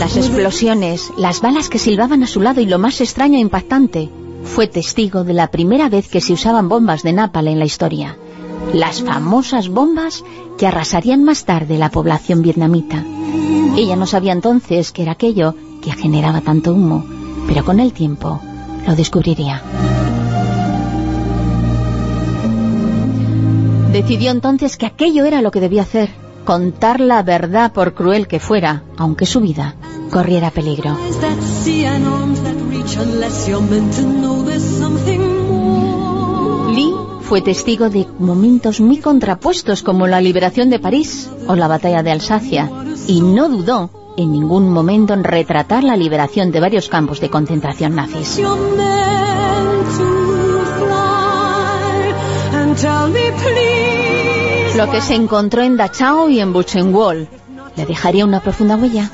Las explosiones, las balas que silbaban a su lado y lo más extraño e impactante, fue testigo de la primera vez que se usaban bombas de napalm en la historia. las famosas bombas que arrasarían más tarde la población vietnamita. Ella no sabía entonces que era aquello que generaba tanto humo, pero con el tiempo lo descubriría. Decidió entonces que aquello era lo que debía hacer, contar la verdad por cruel que fuera, aunque su vida corriera peligro. Lee fue testigo de momentos muy contrapuestos como la liberación de París o la batalla de Alsacia y no dudó en ningún momento en retratar la liberación de varios campos de concentración nazis. Lo que se encontró en Dachau y en Buchenwald le dejaría una profunda huella.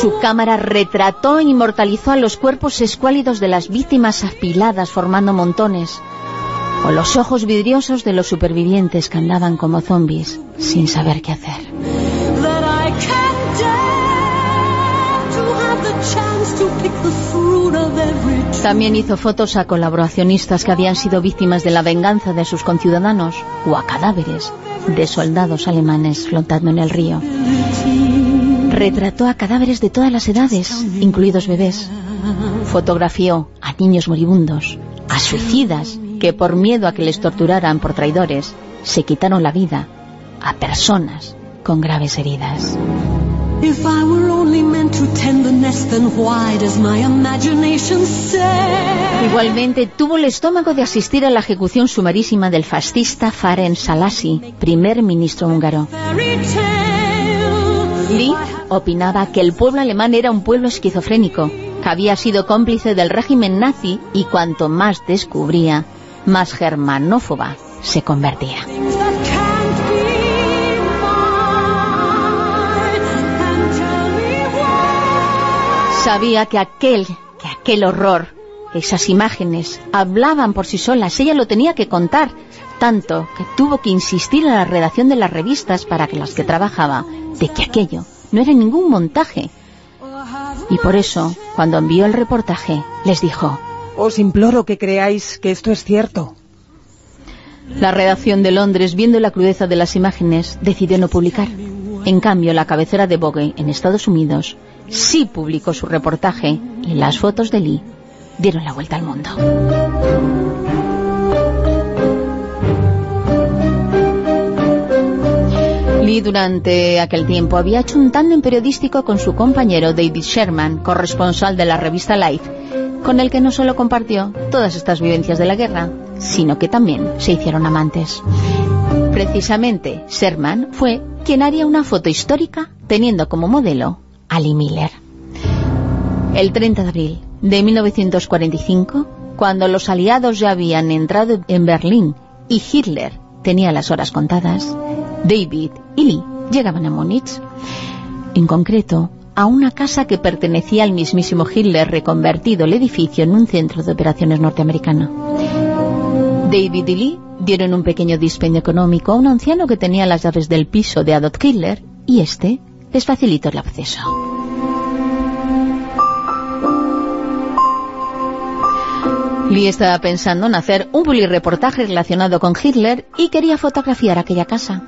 Su cámara retrató e inmortalizó a los cuerpos escuálidos de las víctimas apiladas formando montones, o los ojos vidriosos de los supervivientes que andaban como zombies sin saber qué hacer. También hizo fotos a colaboracionistas que habían sido víctimas de la venganza de sus conciudadanos o a cadáveres de soldados alemanes flotando en el río. Retrató a cadáveres de todas las edades, incluidos bebés. Fotografió a niños moribundos, a suicidas que por miedo a que les torturaran por traidores se quitaron la vida, a personas con graves heridas. Igualmente tuvo el estómago de asistir a la ejecución sumarísima del fascista Ferenc Salasi, primer ministro húngaro. Lee opinaba que el pueblo alemán era un pueblo esquizofrénico, que había sido cómplice del régimen nazi y cuanto más descubría, más germanófoba se convertía. Sabía que aquel, que aquel horror, esas imágenes, hablaban por sí solas. Ella lo tenía que contar, tanto que tuvo que insistir en la redacción de las revistas para que las que trabajaba, de que aquello no era ningún montaje. Y por eso, cuando envió el reportaje, les dijo... Os imploro que creáis que esto es cierto. La redacción de Londres, viendo la crudeza de las imágenes, decidió no publicar. En cambio, la cabecera de Vogue en Estados Unidos sí publicó su reportaje y las fotos de Lee dieron la vuelta al mundo. Lee durante aquel tiempo había hecho un tándem periodístico con su compañero David Sherman, corresponsal de la revista Life, con el que no solo compartió todas estas vivencias de la guerra, sino que también se hicieron amantes. Precisamente, Sherman fue quien haría una foto histórica teniendo como modelo a Lee Miller. El 30 de abril de 1945, cuando los aliados ya habían entrado en Berlín y Hitler tenía las horas contadas, David y Lee llegaban a Múnich. En concreto, a una casa que pertenecía al mismísimo Hitler reconvertido el edificio en un centro de operaciones norteamericano. David y Lee dieron un pequeño dispendio económico a un anciano que tenía las llaves del piso de Adolf Hitler y este les facilitó el acceso. Lee estaba pensando en hacer un reportaje relacionado con Hitler y quería fotografiar aquella casa.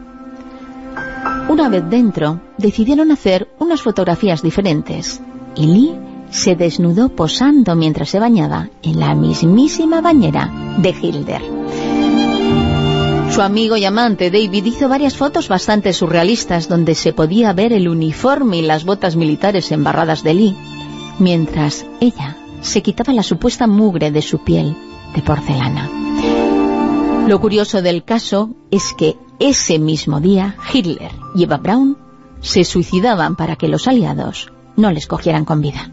Una vez dentro, decidieron hacer unas fotografías diferentes y Lee se desnudó posando mientras se bañaba en la mismísima bañera de Hitler. Su amigo y amante David hizo varias fotos bastante surrealistas donde se podía ver el uniforme y las botas militares embarradas de Lee, mientras ella se quitaba la supuesta mugre de su piel de porcelana. Lo curioso del caso es que ese mismo día Hitler y Eva Braun se suicidaban para que los aliados no les cogieran con vida.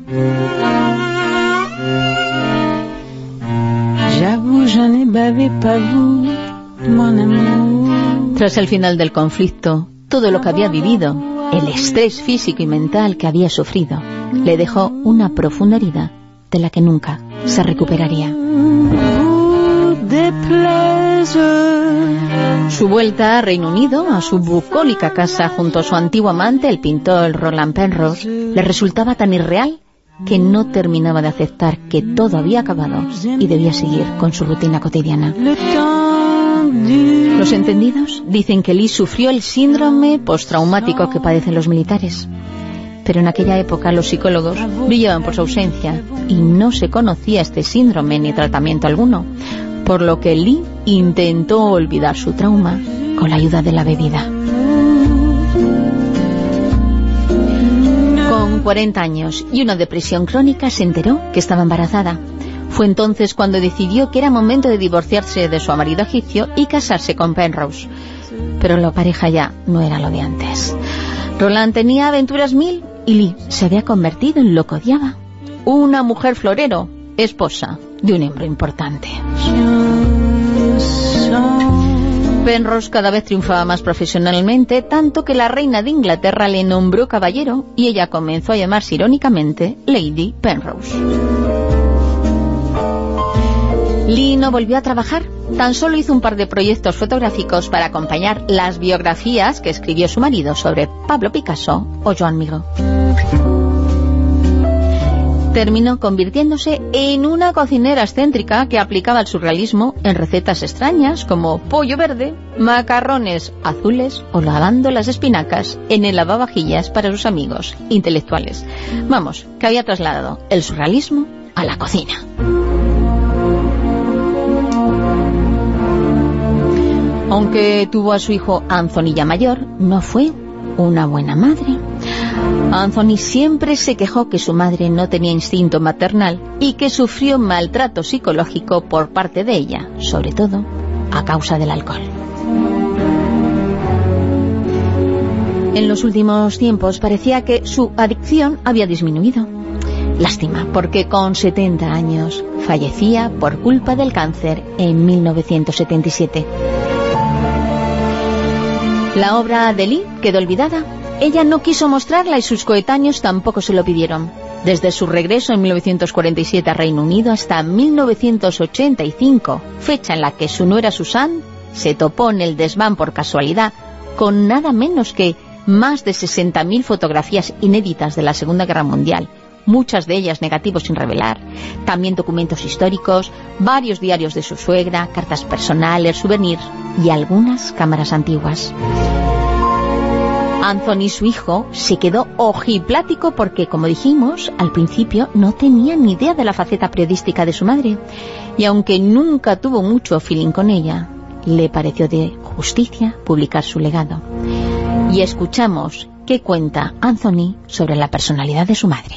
Tras el final del conflicto, todo lo que había vivido, el estrés físico y mental que había sufrido, le dejó una profunda herida de la que nunca se recuperaría. Su vuelta a Reino Unido, a su bucólica casa junto a su antiguo amante, el pintor Roland Penrose, le resultaba tan irreal que no terminaba de aceptar que todo había acabado y debía seguir con su rutina cotidiana. Los entendidos dicen que Lee sufrió el síndrome postraumático que padecen los militares. Pero en aquella época los psicólogos brillaban por su ausencia y no se conocía este síndrome ni tratamiento alguno, por lo que Lee intentó olvidar su trauma con la ayuda de la bebida. Con 40 años y una depresión crónica se enteró que estaba embarazada. Fue entonces cuando decidió que era momento de divorciarse de su marido egipcio y casarse con Penrose. Pero la pareja ya no era lo de antes. Roland tenía aventuras mil y Lee se había convertido en lo que odiaba. Una mujer florero, esposa de un hombre importante. Penrose cada vez triunfaba más profesionalmente, tanto que la reina de Inglaterra le nombró caballero y ella comenzó a llamarse irónicamente Lady Penrose. Lee no volvió a trabajar, tan solo hizo un par de proyectos fotográficos para acompañar las biografías que escribió su marido sobre Pablo Picasso o Joan Miró. Terminó convirtiéndose en una cocinera excéntrica que aplicaba el surrealismo en recetas extrañas como pollo verde, macarrones azules o lavando las espinacas en el lavavajillas para sus amigos intelectuales. Vamos, que había trasladado el surrealismo a la cocina. Aunque tuvo a su hijo Anthony ya mayor, no fue una buena madre. Anthony siempre se quejó que su madre no tenía instinto maternal y que sufrió maltrato psicológico por parte de ella, sobre todo a causa del alcohol. En los últimos tiempos parecía que su adicción había disminuido. Lástima, porque con 70 años fallecía por culpa del cáncer en 1977. La obra de Lee quedó olvidada. Ella no quiso mostrarla y sus coetáneos tampoco se lo pidieron. Desde su regreso en 1947 a Reino Unido hasta 1985, fecha en la que su nuera Susan se topó en el desván por casualidad con nada menos que más de 60.000 fotografías inéditas de la Segunda Guerra Mundial, muchas de ellas negativos sin revelar, también documentos históricos, varios diarios de su suegra, cartas personales, souvenirs y algunas cámaras antiguas. Anthony, su hijo, se quedó ojiplático porque, como dijimos, al principio no tenía ni idea de la faceta periodística de su madre. Y aunque nunca tuvo mucho feeling con ella, le pareció de justicia publicar su legado. Y escuchamos qué cuenta Anthony sobre la personalidad de su madre.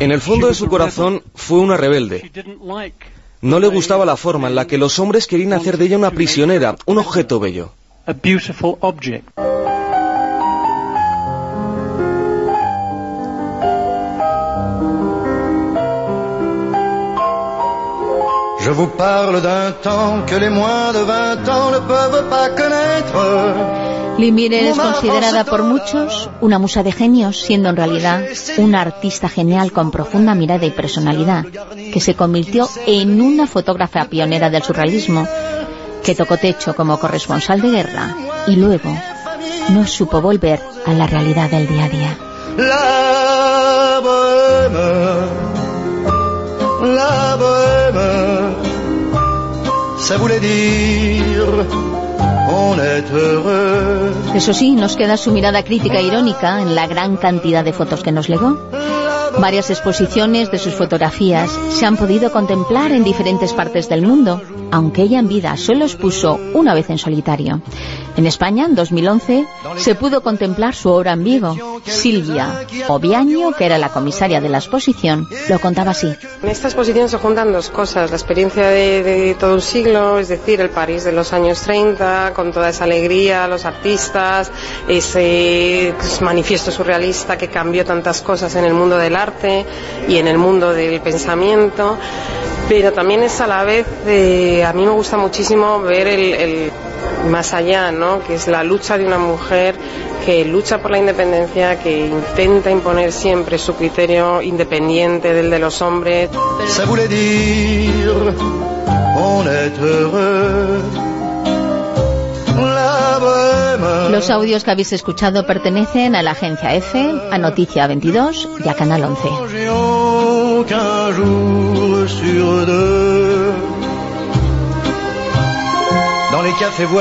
En el fondo de su corazón fue una rebelde. No le gustaba la forma en la que los hombres querían hacer de ella una prisionera, un objeto bello. Je vous parle d'un temps que les moins de 20 ans ne peuvent pas connaître. Limire es considerada por muchos una musa de genios, siendo en realidad una artista genial con profunda mirada y personalidad, que se convirtió en una fotógrafa pionera del surrealismo, que tocó techo como corresponsal de guerra y luego no supo volver a la realidad del día a día. La bohème, la bohème, ça eso sí, nos queda su mirada crítica e irónica en la gran cantidad de fotos que nos legó. Varias exposiciones de sus fotografías se han podido contemplar en diferentes partes del mundo, aunque ella en vida solo expuso una vez en solitario. En España, en 2011, se pudo contemplar su obra en vivo. Silvia Obiaño, que era la comisaria de la exposición, lo contaba así. En esta exposición se juntan dos cosas, la experiencia de, todo un siglo, es decir, el París de los años 30, con toda esa alegría, los artistas, ese manifiesto surrealista que cambió tantas cosas en el mundo del arte y en el mundo del pensamiento, pero también es a la vez, eh, a mí me gusta muchísimo ver el más allá, ¿no? Que es la lucha de una mujer que lucha por la independencia, que intenta imponer siempre su criterio independiente del de los hombres. Los audios que habéis escuchado pertenecen a la agencia F, a Noticia 22 y a Canal 11.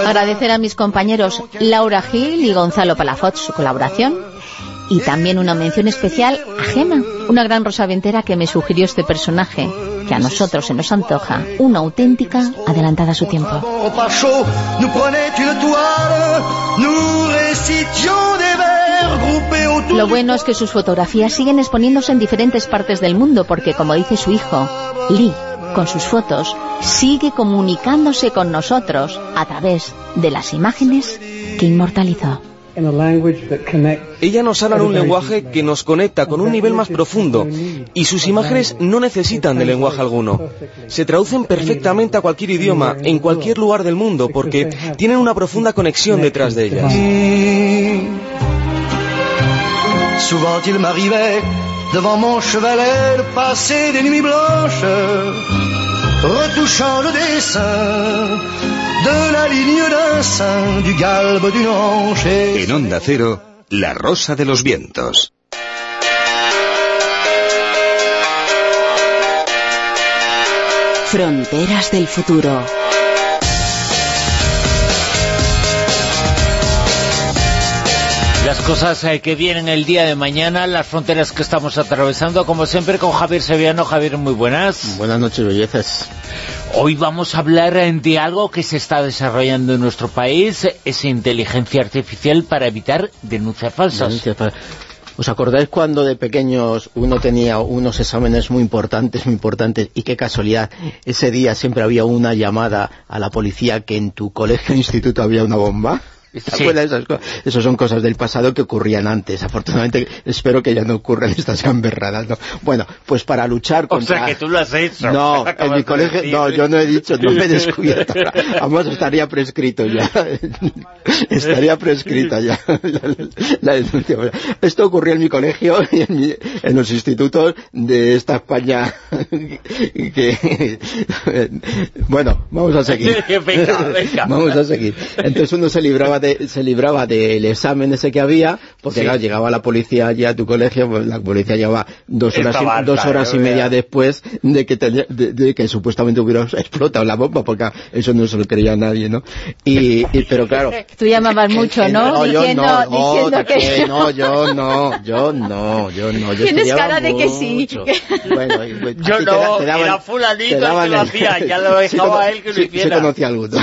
Agradecer a mis compañeros Laura Gil y Gonzalo Palafot su colaboración y también una mención especial a Gema, una gran rosaventera que me sugirió este personaje, que a nosotros se nos antoja una auténtica adelantada a su tiempo. Lo bueno es que sus fotografías siguen exponiéndose en diferentes partes del mundo porque, como dice su hijo, Lee, con sus fotos, sigue comunicándose con nosotros a través de las imágenes que inmortalizó. Ella nos habla en un lenguaje que nos conecta con un nivel más profundo y sus imágenes no necesitan de lenguaje alguno. Se traducen perfectamente a cualquier idioma, en cualquier lugar del mundo, porque tienen una profunda conexión detrás de ellas. Devant mon chevalet de passer des nuits blanches, retouchant le dessin de la ligne d'un sein, du galbe d'une hanche. et- En Onda Cero, La Rosa de los Vientos. Fronteras del futuro. Las cosas eh, que vienen el día de mañana, las fronteras que estamos atravesando, como siempre con Javier Sevillano. Javier, muy buenas. Buenas noches, bellezas. Hoy vamos a hablar eh, de algo que se está desarrollando en nuestro país, es inteligencia artificial para evitar denuncias falsas. ¿Os acordáis cuando de pequeños uno tenía unos exámenes muy importantes, muy importantes, y qué casualidad, ese día siempre había una llamada a la policía que en tu colegio o instituto había una bomba? ¿Te Sí. esas cosas? Eso son cosas del pasado que ocurrían antes. Afortunadamente, espero que ya no ocurran estas gamberradas. ¿no? Bueno, pues para luchar O contra... sea, que tú lo has hecho. No, en mi colegio, no, yo no he dicho, no me he descubierto. Vamos, estaría prescrito ya. estaría prescrita ya la. Esto ocurrió en mi colegio y en, mi- en los institutos de esta España que... Bueno, vamos a seguir. Venga, venga. Vamos a seguir. Entonces uno se libraba se libraba del examen ese que había, porque Sí. claro, llegaba la policía allí a tu colegio, pues la policía llevaba dos horas, Estaba y, dos horas y media después de que, tenía- de, de que supuestamente hubiera explotado la bomba, porque eso no se lo creía nadie, ¿no? Y, y- pero claro... Tú llamabas mucho, ¿no? yo diciendo no, no, diciendo ¿de que... no, yo no, yo no, yo no. Yo Tienes cara de que sí. mucho. Bueno, y- pues, Yo no, daban- era fulanito el que daban lo hacía, ya lo dejaba él que lo sí, hiciera. Sí conocía alguno.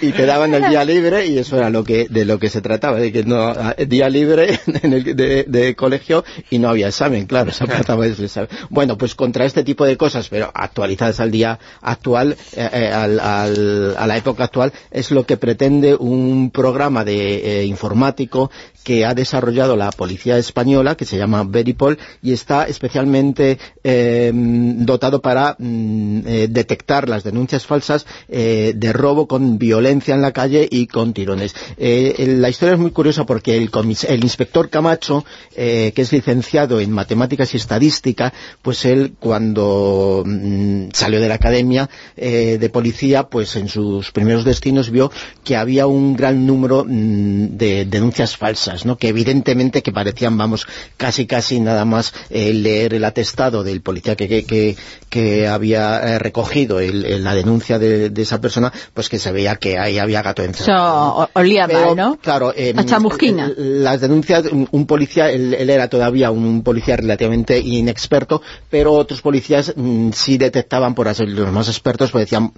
y te daban el día libre y eso era lo que de lo que se trataba, de que no día libre en el, de, de colegio y no había examen, claro, se examen. Bueno, pues contra este tipo de cosas, pero actualizadas al día actual, eh, eh, al- al- a la época actual, es lo que pretende un programa de eh, informático que ha desarrollado la policía española, que se llama Veripol, y está especialmente eh, dotado para mm, eh, detectar las denuncias falsas eh, de robo con violencia en la calle y con tirones. Eh, la historia es muy curiosa porque el, inspector Camacho, que es licenciado en matemáticas y estadística, pues él cuando mm, salió de la academia de policía, pues en sus primeros destinos vio que había un gran número mm, de denuncias falsas, ¿no? que evidentemente que parecían, vamos, casi casi nada más eh, leer el atestado del policía que, que, que, que había eh, recogido el- el- la denuncia de, de esa persona, pues que se veía que ahí había gato encerrado. Eso olía Pero, mal, ¿no? Claro, eh, chamusquina. las denuncias, un, policía, él, él era todavía un policía relativamente inexperto, pero otros policías mm, sí detectaban, por así los más expertos, pues decían,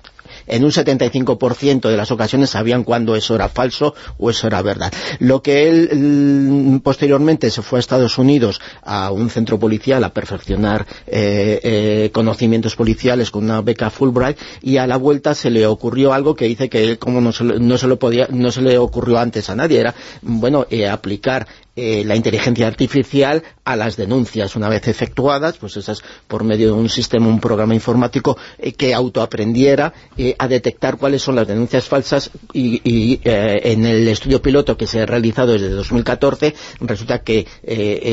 en un 75% de las ocasiones sabían cuándo eso era falso o eso era verdad. Lo que él mm, posteriormente se fue a Estados Unidos a un centro policial a perfeccionar eh, eh, conocimientos policiales con una beca Fulbright y a la vuelta se le ocurrió algo que dice que él como no se, no se podía no se le ocurrió antes a nadie era bueno eh, aplicar eh, la inteligencia artificial a las denuncias una vez efectuadas, pues esas por medio de un sistema, un programa informático eh, que autoaprendiera eh, a detectar cuáles son las denuncias falsas y, y, en el estudio piloto que se ha realizado desde 2014 resulta que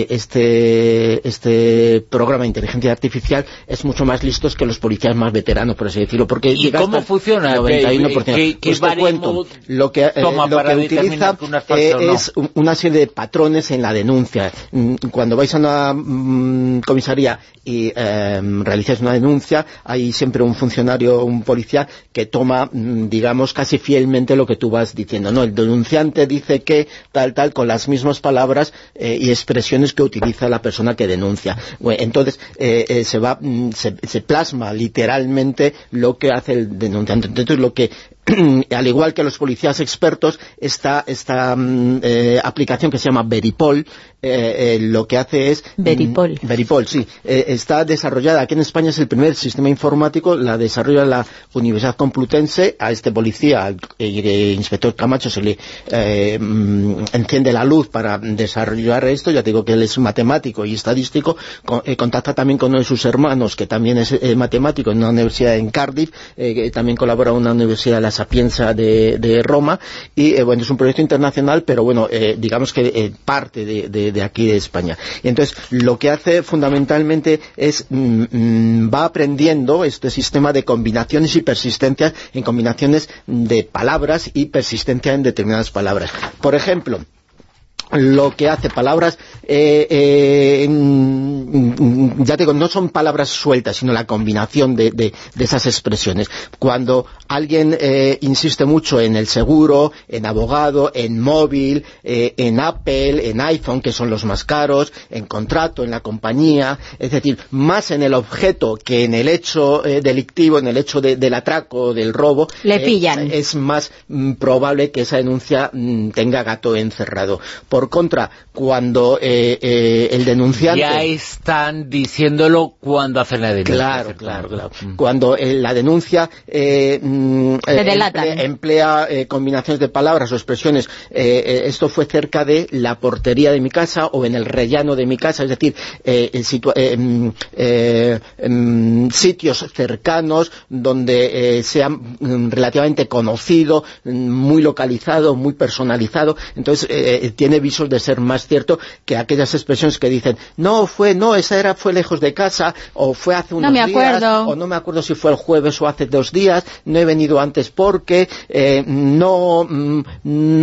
este, este programa de inteligencia artificial es mucho más listo que los policías más veteranos, por así decirlo, porque ¿Y cómo funciona? 91%. ¿Qué- qué Pues cuento, lo que, lo que utiliza que una es no? una serie de patrones en la denuncia. Mm, Cuando vais a una mm, comisaría y eh, realizáis una denuncia, hay siempre un funcionario, un policía, que toma, mm, digamos, casi fielmente lo que tú vas diciendo. No, el denunciante dice que tal, tal, con las mismas palabras eh, y expresiones que utiliza la persona que denuncia. Entonces, eh, eh, se va, mm, se, se plasma literalmente lo que hace el denunciante. Entonces, lo que al igual que los policías expertos, esta, esta mm, eh, aplicación que se llama Veripol, eh, eh, lo que hace es... Veripol. mm, Veripol, sí. Eh, está desarrollada, aquí en España es el primer sistema informático, la desarrolla la Universidad Complutense, a este policía, al inspector Camacho, se le eh, mm, enciende la luz para desarrollar esto, ya te digo que él es matemático y estadístico, con- contacta también con uno de sus hermanos, que también es matemático en una universidad en Cardiff, que también colabora en una universidad de la Sapienza de, de Roma, y bueno, es un proyecto internacional, pero bueno, digamos que parte de, de- de aquí de España. Y entonces, lo que hace fundamentalmente es, mm, mm, va aprendiendo este sistema de combinaciones y persistencias en combinaciones de palabras y persistencia en determinadas palabras. Por ejemplo, lo que hace palabras eh, eh, ya te digo, no son palabras sueltas sino la combinación de, de- de esas expresiones cuando alguien eh, insiste mucho en el seguro, en abogado en móvil, en Apple en iPhone que son los más caros en contrato, en la compañía es decir, más en el objeto que en el hecho delictivo en el hecho de- del atraco, del robo Le pillan. es más mm, probable que esa denuncia mm, tenga gato encerrado. Por contra, cuando eh, eh, el denunciante... Ya están diciéndolo cuando hacen la denuncia. Claro, claro, claro. Cuando eh, la denuncia eh, mm, eh, emplea, emplea, eh, combinaciones de palabras o expresiones, eh, eh, esto fue cerca de la portería de mi casa o en el rellano de mi casa, es decir, eh, en situa- eh, mm, eh, mm, sitios cercanos donde eh, sea mm, relativamente conocido, mm, muy localizado, muy personalizado, entonces tiene visos de ser más cierto que aquellas expresiones que dicen, no, fue, no, esa era, fue lejos de casa, o fue hace unos No me días, acuerdo. o no me acuerdo si fue el jueves o hace dos días, no he venido antes porque, eh, no, mm,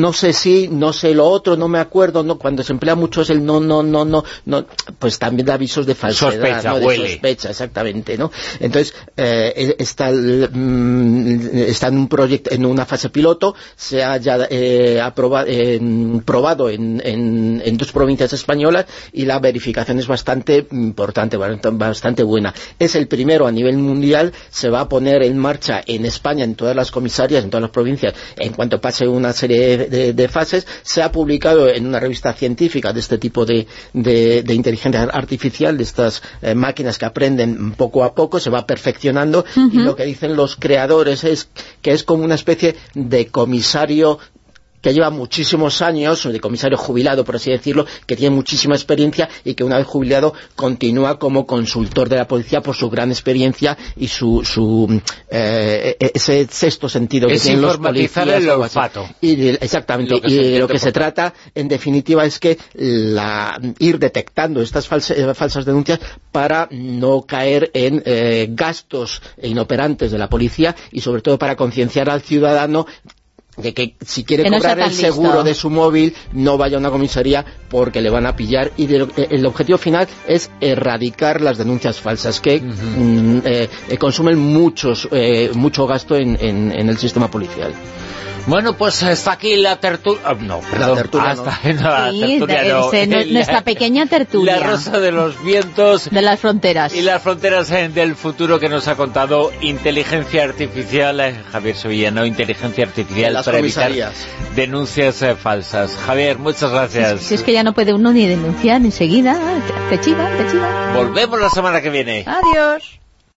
no sé si, no sé lo otro, no me acuerdo, no, cuando se emplea mucho es el no, no, no, no, no, pues también da visos de falsedad, Sospecha, ¿no? de huele. sospecha, exactamente, ¿no? Entonces, eh, está, el, mm, está en un proyecto, en una fase piloto, se ha ya eh, aproba- eh, probado en, en, en dos provincias españolas y la verificación es bastante importante, bastante buena. Es el primero a nivel mundial, se va a poner en marcha en España, en todas las comisarias, en todas las provincias, en cuanto pase una serie de, de- de fases, se ha publicado en una revista científica de este tipo de, de- de inteligencia artificial, de estas eh, máquinas que aprenden poco a poco, se va perfeccionando y lo que dicen los creadores es que es como una especie de comisario que lleva muchísimos años, de comisario jubilado, por así decirlo, que tiene muchísima experiencia y que una vez jubilado continúa como consultor de la policía por su gran experiencia y su, su eh, ese sexto sentido que Es tienen los policías. el algo así. olfato. Y de- exactamente, Lo y de lo que se trata, en definitiva, es que la, ir detectando estas falsa- eh, falsas denuncias para no caer en eh, gastos inoperantes de la policía y sobre todo para concienciar al ciudadano de que si quiere Que cobrar el listo. seguro de su móvil no vaya a una comisaría porque le van a pillar. Y de el objetivo final es erradicar las denuncias falsas que mm, eh, eh, consumen muchos eh, mucho gasto en, en- en el sistema policial Bueno, pues hasta aquí la tertulia... no, perdón. tertulia, hasta la Sí, tertulia, de- no. La- nuestra pequeña tertulia. La rosa de los vientos. De las fronteras. Y las fronteras eh, del futuro que nos ha contado inteligencia artificial, eh, Javier Sevillano, inteligencia artificial para evitar denuncias eh, falsas. Javier, muchas gracias. Si es que ya no puede uno ni denunciar enseguida, te chiva, te chiva. Volvemos la semana que viene. Adiós.